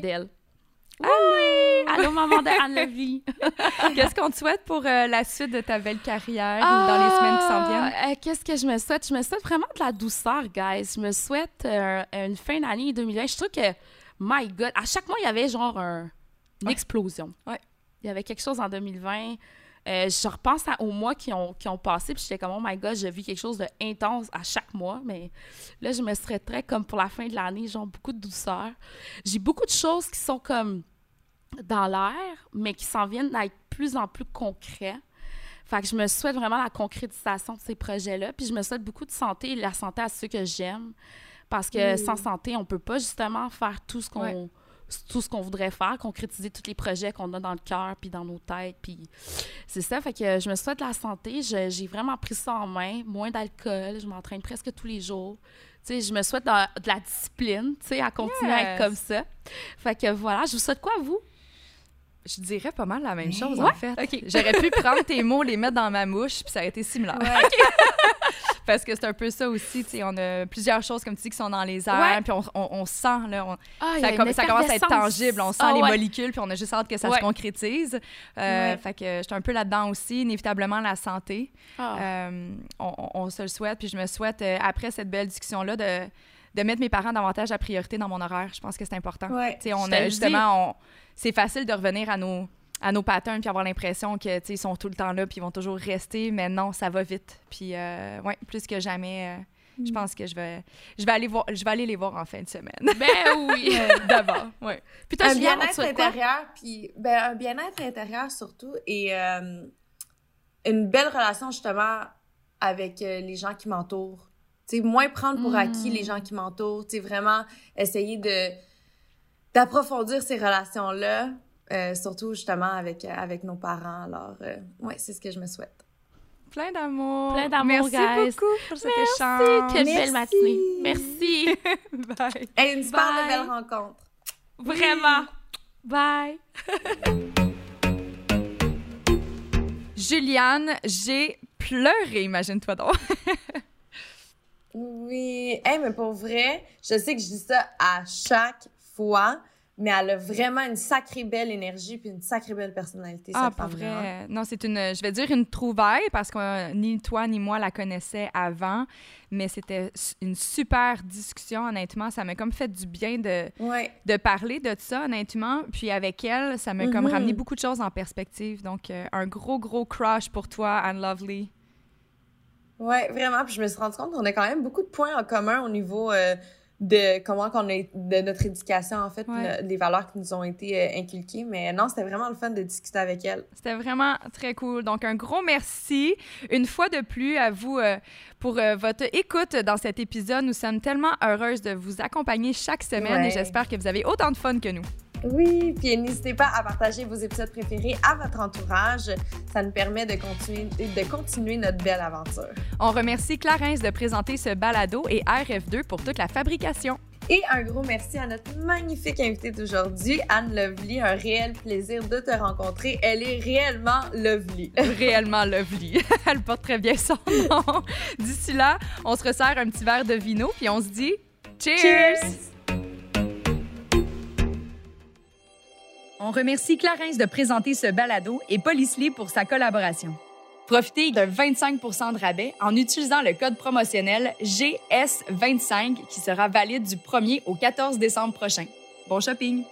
Oui! Allô, maman de Anne Lovely. <laughs> Qu'est-ce qu'on te souhaite pour euh, la suite de ta belle carrière dans les semaines qui s'en viennent? Ah, euh, Qu'est-ce que je me souhaite? Je me souhaite vraiment de la douceur, guys. Je me souhaite euh, une fin d'année 2020. Je trouve que, my God, à chaque mois, il y avait genre un- une Ouais. explosion. Ouais. Il y avait quelque chose en 2020. Euh, je repense à- aux mois qui ont, qui ont passé, puis j'étais comme, oh my God, j'ai vu quelque chose d'intense à chaque mois, mais là, je me souhaiterais comme pour la fin de l'année, genre beaucoup de douceur. J'ai beaucoup de choses qui sont comme dans l'air, mais qui s'en viennent à être plus en plus concrets. Fait que je me souhaite vraiment la concrétisation de ces projets-là. Puis je me souhaite beaucoup de santé et la santé à ceux que j'aime. Parce que sans santé, on peut pas justement faire tout ce qu'on Ouais. Tout ce qu'on voudrait faire, concrétiser tous les projets qu'on a dans le cœur puis dans nos têtes. Puis c'est ça. Fait que je me souhaite la santé. J'ai vraiment pris ça en main. Moins d'alcool. Je m'entraîne presque tous les jours. Tu sais, je me souhaite de, de la discipline, tu sais, à continuer à être comme ça. Fait que voilà, je vous souhaite quoi, vous? Je dirais pas mal la même chose, Ouais? en fait. J'aurais pu prendre tes mots, les mettre dans ma mouche, puis ça aurait été similaire. <laughs> <laughs> Parce que c'est un peu ça aussi, tu sais, on a plusieurs choses, comme tu dis, qui sont dans les airs, Ouais. puis on, on- on sent, là, on- Ah, ça, com- commence à être tangible, on sent Ah, les ouais. molécules, puis on a juste hâte que ça Ouais. se concrétise. Euh. Fait que j'étais un peu là-dedans aussi, inévitablement la santé. Ah. Euh, on, se le souhaite, puis je me souhaite, euh, après cette belle discussion-là, de, de mettre mes parents davantage à priorité dans mon horaire. Je pense que c'est important. On a justement, c'est facile de revenir à nos à nos patterns puis avoir l'impression que ils sont tout le temps là puis ils vont toujours rester mais non ça va vite puis euh, ouais plus que jamais euh, Mm. je pense que je vais je vais aller voir je vais aller les voir en fin de semaine Ben oui. <laughs> d'abord ouais Puis toi, un bien-être intérieur, puis ben, un bien-être intérieur surtout, et euh, une belle relation justement avec euh, les gens qui m'entourent. Tu sais, moins prendre pour Mm. acquis les gens qui m'entourent. Tu sais, vraiment essayer de d'approfondir ces relations-là, euh, surtout justement avec euh, avec nos parents. Alors, euh, ouais, c'est ce que je me souhaite. plein d'amour Plein d'amour, merci guys. beaucoup pour cet Merci, échange quelle Merci. belle matinée. Merci. <laughs> bye Et une super Bye. belle rencontre. Vraiment. Bye. <laughs> Juliane j'ai pleuré imagine-toi donc <laughs> Oui, hey, mais pour vrai, je sais que je dis ça à chaque fois, mais elle a vraiment une sacrée belle énergie puis une sacrée belle personnalité, Ah, cette femme-là. vrai. Non, c'est une, je vais dire une trouvaille parce que euh, ni toi ni moi la connaissaient avant, mais c'était une super discussion, honnêtement. Ça m'a comme fait du bien de, Ouais. de parler de ça, honnêtement. Puis avec elle, ça m'a comme Mhm. ramené beaucoup de choses en perspective. Donc, euh, un gros, gros crush pour toi, Anne Lovely. Ouais, vraiment. Puis je me suis rendu compte qu'on a quand même beaucoup de points en commun au niveau euh, de comment qu'on a de notre éducation en fait, Ouais. les valeurs qui nous ont été euh, inculquées. Mais non, c'était vraiment le fun de discuter avec elle. C'était vraiment très cool. Donc, un gros merci une fois de plus à vous euh, pour euh, votre écoute dans cet épisode. Nous sommes tellement heureuses de vous accompagner chaque semaine Ouais. et j'espère que vous avez autant de fun que nous. Oui, puis n'hésitez pas à partager vos épisodes préférés à votre entourage. Ça nous permet de continuer, de continuer notre belle aventure. On remercie Clarence de présenter ce balado et RF2 pour toute la fabrication. Et un gros merci à notre magnifique invitée d'aujourd'hui, Anne Lovely. Un réel plaisir de te rencontrer. Elle est réellement lovely. <laughs> Réellement lovely. <laughs> Elle porte très bien son nom. D'ici là, on se resserre un petit verre de vino puis on se dit cheers! On remercie Clarence de présenter ce balado et Policely pour sa collaboration. Profitez d'un 25% de rabais en utilisant le code promotionnel GS25 qui sera valide du 1er au 14 décembre prochain. Bon shopping!